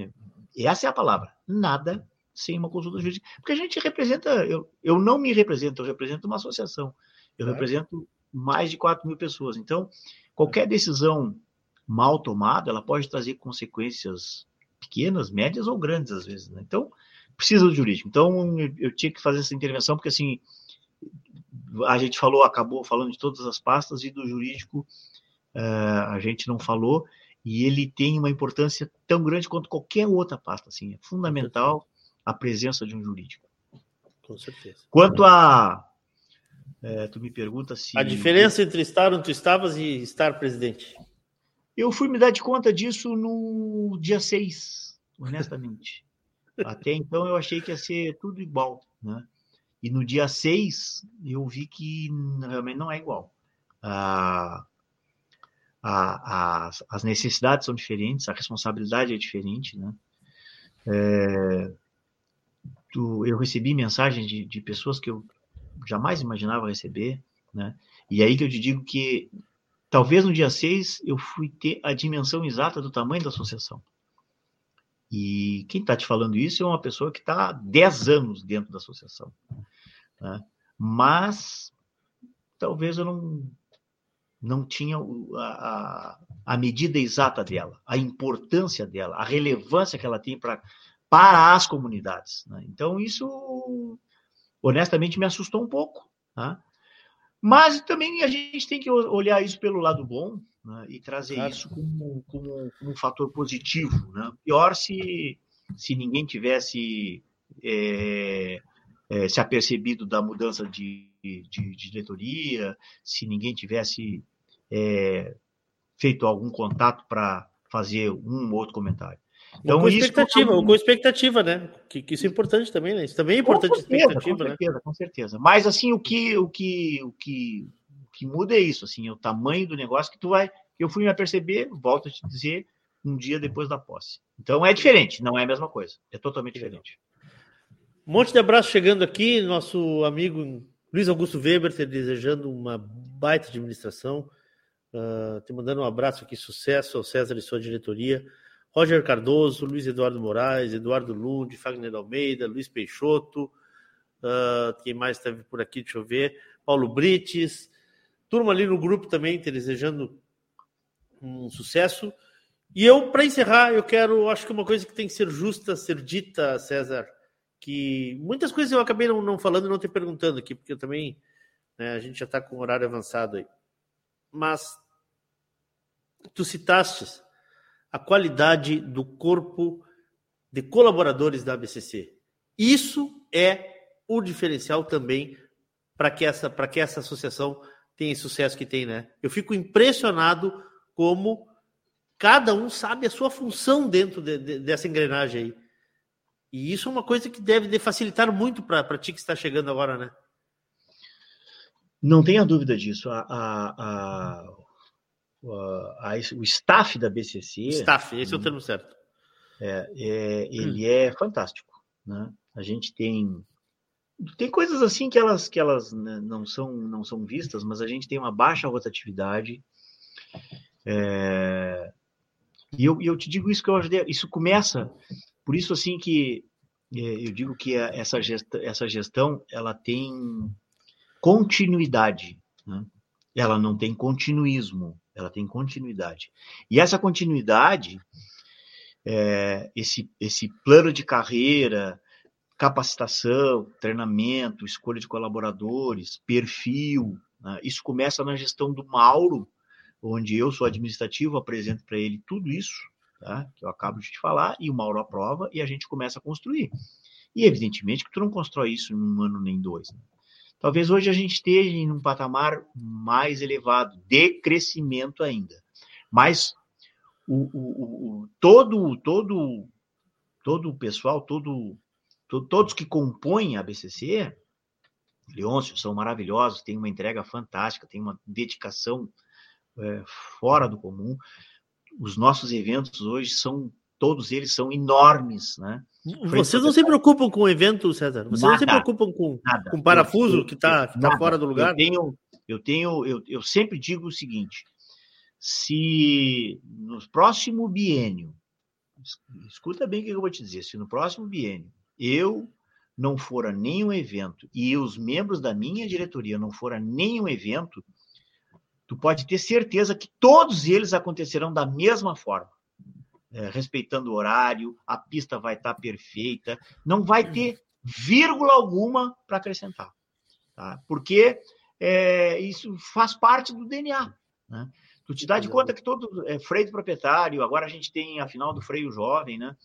é, essa é a palavra. Nada sem uma consulta jurídica. Porque a gente representa, eu, eu não me represento, eu represento uma associação. Eu
Claro.
represento mais de 4 mil pessoas. Então, qualquer decisão mal tomada, ela pode trazer consequências pequenas, médias ou grandes às vezes. Né? Então, precisa do jurídico. Então, eu, tinha que fazer essa intervenção, porque assim, a gente falou, acabou falando de todas as pastas e do jurídico uh, a gente não falou, e ele tem uma importância tão grande quanto qualquer outra pasta. Assim, é fundamental a presença de um jurídico.
Com certeza.
Quanto a. É, tu me pergunta se.
A diferença entre estar onde tu estavas e estar presidente.
Eu fui me dar de conta disso no dia 6, honestamente. Até então eu achei que ia ser tudo igual, né? E no dia 6 eu vi que realmente não é igual. Ah, a, a, as necessidades são diferentes, a responsabilidade é diferente, né? É, tu, eu recebi mensagens de, de pessoas que eu jamais imaginava receber, né? E aí que eu te digo que talvez no dia 6 eu fui ter a dimensão exata do tamanho da associação. E quem está te falando isso é uma pessoa que está há 10 anos dentro da associação. Né? Mas talvez eu não não tinha a, a, medida exata dela, a importância dela, a relevância que ela tem pra, para as comunidades. Né? Então, isso, honestamente, me assustou um pouco. Né? Mas também a gente tem que olhar isso pelo lado bom né? e trazer claro. isso como, como, um fator positivo. Né? Pior se, se ninguém tivesse é, é, se apercebido da mudança de, de, de diretoria, se ninguém tivesse é, feito algum contato para fazer um ou outro comentário.
Então, com expectativa, isso... com expectativa, né? Que, que, isso é importante também, né? Isso também é importante
certeza, expectativa, com né? certeza, né? Com certeza. Mas assim, o que, o que, o que, o que muda é isso, assim, é o tamanho do negócio que tu vai. Eu fui me aperceber, volto a te dizer, um dia depois da posse. Então é diferente, não é a mesma coisa. É totalmente diferente.
Um monte de abraço chegando aqui, nosso amigo Luiz Augusto Weber, te desejando uma baita administração Uh, te mandando um abraço aqui, sucesso ao César e sua diretoria. Roger Cardoso, Luiz Eduardo Moraes, Eduardo Lund, Fagner Almeida, Luiz Peixoto, uh, quem mais esteve por aqui, deixa eu ver, Paulo Brites, turma ali no grupo também, te desejando um sucesso. E eu, para encerrar, eu quero, acho que uma coisa que tem que ser justa, ser dita, César, que muitas coisas eu acabei não, não falando e não te perguntando aqui, porque eu também, né, a gente já está com o horário avançado aí. Mas tu citaste a qualidade do corpo de colaboradores da ABCC. Isso é o diferencial também para que essa para que essa associação tenha esse sucesso que tem, né? Eu fico impressionado como cada um sabe a sua função dentro de, de, dessa engrenagem aí. E isso é uma coisa que deve facilitar muito para ti que está chegando agora, né?
Não tenha dúvida disso. A, a, a, a, o staff da BCC.
Staff, esse é o termo certo.
É, é ele hum. é fantástico. Né? A gente tem. Tem coisas assim que elas, que elas né, não, são, não são vistas, mas a gente tem uma baixa rotatividade. É, e eu, eu te digo isso que eu ajudei. Isso começa. Por isso, assim, que é, eu digo que essa gestão, essa gestão ela tem continuidade. Né? Ela não tem continuismo ela tem continuidade. E essa continuidade, é, esse, esse plano de carreira, capacitação, treinamento, escolha de colaboradores, perfil, né? isso começa na gestão do Mauro, onde eu sou administrativo, apresento para ele tudo isso, tá? que eu acabo de te falar, e o Mauro aprova, e a gente começa a construir. E evidentemente que tu não constrói isso em um ano nem dois. Né? Talvez hoje a gente esteja em um patamar mais elevado, de crescimento ainda. Mas o, o, o todo, todo, todo o pessoal, todo, to, todos que compõem a BCC, Leôncio, são maravilhosos, têm uma entrega fantástica, têm uma dedicação é, fora do comum. Os nossos eventos hoje são, todos eles são enormes, né?
Vocês não se preocupam com o evento, César? Vocês nada, não se preocupam com, nada. com parafuso eu, que está tá fora do lugar?
Eu tenho, eu, tenho eu, eu sempre digo o seguinte: se no próximo biênio, escuta bem o que eu vou te dizer, se no próximo biênio eu não for a nenhum evento e os membros da minha diretoria não for a nenhum evento, tu pode ter certeza que todos eles acontecerão da mesma forma. É, respeitando o horário, a pista vai estar tá perfeita, não vai ter vírgula alguma para acrescentar, tá? porque é, isso faz parte do DNA. Né? Tu te dá de conta que todo é, freio proprietário, agora a gente tem a final do freio jovem, né?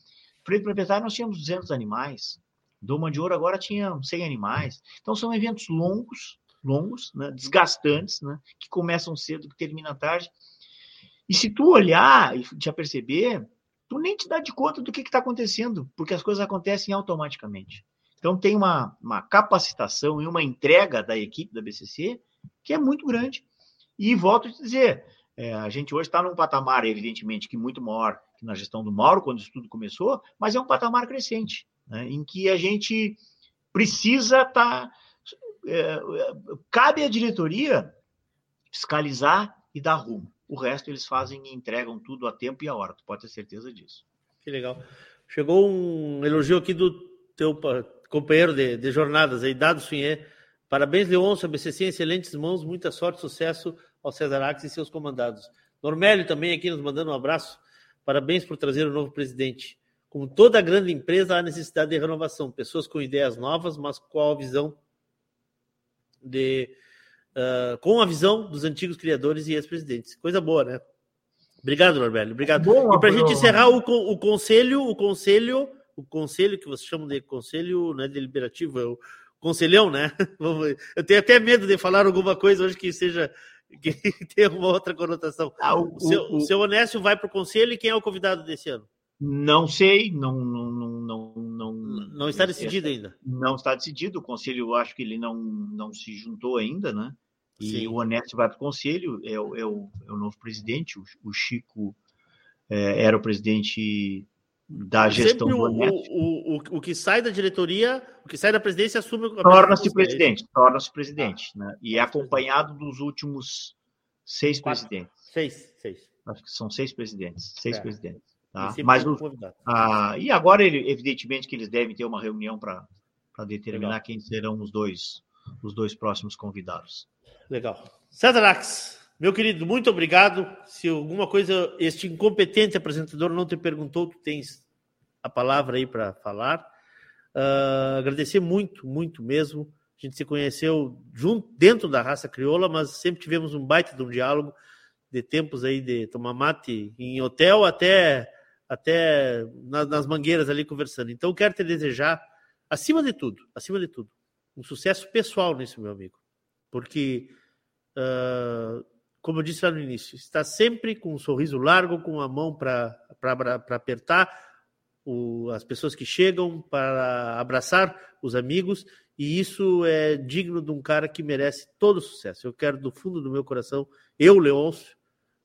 Freio proprietário nós tínhamos 200 animais, Doma de Ouro agora tinha 100 animais. Então são eventos longos, longos, né? desgastantes, né? que começam cedo, que terminam tarde. E se tu olhar e já perceber, tu nem te dá de conta do que está acontecendo, porque as coisas acontecem automaticamente. Então tem uma, uma capacitação e uma entrega da equipe da BCC que é muito grande. E volto a te dizer, é, a gente hoje está num patamar, evidentemente, que muito maior que na gestão do Mauro, quando isso tudo começou, mas é um patamar crescente, né, em que a gente precisa estar. Tá, é, cabe à diretoria fiscalizar e dar rumo. O resto eles fazem e entregam tudo a tempo e a hora, tu pode ter certeza disso.
Que legal. Chegou um elogio aqui do teu companheiro de, de jornadas aí, Dado Sunhê. Parabéns, Leôncio, BCC excelentes mãos, muita sorte, sucesso ao César Ax e seus comandados. Normélio também aqui nos mandando um abraço. Parabéns por trazer o novo presidente. Como toda grande empresa, há necessidade de renovação. Pessoas com ideias novas, mas com a visão de uh, com a visão dos antigos criadores e ex-presidentes. Coisa boa, né? Obrigado, Normélio. Obrigado. Boa, e para a gente encerrar o, o conselho, o conselho, o conselho que vocês chamam de conselho né, deliberativo, é o conselhão, né? Eu tenho até medo de falar alguma coisa hoje que seja que tem uma outra conotação. Ah, o, o, seu, o, seu Onésio vai para o conselho e quem é o convidado desse ano?
Não sei, não, não, não, não,
não está decidido ainda.
Não está decidido. O conselho, eu acho que ele não, não se juntou ainda, né? E Sim. o Onésio vai para o conselho, é, o, é, o, é o novo presidente. O, o Chico é, era o presidente da gestão
Sempre do o, o, o, o, que sai da diretoria, o que sai da presidência assume
torna-se presidente, torna-se presidente, ah, né? E é acompanhado dos últimos seis Quatro. presidentes.
Seis, seis.
Acho que são seis presidentes, seis é. presidentes. Tá? Mas o, ah, e agora ele, evidentemente que eles devem ter uma reunião para determinar Legal. quem serão os dois os dois próximos convidados.
Legal. César meu querido, muito obrigado. Se alguma coisa este incompetente apresentador não te perguntou, tu tens a palavra aí para falar. Uh, agradecer muito, muito mesmo. A gente se conheceu junto dentro da raça crioula, mas sempre tivemos um baita de um diálogo de tempos aí de tomar mate em hotel até até nas mangueiras ali conversando. Então quero te desejar acima de tudo, acima de tudo, um sucesso pessoal nisso, meu amigo, porque uh, como eu disse lá no início, está sempre com um sorriso largo, com a mão para apertar o, as pessoas que chegam, para abraçar os amigos, e isso é digno de um cara que merece todo o sucesso. Eu quero, do fundo do meu coração, eu, Leôncio,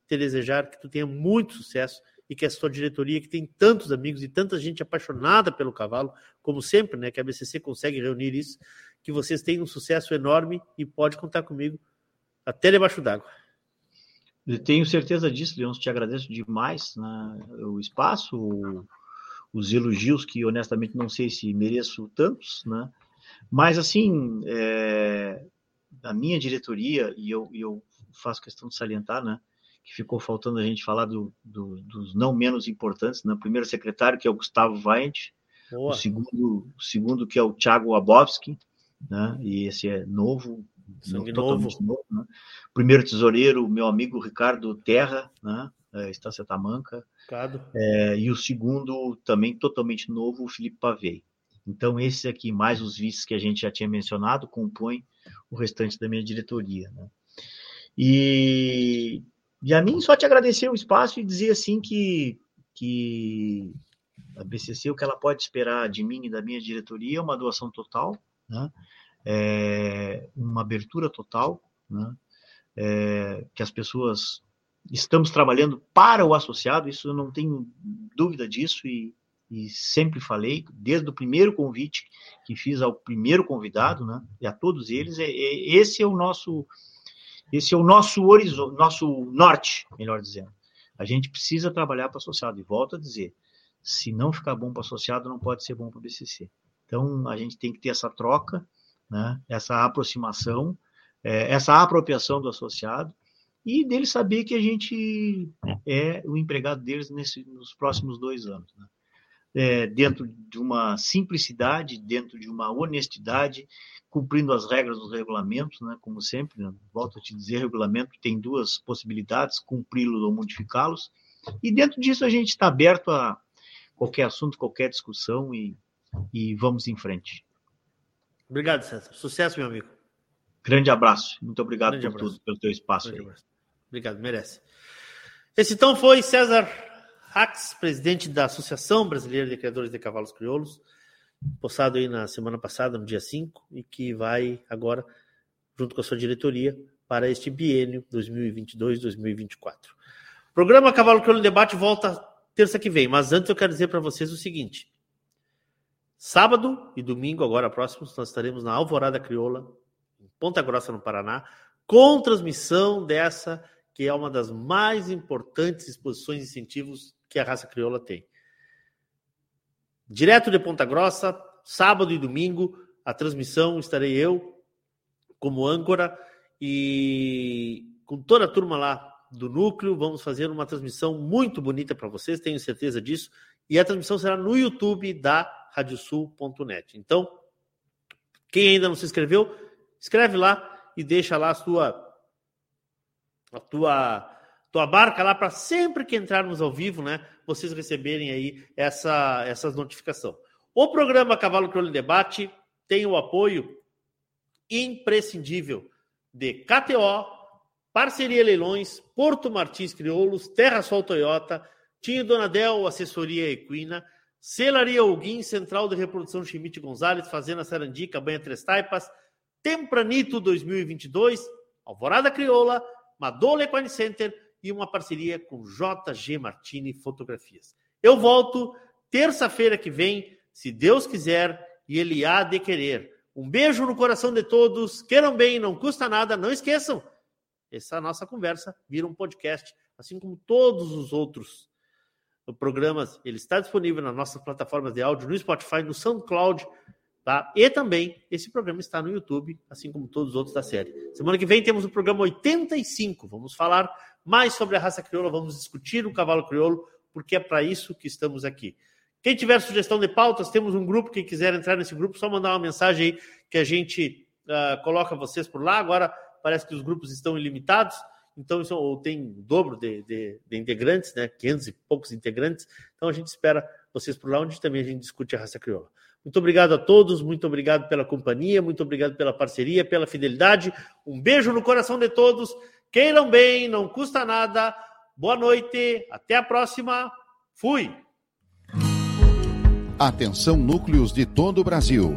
te desejar que tu tenha muito sucesso e que a sua diretoria, que tem tantos amigos e tanta gente apaixonada pelo cavalo, como sempre, né, que a BCC consegue reunir isso, que vocês tenham um sucesso enorme e pode contar comigo até debaixo d'água.
Tenho certeza disso, Leão. Te agradeço demais né, o espaço, o, os elogios que honestamente não sei se mereço tantos, né? Mas assim, é, a minha diretoria e eu, eu faço questão de salientar, né? Que ficou faltando a gente falar do, do, dos não menos importantes, né? O primeiro secretário que é o Gustavo Weint, o segundo, o segundo que é o Thiago Abovski, né? E esse é novo,
Sangue totalmente novo.
novo né? Primeiro tesoureiro, meu amigo Ricardo Terra, né? É, Estância Tamanca. É, e o segundo, também totalmente novo, o Felipe Pavei. Então, esses aqui, mais os vices que a gente já tinha mencionado, compõem o restante da minha diretoria. Né? E, e a mim, só te agradecer o espaço e dizer assim que, que a BCC, o que ela pode esperar de mim e da minha diretoria é uma doação total, né? é, uma abertura total, né? é, que as pessoas estamos trabalhando para o associado, isso eu não tenho dúvida disso e, e sempre falei, desde o primeiro convite que fiz ao primeiro convidado, né, e a todos eles, é, é esse é o nosso esse é o nosso horizonte, nosso norte, melhor dizendo. A gente precisa trabalhar para o associado e volto a dizer, se não ficar bom para o associado, não pode ser bom para o BCC. Então a gente tem que ter essa troca né, essa aproximação, é, essa apropriação do associado e dele saber que a gente é o empregado deles nesse, nos próximos dois anos. Né? É, dentro de uma simplicidade, dentro de uma honestidade, cumprindo as regras dos regulamentos, né? como sempre, né? volto a te dizer, regulamento tem duas possibilidades, cumpri-los ou modificá-los, e dentro disso a gente está aberto a qualquer assunto, qualquer discussão e, e vamos em frente.
Obrigado, César. Sucesso, meu amigo.
Grande abraço. Muito obrigado Grande por abraço. tudo, pelo teu espaço.
Obrigado, merece. Esse então foi César Hax, presidente da Associação Brasileira de Criadores de Cavalos Crioulos, postado aí na semana passada, no dia 5, e que vai agora, junto com a sua diretoria, para este biênio 2022-2024. O programa Cavalo Crioulo Debate volta terça que vem, mas antes eu quero dizer para vocês o seguinte: sábado e domingo, agora próximos, nós estaremos na Alvorada Crioula, em Ponta Grossa, no Paraná, com transmissão dessa que é uma das mais importantes exposições e incentivos que a raça crioula tem. Direto de Ponta Grossa, sábado e domingo, a transmissão estarei eu como âncora e com toda a turma lá do núcleo, vamos fazer uma transmissão muito bonita para vocês, tenho certeza disso, e a transmissão será no YouTube da radiosul.net. Então, quem ainda não se inscreveu, escreve lá e deixa lá a sua a tua tua barca lá para sempre que entrarmos ao vivo, né, vocês receberem aí essa essas notificação. O programa Cavalo Crioulo Debate tem o apoio imprescindível de KTO, Parceria Leilões, Porto Martins Crioulos, Terra Sol Toyota, Tinho Donadel, Assessoria Equina, Celaria Alguim, Central de Reprodução Chimite Gonzalez, Fazenda Sarandica, Banha Três Taipas, Tempranito 2022, Alvorada Crioula, Madola Equine Center e uma parceria com JG Martini Fotografias. Eu volto terça-feira que vem, se Deus quiser e Ele há de querer. Um beijo no coração de todos, queiram bem, não custa nada, não esqueçam. Essa nossa conversa vira um podcast, assim como todos os outros programas. Ele está disponível nas nossas plataformas de áudio, no Spotify, no SoundCloud, Tá? E também esse programa está no YouTube, assim como todos os outros da série. Semana que vem temos o programa 85. Vamos falar mais sobre a raça crioula, vamos discutir o cavalo crioulo, porque é para isso que estamos aqui. Quem tiver sugestão de pautas, temos um grupo. Quem quiser entrar nesse grupo, só mandar uma mensagem aí que a gente uh, coloca vocês por lá. Agora parece que os grupos estão ilimitados, então isso, ou tem o dobro de, de, de integrantes, né? 500 e poucos integrantes. Então a gente espera vocês por lá, onde também a gente discute a raça crioula. Muito obrigado a todos, muito obrigado pela companhia, muito obrigado pela parceria, pela fidelidade. Um beijo no coração de todos. Queiram bem, não custa nada. Boa noite, até a próxima. Fui.
Atenção núcleos de todo o Brasil.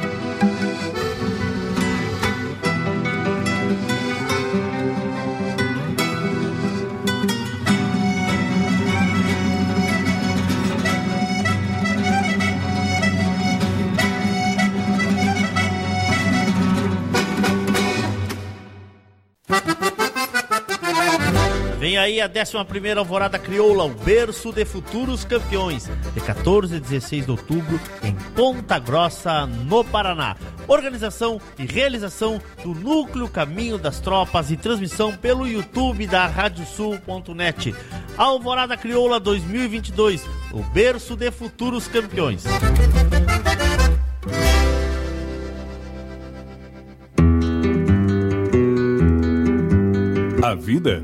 A 11 Alvorada Crioula, o berço de futuros campeões, de 14 a 16 de outubro, em Ponta Grossa, no Paraná. Organização e realização do Núcleo Caminho das Tropas e transmissão pelo YouTube da Radiosul.net. Alvorada Crioula 2022, o berço de futuros campeões.
A vida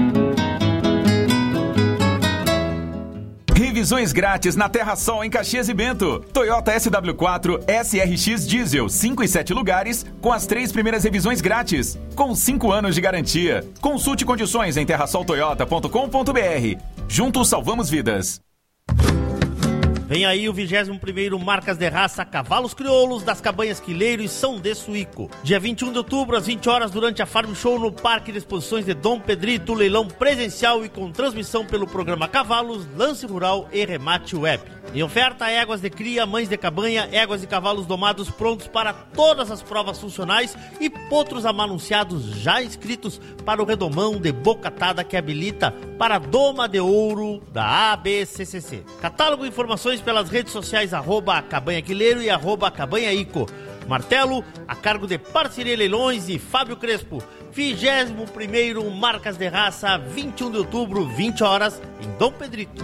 Revisões grátis na Terra Sol em Caxias e Bento. Toyota SW4 SRX Diesel 5 e 7 lugares com as três primeiras revisões grátis, com 5 anos de garantia. Consulte condições em terrasoltoyota.com.br. Juntos salvamos vidas.
Vem aí o 21º Marcas de Raça Cavalos Crioulos das Cabanhas Quileiro e São de Suíco. Dia 21 de outubro, às 20 horas, durante a Farm Show no Parque de Exposições de Dom Pedrito, leilão presencial e com transmissão pelo programa Cavalos, Lance Rural e Remate Web. Em oferta, éguas de cria, mães de cabanha, éguas e cavalos domados prontos para todas as provas funcionais e potros amanunciados já inscritos para o redomão de bocatada que habilita para a doma de ouro da ABCCC. Catálogo e informações pelas redes sociais arroba cabanhaquileiro e arroba cabanhaico. Martelo, a cargo de Parceria Leilões e Fábio Crespo. 21º Marcas de Raça, 21 de outubro, 20 horas, em Dom Pedrito.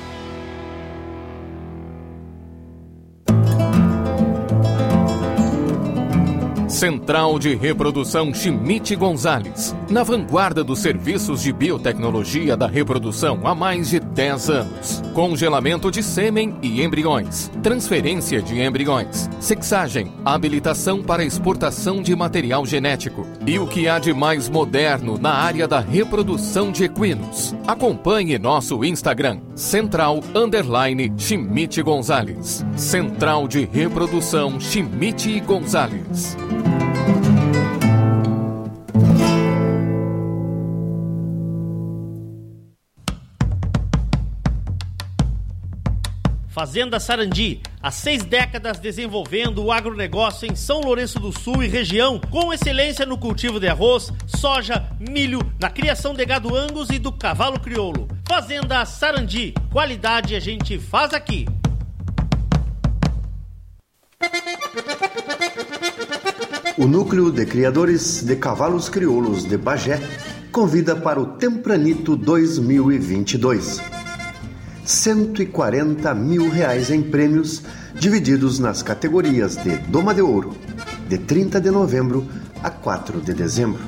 Central de Reprodução Chimite Gonzales, na vanguarda dos serviços de biotecnologia da reprodução há mais de 10 anos. Congelamento de sêmen e embriões, transferência de embriões, sexagem, habilitação para exportação de material genético e o que há de mais moderno na área da reprodução de equinos. Acompanhe nosso Instagram, Central Underline Chimite Gonzales. Central de Reprodução Chimite Gonzales.
Fazenda Sarandi, há seis décadas desenvolvendo o agronegócio em São Lourenço do Sul e região, com excelência no cultivo de arroz, soja, milho, na criação de gado angus e do cavalo crioulo. Fazenda Sarandi, qualidade a gente faz aqui.
O Núcleo de Criadores de Cavalos Crioulos de Bagé convida para o Tempranito 2022. 140 mil reais em prêmios, divididos nas categorias de Doma de Ouro, de 30 de novembro a 4 de dezembro.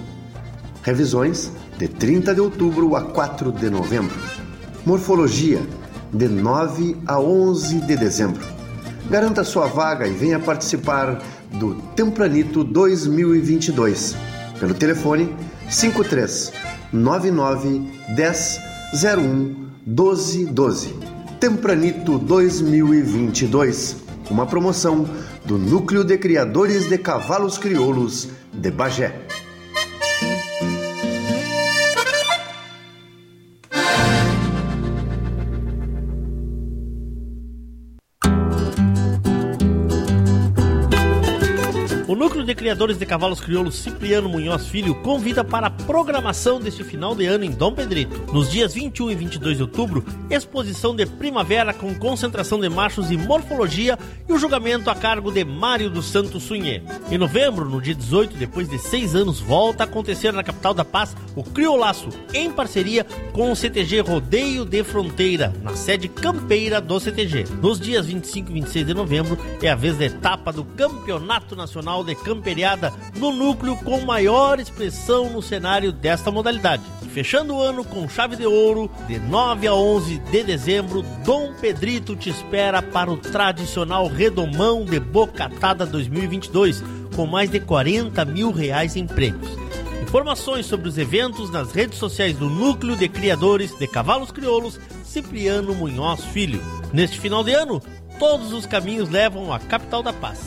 Revisões, de 30 de outubro a 4 de novembro. Morfologia, de 9 a 11 de dezembro. Garanta sua vaga e venha participar do Tempranito 2022 pelo telefone 53 99 10 01 1212. Tempranito 2022. Uma promoção do Núcleo de Criadores de Cavalos Crioulos de Bagé.
Criadores de Cavalos Crioulos Cipriano Munhoz Filho convida para a programação deste final de ano em Dom Pedrito. Nos dias 21 e 22 de outubro, exposição de primavera com concentração de machos e morfologia e o julgamento a cargo de Mário dos Santos Sunhê. Em novembro, no dia 18, depois de seis anos, volta a acontecer na capital da paz o Criolaço, em parceria com o CTG Rodeio de Fronteira, na sede campeira do CTG. Nos dias 25 e 26 de novembro é a vez da etapa do Campeonato Nacional de Camperiada no núcleo com maior expressão no cenário desta modalidade. Fechando o ano com chave de ouro, de 9 a 11 de dezembro, Dom Pedrito te espera para o tradicional Redomão de Bocatada 2022, com mais de 40 mil reais em prêmios. Informações sobre os eventos nas redes sociais do Núcleo de Criadores de Cavalos Crioulos, Cipriano Munhoz Filho. Neste final de ano, todos os caminhos levam à capital da paz.